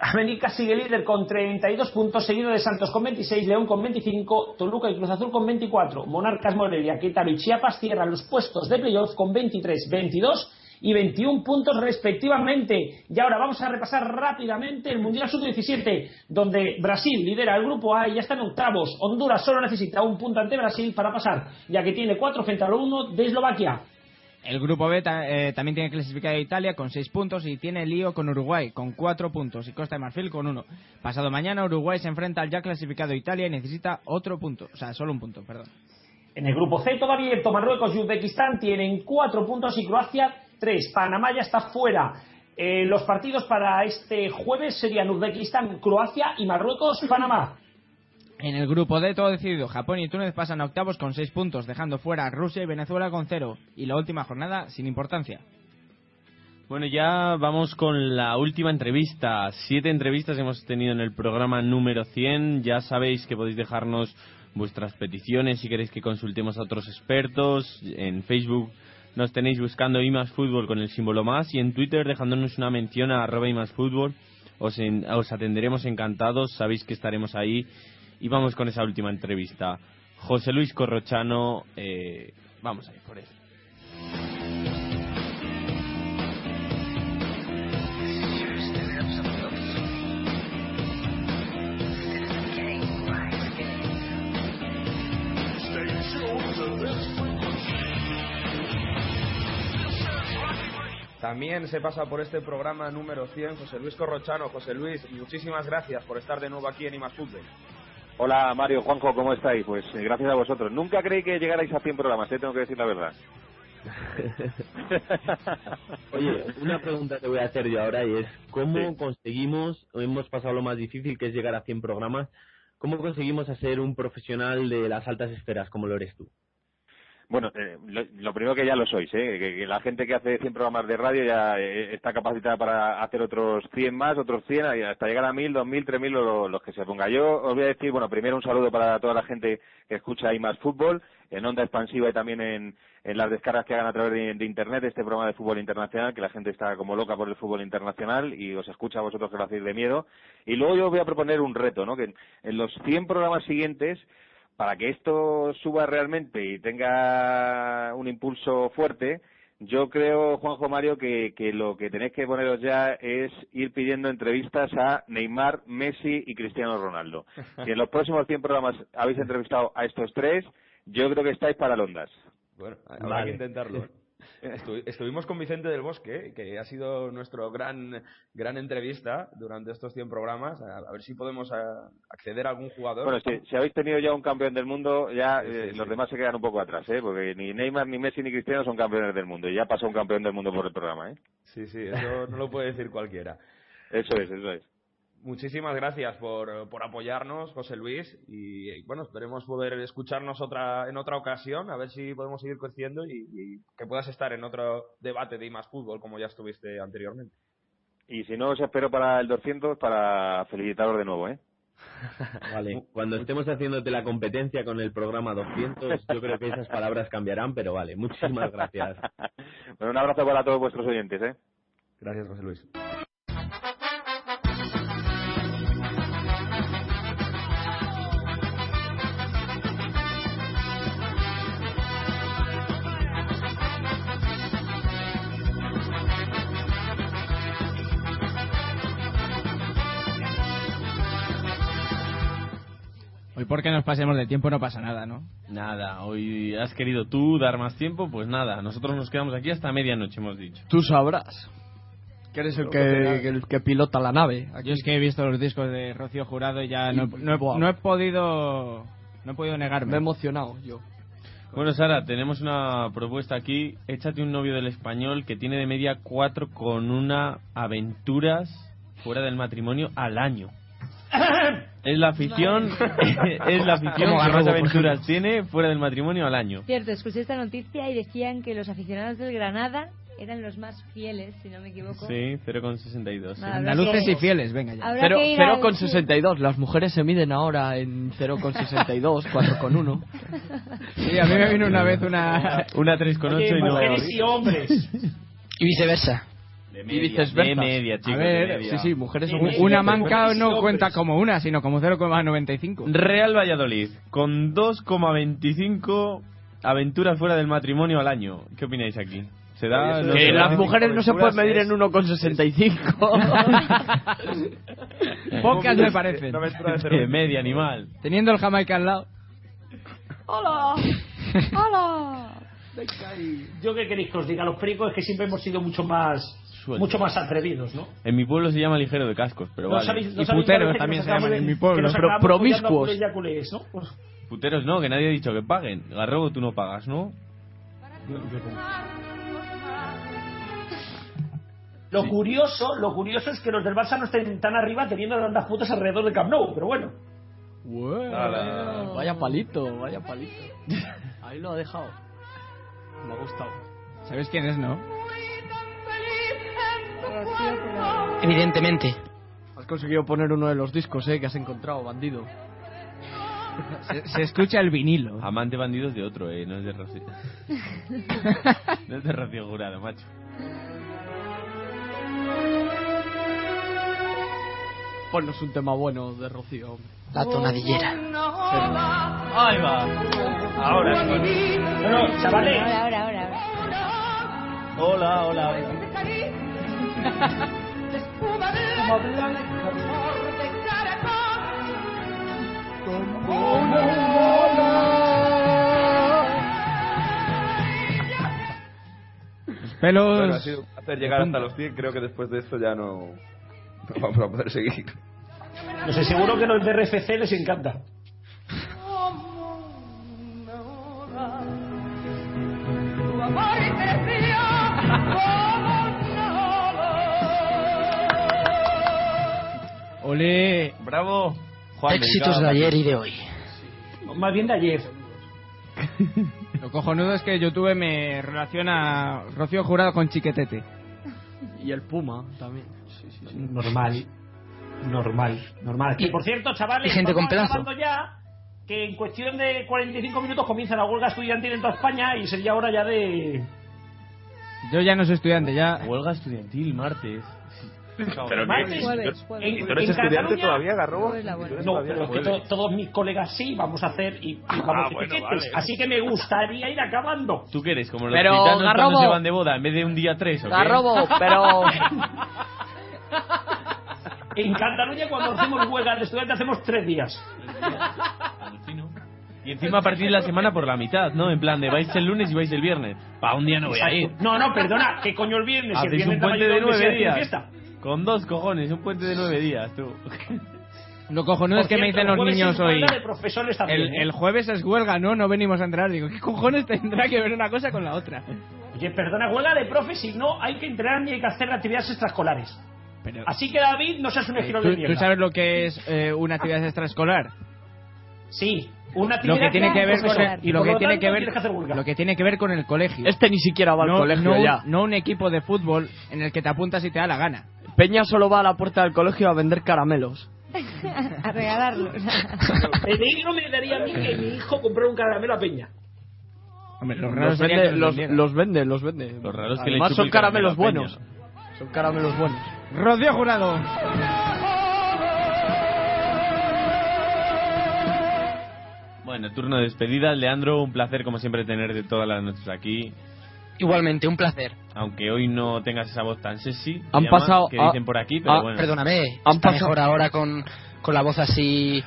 América sigue líder con 32 puntos, seguido de Santos con 26, León con 25, Toluca y Cruz Azul con 24. Monarcas, Morelia, Querétaro y Chiapas cierran los puestos de playoff con 23, 22 y 21 puntos respectivamente. Y ahora vamos a repasar rápidamente el Mundial Sub-17, donde Brasil lidera el grupo A y ya está en octavos. Honduras solo necesita un punto ante Brasil para pasar, ya que tiene 4 frente al 1 de Eslovaquia. El grupo B eh, también tiene clasificado a Italia con 6 puntos y tiene lío con Uruguay con 4 puntos y Costa de Marfil con 1. Pasado mañana Uruguay se enfrenta al ya clasificado Italia y necesita otro punto, o sea, solo un punto, perdón. En el grupo C todavía abierto Marruecos y Uzbekistán tienen 4 puntos y Croacia 3. Panamá ya está fuera. Eh, los partidos para este jueves serían Uzbekistán, Croacia y Marruecos, Panamá. En el grupo D todo decidido, Japón y Túnez pasan a octavos con 6 puntos, dejando fuera a Rusia y Venezuela con 0. Y la última jornada sin importancia. Bueno, ya vamos con la última entrevista. Siete entrevistas hemos tenido en el programa número 100. Ya sabéis que podéis dejarnos vuestras peticiones si queréis que consultemos a otros expertos. En Facebook nos tenéis buscando IMAS Fútbol con el símbolo más y en Twitter dejándonos una mención a arroba IMAS Fútbol. Os, en, os atenderemos encantados, sabéis que estaremos ahí y vamos con esa última entrevista. José Luis Corrochano, eh, vamos a ir por él. También se pasa por este programa número 100 José Luis Corrochano. José Luis, muchísimas gracias por estar de nuevo aquí en Imas Fútbol. Hola Mario, Juanjo, ¿cómo estáis? Pues eh, gracias a vosotros. Nunca creí que llegarais a 100 programas, ¿eh? tengo que decir la verdad. (laughs) Oye, una pregunta te voy a hacer yo ahora y es, ¿cómo conseguimos, hemos pasado lo más difícil que es llegar a 100 programas, ¿cómo conseguimos hacer un profesional de las altas esferas como lo eres tú? Bueno, eh, lo, lo, primero que ya lo sois, ¿eh? que, la gente que hace 100 programas de radio ya eh, está capacitada para hacer otros 100 más, otros 100, hasta llegar a 1000, 2000, 3000, los, los que se ponga. Yo os voy a decir, bueno, primero un saludo para toda la gente que escucha ahí más fútbol, en onda expansiva y también en, las descargas que hagan a través de, de, Internet, este programa de fútbol internacional, que la gente está como loca por el fútbol internacional y os escucha a vosotros que lo hacéis de miedo. Y luego yo os voy a proponer un reto, ¿no? Que en los 100 programas siguientes para que esto suba realmente y tenga un impulso fuerte, Yo creo, Juanjo Mario, que, que lo que tenéis que poneros ya es ir pidiendo entrevistas a Neymar, Messi y Cristiano Ronaldo. (laughs) Si en los próximos 100 programas habéis entrevistado a estos tres, yo creo que estáis para Londas. Bueno, habrá Vale. que intentarlo. (laughs) Estu- estuvimos con Vicente del Bosque, que ha sido nuestro gran gran entrevista durante estos 100 programas. A, a ver si podemos a- acceder a algún jugador. Bueno, si, si habéis tenido ya un campeón del mundo, ya Sí, eh, sí, los demás se quedan un poco atrás, ¿eh? Porque ni Neymar, ni Messi, ni Cristiano son campeones del mundo. Y ya pasó un campeón del mundo por el programa, ¿eh? Sí, sí, eso no lo puede decir cualquiera. Eso es, eso es. Muchísimas gracias por, por apoyarnos, José Luis, y, y, bueno, esperemos poder escucharnos otra en otra ocasión, a ver si podemos seguir creciendo y, y que puedas estar en otro debate de más fútbol como ya estuviste anteriormente. Y si no, os espero para el 200 para felicitaros de nuevo, ¿eh? (laughs) Vale, cuando estemos haciéndote la competencia con el programa 200, yo creo que esas palabras cambiarán, pero vale, muchísimas gracias. (laughs) Bueno, un abrazo para todos vuestros oyentes, ¿eh? Gracias, José Luis. Porque nos pasemos de tiempo no pasa nada, ¿no? Nada, hoy has querido tú dar más tiempo, pues nada, nosotros nos quedamos aquí hasta medianoche, hemos dicho. Tú sabrás. Que eres el que, el que pilota la nave. Yo es que he visto los discos de Rocío Jurado y ya no, Y- no he- no he podido no he podido negarme. Me he emocionado yo. Bueno, Sara, tenemos una propuesta aquí. Échate un novio del español que tiene de media cuatro con una aventuras fuera del matrimonio al año. (coughs) Es la afición, (laughs) es la afición que más aventuras tiene fuera del matrimonio al año. Cierto, escuché esta noticia y decían que los aficionados del Granada eran los más fieles, si no me equivoco. Sí, 0,62. Nada, Andaluces y fieles, venga ya. Habrá Cero- que ir al- 0,62. Las mujeres se miden ahora en 0,62, 4,1. Sí, a mí me vino una vez una Una 3,8 Oye, y no... mujeres y hombres. Y viceversa. De Y viceversa. De media, chicos, a ver, de media. Sí, sí, mujeres son una manca no cuenta como una, sino como 0,95. Real Valladolid, con 2,25 aventuras fuera del matrimonio al año. ¿Qué opináis aquí? Se da... Que no se da? las mujeres no se pueden medir en 1,65. (laughs) Pocas me parecen. De media, animal. Teniendo el Jamaica al lado. ¡Hola! (laughs) ¡Hola! Yo qué queréis que os diga, los pericos es que siempre hemos sido mucho más Suelto. mucho más atrevidos, ¿no? En mi pueblo se llama ligero de cascos, pero No vale. sabéis- no sabéis parece que nos acabamos de- que nos acabamos follando a culés y a culés, ¿no? Pues, Puteros no, que nadie ha dicho que paguen. Garrobo tú no pagas, ¿no? Lo curioso, lo curioso es que los del Barça no estén tan arriba teniendo tantas putas alrededor del Camp Nou, pero bueno. Bueno, vaya palito, vaya palito. Ahí lo ha dejado. Me ha gustado. ¿Sabes quién es, no? Evidentemente. Has conseguido poner uno de los discos, eh, que has encontrado, bandido. Se, se escucha el vinilo. Amante bandido es de otro, eh, no es de Rocío. (laughs) no es de Rocío Jurado, macho. Ponnos un tema bueno de Rocío. hombre. La tonadillera. Ahí va. Ahora. Bueno, chavales. Ahora, ahora, ahora. ahora. Hola, hola. Pelos. Bueno, ha sido un placer llegar hasta los 100. Creo que después de esto ya no, (laughs) no vamos a poder seguir. No sé, seguro que los de RFC les encanta. Ole. Bravo. Juan, Éxitos de ayer y de hoy. Más bien de ayer. (laughs) Lo cojonudo es que YouTube me relaciona Rocío Jurado con Chiquetete. Y el Puma también. Normal. Normal, normal. Que por cierto, chavales, y gente con pedazo. ya que en cuestión de 45 minutos comienza la huelga estudiantil en toda España y sería hora ya de... Yo ya no soy estudiante, ya. Huelga estudiantil, martes. Pero Martes, que- jueves, ¿tú- jueves. ¿y tú eres En estudiante Cataluña- todavía, eres No, pero que to- todos mis colegas sí, vamos a hacer y, y vamos Ah, de bueno, vale. Así que me gustaría ir acabando. ¿Tú qué eres? Como los Pero, gitanos cuando Garrobo. se van de boda en vez de un día tres, ¿o qué? Garrobo, pero... (laughs) En Cataluña cuando hacemos huelga de estudiantes hacemos tres días. Y encima a partir de la semana por la mitad, ¿no? En plan de vais el lunes y vais el viernes. Pa' un día no voy a ir. No, no, perdona, ¿qué coño el viernes? Si el viernes un puente de nueve días. fiesta. Con dos cojones, un puente de nueve días, tú. (laughs) Lo cojonudo es que me dicen los niños hoy. huelga de profesores también, El, ¿eh? el jueves es huelga, ¿no? No venimos a entrar. Digo, ¿qué cojones tendrá que ver una cosa con la otra? Oye, perdona, huelga de profes si no hay que entrenar ni hay que hacer actividades extraescolares. Pero- Así que David, no seas un Eh, ejemplo ¿Tú, de tú mierda. sabes lo que es eh, una actividad extraescolar? Sí, una Lo actividad que tiene que ver con profesor, el- y lo que lo tiene tanto que ver que lo que tiene que ver con el colegio. Este ni siquiera va al no, colegio no ya. no un equipo de fútbol en el que te apuntas y te da la gana. Peña solo va a la puerta del colegio a vender caramelos. (laughs) a regalarlos. Peligro me daría a mí que mi hijo comprara un caramelo a Peña. Hombre, lo raro Los vende, que los, los vende, los vende. Lo raro es que le Además son el caramelo caramelos buenos. Son caramelos buenos. Rocío Jurado. Bueno, turno de despedida. Leandro, un placer como siempre tenerte todas las noches aquí. Igualmente, un placer. Aunque hoy no tengas esa voz tan sexy. se Han llama, pasado Que a- dicen por aquí, pero Ah, bueno. Perdóname, Han está pasado- mejor ahora con, con la voz así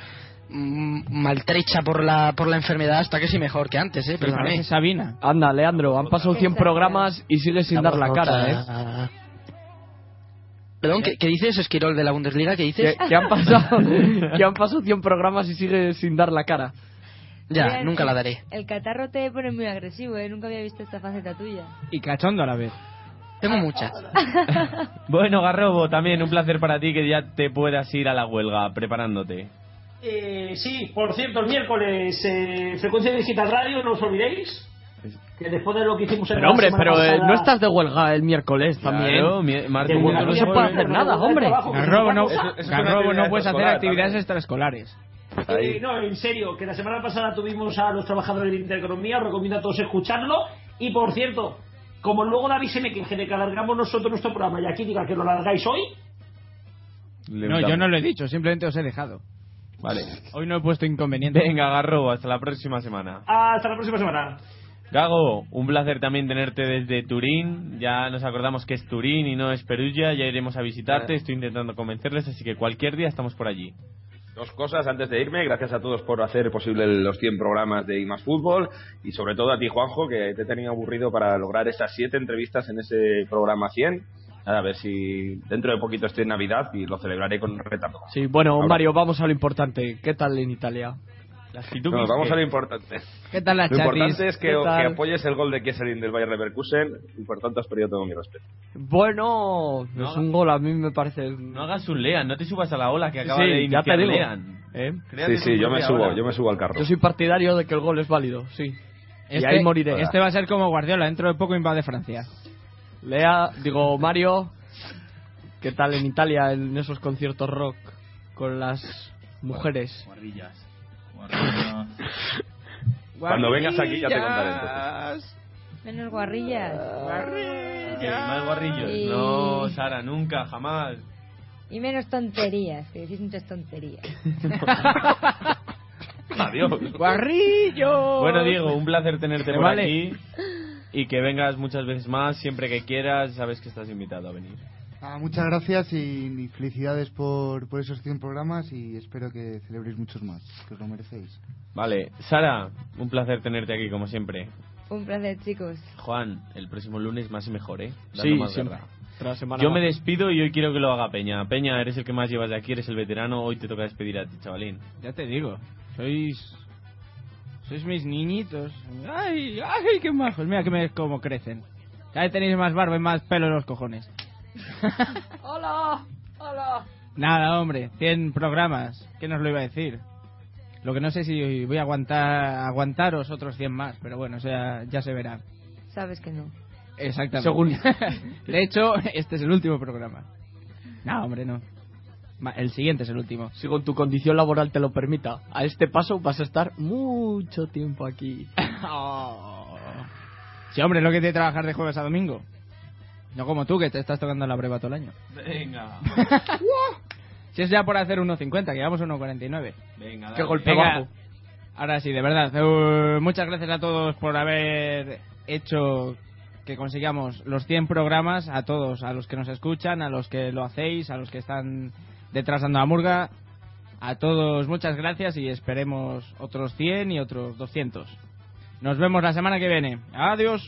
mm, maltrecha por la por la enfermedad, está que sí mejor que antes, eh, perdóname. Sabina. Anda, Leandro, han pasado 100 programas y sigues sin La dar la cara, ¿eh? Perdón, ¿qué, qué dices, Esquirol de la Bundesliga? ¿Qué dices? Que, que han pasado, (laughs) que han pasado 100 programas y sigues sin dar la cara. Ya, Mira, nunca el- la daré. El catarro te pone muy agresivo, ¿eh? Nunca había visto esta faceta tuya. Y cachondo a la vez. Tengo muchas. (laughs) Bueno, Garrobo, también un placer para ti que ya te puedas ir a la huelga preparándote. Eh, sí, por cierto, el miércoles, eh, Frecuencia Digital Radio, no os olvidéis. Que después de lo que hicimos en Pero hombre, pero eh, pasada- no estás de huelga el miércoles también. Claro, mi- martes, no se puede hacer nada, hombre. Garrobo no, Garrobo no puedes hacer actividades extraescolares. Eh, no, en serio, que la semana pasada tuvimos a los trabajadores de Intereconomía, os recomiendo a todos escucharlo. Y por cierto, como luego David se me queje de que alargamos nosotros nuestro programa y aquí diga que lo alargáis hoy, No, yo no lo he dicho, simplemente os he dejado. Vale. Hoy no he puesto inconveniente. Venga, Garrobo, hasta la próxima semana. hasta la próxima semana. Gago, un placer también tenerte desde Turín. Ya nos acordamos que es Turín y no es Perugia. Ya iremos a visitarte. Estoy intentando convencerles, así que cualquier día estamos por allí. Dos cosas antes de irme. Gracias a todos por hacer posible los 100 programas de IMAS Fútbol y sobre todo a ti, Juanjo, que te tenía aburrido para lograr esas siete entrevistas en ese programa 100. Nada, a ver si dentro de poquito estoy en Navidad y lo celebraré con retardo. Sí, bueno, Ahora. Mario, vamos a lo importante. ¿Qué tal en Italia? No, vamos a lo importante. ¿Qué tal la Lo chatis? importante es que, apoyes el gol de Kieselin del Bayer Leverkusen y por tanto has perdido todo mi respeto. Bueno, No, es un gol, a mí me parece. No hagas un Lean, no te subas a la ola que acaba Sí, de ya iniciar te digo. Lean. ¿Eh? Sí, sí, yo me subo, ola. yo me subo al carro. Yo soy partidario de que el gol es válido, sí. y Este, ahí moriré. este va a ser como Guardiola, dentro de poco invade Francia. Lea, digo, Mario, ¿qué tal en Italia en esos conciertos rock con las mujeres? Guarrillas. (laughs) Cuando vengas aquí ya te contaré entonces. Menos guarrillas. Más guarrillos. Y- No, Sara, nunca, jamás. Y menos tonterías, que decís muchas tonterías. (laughs) Adiós. ¡Guarrillo! Bueno, Diego, un placer tenerte Me por vale. aquí. Y que vengas muchas veces más, siempre que quieras. Sabes que estás invitado a venir. Ah, muchas gracias y, y felicidades por, por esos 100 programas y espero que celebréis muchos más, que os lo merecéis. Vale, Sara, un placer tenerte aquí como siempre. Un placer, chicos. Juan, el próximo lunes más y mejor, ¿eh? Dando Sí, más siempre. guerra. Otra semana Yo más. me despido y hoy quiero que lo haga Peña. Peña, eres el que más llevas de aquí, eres el veterano. Hoy te toca despedir a ti, chavalín. Ya te digo, sois. Sois mis niñitos. ¡Ay, ay, qué majos! Mira que me, cómo crecen. Vez tenéis más barba y más pelo en los cojones. (laughs) ¡Hola! ¡Hola! Nada, hombre, 100 programas. ¿Quién nos lo iba a decir? Lo que no sé si voy a aguantar aguantaros otros 100 más, pero bueno, o sea, ya se verá. Sabes que no. Exactamente. Según- (laughs) De hecho, este es el último programa. No, hombre, no. El siguiente es el último. Si con tu condición laboral te lo permita, a este paso vas a estar mucho tiempo aquí. (laughs) Oh. Sí, hombre, lo que tiene trabajar de jueves a domingo. No como tú, que te estás tocando la breva todo el año. Venga. (laughs) Si es ya por hacer 1.50, que llevamos 1.49. Venga, Qué dale. golpe Venga. bajo. Ahora sí, de verdad. eh, muchas gracias a todos por haber hecho que consigamos los 100 programas. A todos, a los que nos escuchan, a los que lo hacéis, a los que están detrás dando la murga. A todos, muchas gracias y esperemos otros 100 y otros 200. Nos vemos la semana que viene. Adiós.